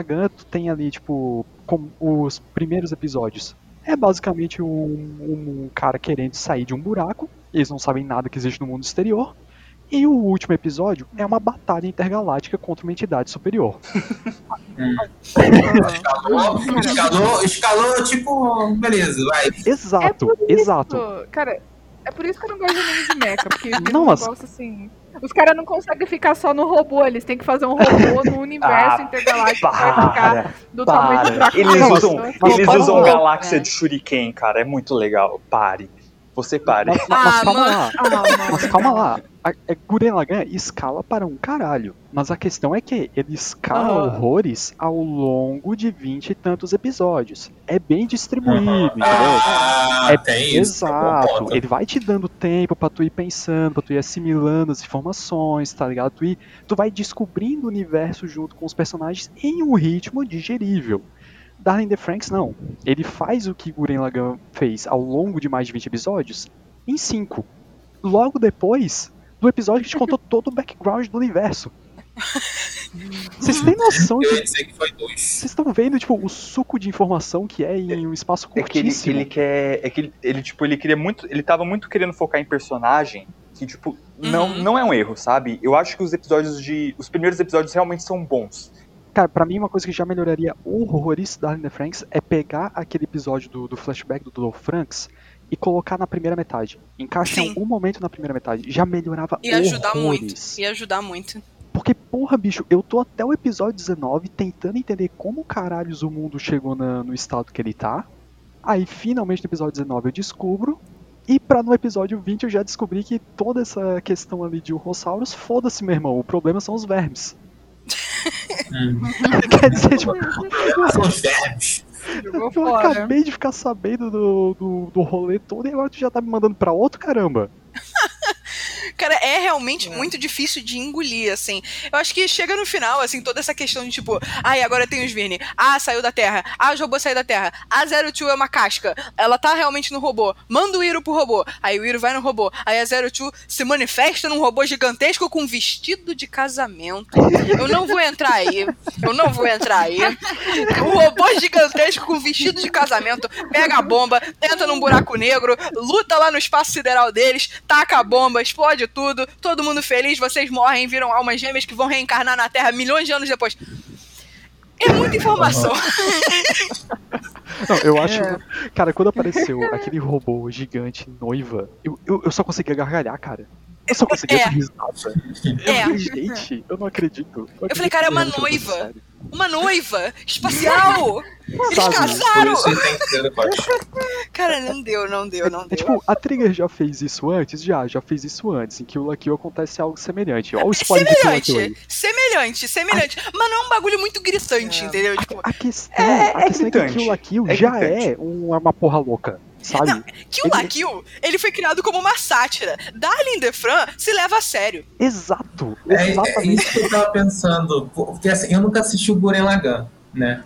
tem ali, tipo, com os primeiros episódios. É basicamente um, um cara querendo sair de um buraco, eles não sabem nada que existe no mundo exterior. E o último episódio é uma batalha intergaláctica contra uma entidade superior.
Escalou, escalou, escalou, tipo, beleza, vai.
Exato,
por
exato.
Isso, Cara, é por isso que eu não gosto de anime de mecha, porque
Não, mas-
negócio assim. Os caras não conseguem ficar só no robô, eles têm que fazer um robô <laughs> no universo
Ah,
intergaláctico que vai ficar
Para,
do tamanho do
para.
Dracon.
Eles usam, eles
para
usam
um
galáxia
né?
de Shuriken, cara, é muito legal. Pare. Você pare.
Mas, mas
Ah,
calma lá,
Ah,
mas calma lá. A, é, Guren Lagann escala para um caralho. Mas a questão é que ele escala
Ah.
horrores ao longo de vinte e tantos episódios. É bem distribuído, entendeu?
Ah,
É
tem isso.
Exato.
ponto.
Ele vai te dando tempo pra tu ir pensando, pra tu ir assimilando as informações, tá ligado? Tu, ir, tu vai descobrindo o universo junto com os personagens em um ritmo digerível. Darling the Franks não. Ele faz o que Guren Lagann fez ao longo de mais de 20 episódios em 5. Logo depois do episódio que te contou todo o background do universo. Vocês têm noção
Eu
de.
ia dizer que foi dois.
Vocês estão vendo, tipo, o suco de informação que é em um espaço
É que ele,
curtíssimo.
ele quer. É que ele, ele, tipo, ele queria muito. Ele tava muito querendo focar em personagem. Que, tipo, não,
Uhum.
não é um erro, sabe? Eu acho que os episódios de. Os primeiros episódios realmente são bons.
Cara, pra mim uma coisa que já melhoraria horrores da Darling the Franks é pegar aquele episódio do, do flashback do Dolph Franks e colocar na primeira metade. Encaixa em
Sim.
algum momento na primeira metade. Já melhorava
Ia ajudar muito. Ia ajudar muito.
Porque, porra, bicho, eu tô até o episódio 19 tentando entender como caralhos o mundo chegou na- no estado que ele tá. Aí, finalmente, no episódio 19 eu descubro. E pra no episódio 20 eu já descobri que toda essa questão ali de Urrossauros, foda-se, meu irmão. O problema são os vermes.
Hum. <laughs>
Quer dizer, tipo,
São os verbos.
Jogou <laughs>
Eu
fora.
acabei de ficar sabendo do, do, do rolê todo e agora tu já tá me mandando pra outro caramba. <laughs>
Cara, é realmente muito difícil de engolir, assim. Eu acho que chega no final, assim, toda essa questão de tipo, ai, agora tem os Vini. Ah, saiu da Terra. Ah, os robôs saíram da Terra. A Zero Two é uma casca. Ela tá realmente no robô. Manda o Iro pro robô. Aí o Iro vai no robô. Aí a Zero Two se manifesta num robô gigantesco com vestido de casamento. Eu não vou entrar aí. Eu não vou entrar aí. Um robô gigantesco com vestido de casamento pega a bomba, entra num buraco negro, luta lá no espaço sideral deles, taca a bomba, explode tudo, todo mundo feliz, vocês morrem, viram almas gêmeas que vão reencarnar na Terra milhões de anos depois. É muita informação. <laughs>
Não, eu acho.
É.
Cara, quando apareceu aquele robô gigante noiva, eu, eu, eu só conseguia gargalhar, cara. Eu só conseguia
É.
risada.
É.
Eu falei, gente, eu não acredito. não
Eu falei,
acredito
cara, é uma noiva.
sério.
Uma noiva espacial. Eles
Sabe,
casaram.
depois. <laughs>
Cara, não deu, não deu, não
É,
deu.
tipo, a Trigger já fez isso antes? Já, já fez isso antes. Em que o Lucky acontece algo semelhante. Olha o spoiler de Kill la Kill aí.
Semelhante, semelhante, semelhante. Mas não é um bagulho muito gritante, entendeu? Tipo,
A questão,
É-
a
é
questão é que. Kill la Kill
É
já
gritante.
é uma, uma porra louca, sabe?
Não, Kill la Kill, ele foi criado como uma sátira. Darling the Fran se leva a sério.
Exato,
É, é
exatamente.
isso que eu tava pensando. Porque assim, eu nunca assisti o Guren Lagann, né?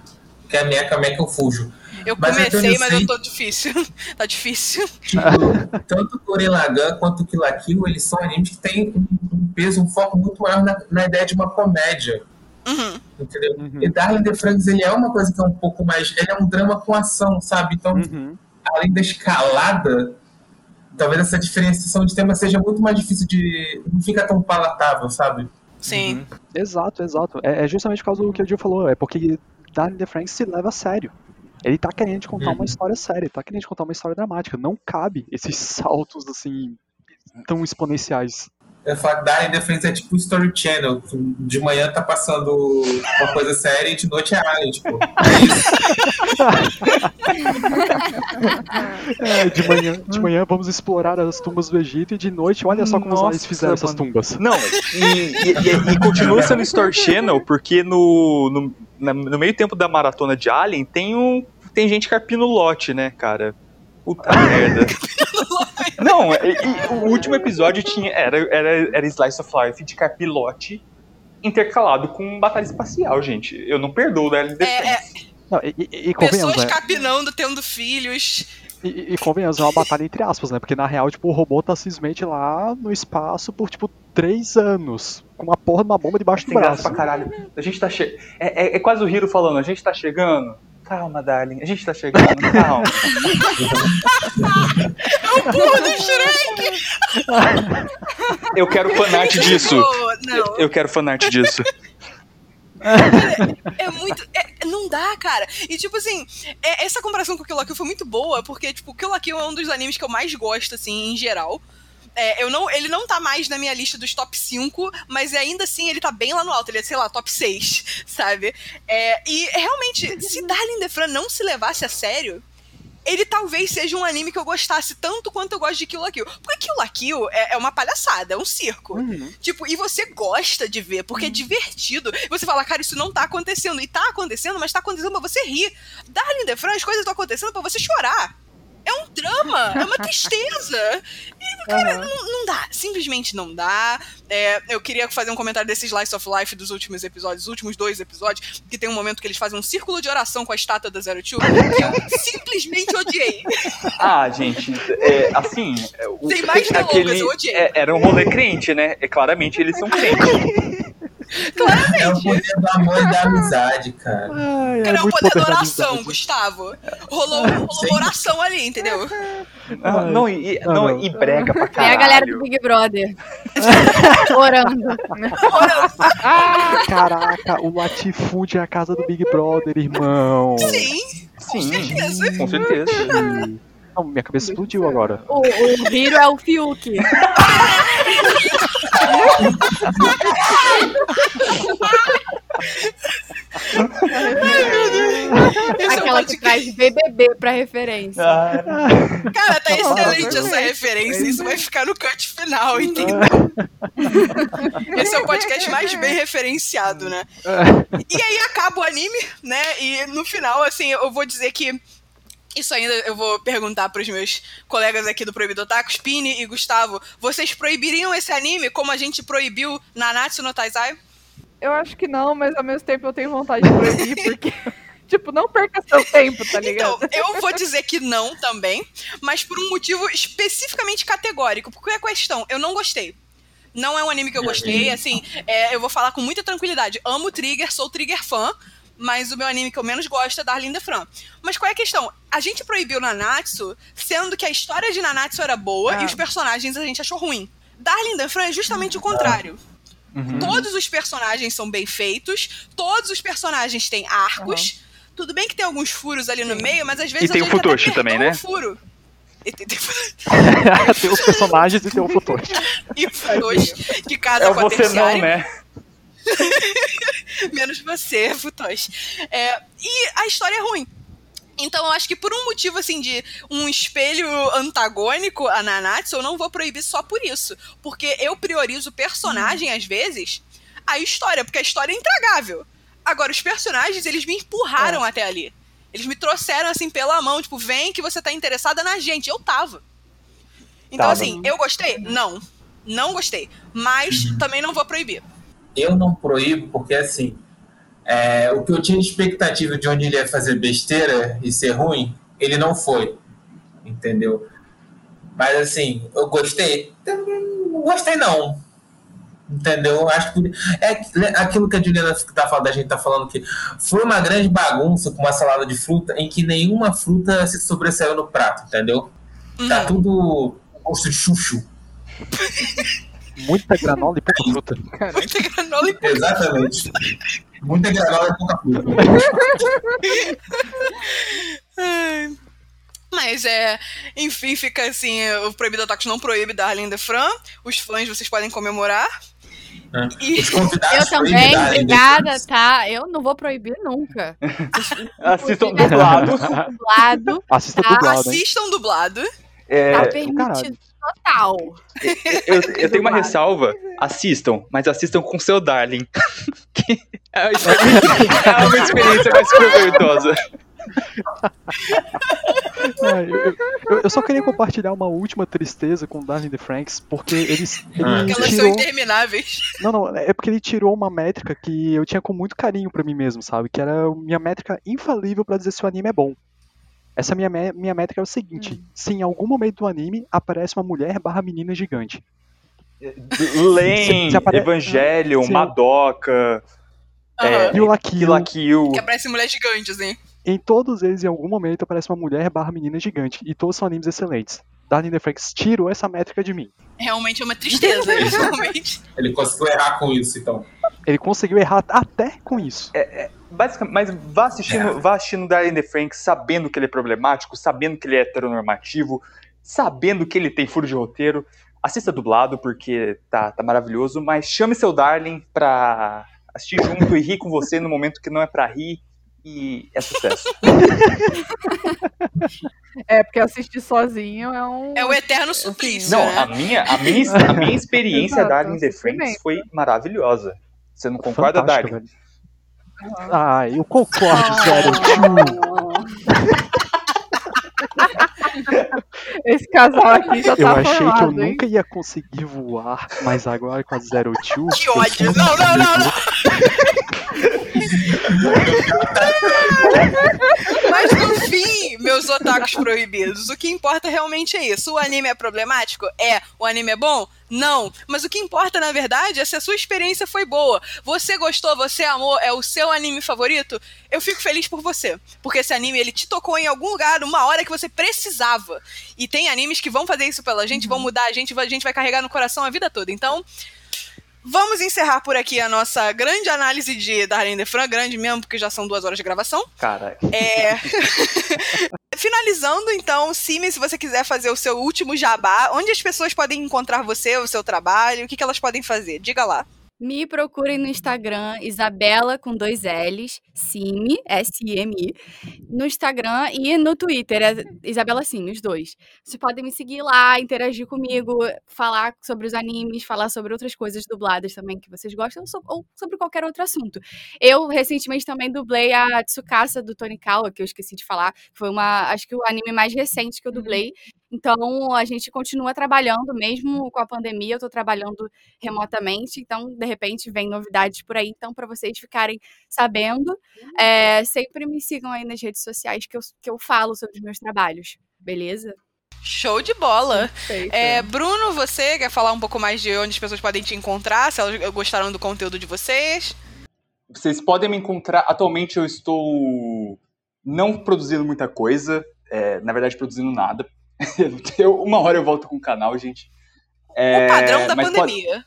Que é a Mecha Mecha eu fujo.
Eu
Mas
comecei,
eu
mas eu tô difícil. <laughs> tá difícil.
Tipo, tanto o Guren Lagann quanto o Kill la Kill, eles são animes que têm um, um peso, um foco muito maior na, na ideia de uma comédia.
Uhum.
Entendeu?
Uhum.
E Darling the Franks, ele é uma coisa que é um pouco mais. Ele é um drama com ação, sabe? Então,
Uhum.
Além da escalada, talvez essa diferenciação de tema seja muito mais difícil de. não fica tão palatável, sabe?
Sim.
Uhum.
Exato, exato. É, é justamente por causa do que o Gil falou. É porque Darling the Franks se leva a sério. Ele tá querendo te contar
Uhum.
uma história séria, ele tá querendo te contar uma história dramática. Não cabe esses <laughs> saltos, assim, tão exponenciais.
Eu ia falar que Darling Defense é tipo Story Channel. De manhã tá passando uma coisa séria e de noite é Alien, tipo. <laughs>
É, de manhã, de manhã vamos explorar as tumbas do Egito e de noite, olha só como os
Nossa,
aliens fizeram essas tumbas.
Não, e, e- e- e continua sendo Story Channel, porque no, no, no meio tempo da maratona de Alien tem, um, tem gente carpindo lote, né, cara? Puta merda. Não, e- e o último episódio tinha, era, era, era Slice of Life de carpilote intercalado com batalha espacial, gente. Eu não perdoo da Alien
É,
Defense.
Não, e, e, e convenhamos,
Pessoas
né?
capinando, tendo filhos.
E, e- e convenhamos, é uma batalha entre aspas, né? Porque na real, tipo, o robô tá simplesmente lá no espaço por, tipo, três anos. Com uma porra de uma bomba debaixo do
Tem graça
braço.
pra caralho. A gente tá che... é, é, é quase o Hiro falando, a gente tá chegando. Calma, darling, a gente tá chegando, calma. <laughs>
Porra do Shrek!
Eu quero <laughs> fanart disso.
Não.
Eu quero fanart disso.
É muito. é- não dá, cara. E tipo assim, é- essa comparação com o Kill la Kill foi muito boa, porque, tipo, Kill la Kill é um dos animes que eu mais gosto, assim, em geral. É, eu não, ele não tá mais na minha lista dos top 5, mas ainda assim ele tá bem lá no alto. Ele é, sei lá, top 6, <laughs> sabe? É, e realmente, se Darling the Fran não se levasse a sério, ele talvez seja um anime que eu gostasse tanto quanto eu gosto de Kill la Kill. Porque Kill la Kill é, é uma palhaçada, é um circo. Tipo, e você gosta de ver, porque é divertido. E você fala, cara, isso não tá acontecendo. E tá acontecendo, mas tá acontecendo pra você rir. Darling the Fran, as coisas estão acontecendo pra você chorar. É um drama, é uma <laughs> tristeza. E, cara, não, não dá. Simplesmente não dá. É, eu queria fazer um comentário desse Slice of Life dos últimos episódios, dos últimos dois episódios, que tem um momento que eles fazem um círculo de oração com a estátua da Zero Two, que eu <laughs> simplesmente odiei.
Ah, gente, é, assim. é, o-
Tem mais delongas, eu odiei.
é, era um rolê crente, né? É, claramente eles são crentes. <laughs> <laughs>
É o poder do amor e da amizade, cara.
Ai,
Era o
muito
poder da
poder da
oração,
amizade.
Gustavo. Rolou, rolou
Sim.
uma oração ali, entendeu?
Ah, não, e,
Não,
não,
não.
e brega pra caralho.
a galera do Big Brother. <laughs> Orando. <laughs>
Caraca, o latifúndio é a casa do Big Brother, irmão.
Sim,
Sim,
certeza.
com certeza.
Não, minha cabeça explodiu agora.
O, o Hiro é o Fiuk.
Esse é
Aquela que traz BBB pra referência.
Ah,
Cara, tá excelente essa referência. Isso vai ficar no cut final, entendeu? Esse é o podcast mais bem referenciado, né? E aí acaba o anime, né? E no final, assim, eu vou dizer que. Isso ainda eu vou perguntar pros meus colegas aqui do Proibido Otaku, Spini e Gustavo. Vocês proibiriam esse anime como a gente proibiu Nanatsu no Taizai?
Eu acho que não, mas ao mesmo tempo eu tenho vontade de proibir, <laughs> porque, <laughs> tipo, não perca seu tempo, tá ligado?
Então, eu vou dizer que não também, mas por um motivo especificamente categórico. Porque é a questão, eu não gostei. Não é um anime que eu gostei, assim, é, eu vou falar com muita tranquilidade. Amo Trigger, sou Trigger fã, mas o meu anime que eu menos gosto é Darling the Fran. Mas qual é a questão? A gente proibiu Nanatsu, sendo que a história de Nanatsu era boa
Ah.
e os personagens a gente achou ruim. Darling the Fran é justamente o contrário.
uhum.
Todos os personagens são bem feitos, todos os personagens têm arcos. Tudo bem que tem alguns furos ali no meio, mas às vezes
E tem o Futoshi também, né?
o furo. <laughs> Tem,
os personagens e tem o futuro. <laughs>
e o Futoshi, que casa
É o
com a
você não,
terciária.
né? <laughs>
Menos você, Futoshi. É, e a história é ruim. Então eu acho que por um motivo assim de um espelho antagônico a Nanatsu, eu não vou proibir só por isso. Porque eu priorizo o personagem, às vezes, a história, porque a história é intragável. Agora, os personagens, eles me empurraram até ali. Eles me trouxeram assim pela mão, tipo, vem que você tá interessada na gente. Eu tava. Então,
Tava.
assim, eu gostei? Não. Não gostei. Mas também não vou proibir.
Eu não proíbo, porque assim, é, o que eu tinha de expectativa de onde ele ia fazer besteira e ser ruim, ele não foi. Entendeu? Mas assim, eu gostei. Não gostei não. Entendeu? Acho que é aquilo que a Juliana tá falando, a gente tá falando que foi uma grande bagunça com uma salada de fruta em que nenhuma fruta se sobressaiu no prato, entendeu? Tá
Uhum.
tudo gosto de chuchu. <laughs>
Muita granola e pouca fruta.
Muita granola e
Exatamente. Muita granola e pouca fruta. <laughs>
Mas é, enfim, fica assim, o Proibido Otakus não proíbe Darling the Fran. Os fãs vocês podem comemorar.
né?
E
Os convidados
Eu também, obrigada, tá? Eu não vou proibir nunca. <laughs>
Assistam dublados.
Dublado,
Assista
Tá,
dublado, hein?
assistam dublado.
É,
tá
caralho.
Total.
eu, eu tenho uma ressalva. Assistam, mas assistam com seu Darling. <laughs> É uma <laughs> experiência- é uma experiência mais proveitosa.
Eu, eu- eu só queria compartilhar uma última tristeza com o Darling the Franks, porque eles, ele
Ah.
Porque elas são
tirou...
intermináveis.
Não, não, é porque ele tirou uma métrica que eu tinha com muito carinho pra mim mesmo, sabe? Que era a minha métrica infalível pra dizer se o anime é bom. Essa minha, minha métrica é o seguinte: se em algum momento do anime aparece uma mulher barra menina gigante.
Len,
Se- se apare-
Evangelion,
Sim.
Madoka, É,
E o Lucky
Kill la Kill.
Que aparece mulher gigante, assim.
Em todos eles, em algum momento, aparece uma mulher barra menina gigante. E todos são animes excelentes. Darling the Franks tirou essa métrica de mim.
Realmente é uma tristeza, <laughs> realmente.
Ele conseguiu errar com isso, então.
Ele conseguiu errar até com isso.
Basicamente, mas vá assistindo, vá assistindo Darling the Franks sabendo que ele é problemático, sabendo que ele é heteronormativo, sabendo que ele tem furo de roteiro. Assista dublado, porque tá, tá maravilhoso, mas chame seu Darling pra assistir junto e rir com você no momento que não é pra rir. E é sucesso. <laughs>
É, porque assistir sozinho é um.
É o eterno suplício,
Não,
né?
a minha, a minha, a minha <laughs> experiência
Exato,
Darling the. Franks foi maravilhosa. Você não concorda,
Fantástico,
Darling?
velho. Ah, eu concordo, Two. <laughs> <laughs>
Esse casal aqui já
Eu
tá
achei
formado,
que eu
hein?
nunca ia conseguir voar, mas agora com a Zero Two.
Que
eu
ódio! Não, não, não, não! <laughs> Mas no fim, meus otakus proibidos, o que importa realmente é isso. O anime é problemático? É. O anime é bom? Não. Mas o que importa, na verdade, é se a sua experiência foi boa. Você gostou, você amou, é o seu anime favorito? Eu fico feliz por você. Porque esse anime, ele te tocou em algum lugar, uma hora que você precisava. E tem animes que vão fazer isso pela gente, vão mudar a gente, a gente vai carregar no coração a vida toda. Então, Vamos encerrar por aqui a nossa grande análise de Darlene de Fran, grande mesmo, porque já são duas horas de gravação.
Cara,
É... <laughs> Finalizando, então, Simi, se você quiser fazer o seu último jabá, onde as pessoas podem encontrar você, o seu trabalho, o que, que elas podem fazer? Diga lá.
Me procurem no Instagram, Isabela com dois L's, Simi, S-I-M-I, no Instagram e no Twitter, é Isabela Simi, os dois. Vocês podem me seguir lá, interagir comigo, falar sobre os animes, falar sobre outras coisas dubladas também que vocês gostam, ou so- ou sobre qualquer outro assunto. Eu, recentemente, também dublei a Tsukasa do Tony Kawa, que eu esqueci de falar. Foi uma, acho que o anime mais recente que eu dublei. Então, a gente continua trabalhando, mesmo com a pandemia, eu tô trabalhando remotamente, então de repente vem novidades por aí, então para vocês ficarem sabendo, é, sempre me sigam aí nas redes sociais que eu, que eu falo sobre os meus trabalhos, beleza?
Show de bola! É, Bruno, você quer falar um pouco mais de onde as pessoas podem te encontrar, se elas gostaram do conteúdo de vocês?
vocês podem me encontrar. Atualmente eu estou não produzindo muita coisa, é, na verdade produzindo nada. <laughs> Eu- uma hora eu volto com o canal, gente. É,
o padrão da
mas pode-
pandemia.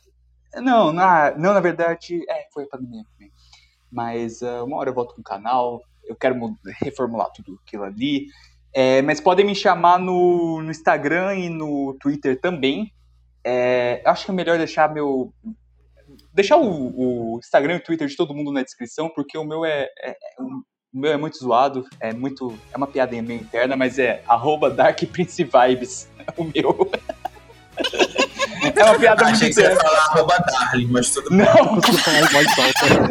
Não, na, não, na verdade, é, foi a pandemia também. Mas ah, uma hora eu volto com o canal, eu quero mu- reformular tudo aquilo ali. É, mas podem me chamar no, no Instagram e no Twitter também. É, eu acho que é melhor deixar meu. Deixar o, o Instagram e o Twitter de todo mundo na descrição, porque o meu é, é- é um- o meu é muito zoado, é muito. É uma piadinha meio interna, mas é arroba Dark Prince Vibes. <laughs> O meu. É uma piada muito
Achei que você ia
interna.
falar arroba Darling, mas tudo bem.
Não! <laughs>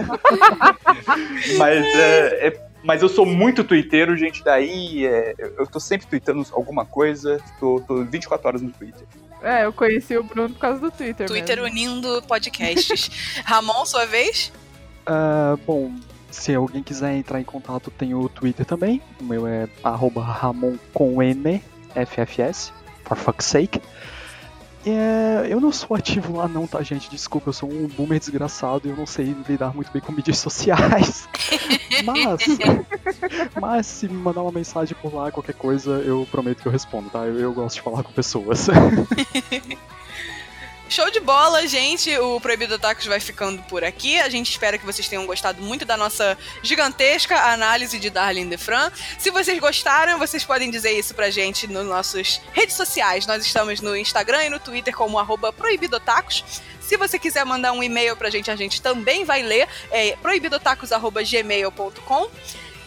Mas, é, é- mas eu sou muito twitteiro, gente. Daí é, eu tô sempre tweetando alguma coisa. Tô, tô 24 horas no Twitter.
É, eu conheci o Bruno por causa do Twitter.
Twitter
mesmo.
unindo podcasts. <laughs> Ramon, sua vez?
Ah, bom, se alguém quiser entrar em contato, tem o Twitter também. O meu é arroba Ramon com N, FFS, for fuck's sake. É, eu não sou ativo lá não, tá, gente? Desculpa, eu sou um boomer desgraçado e eu não sei lidar muito bem com mídias <laughs> sociais. Mas, <laughs> mas se me mandar uma mensagem por lá, qualquer coisa, eu prometo que eu respondo, tá? Eu, eu gosto de falar com pessoas. <laughs>
Show de bola, gente. O Proibido Tacos vai ficando por aqui. A gente espera que vocês tenham gostado muito da nossa gigantesca análise de Darlene Defran. Se vocês gostaram, vocês podem dizer isso pra gente nas nossas redes sociais. Nós estamos no Instagram e no Twitter como arroba proibidotacos. Se você quiser mandar um e-mail pra gente, a gente também vai ler. É proibidotacos.gmail.com.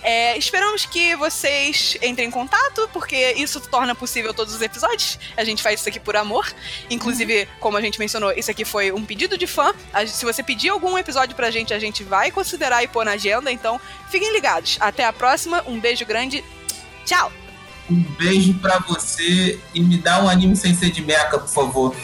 É, esperamos que vocês entrem em contato, porque isso torna possível todos os episódios. A gente faz isso aqui por amor. Inclusive, como a gente mencionou, isso aqui foi um pedido de fã. A- Se você pedir algum episódio pra gente, a gente vai considerar e pôr na agenda. Então, fiquem ligados. Até a próxima. Um beijo grande. Tchau!
Um beijo pra você e me dá um anime sem ser de meca, por favor.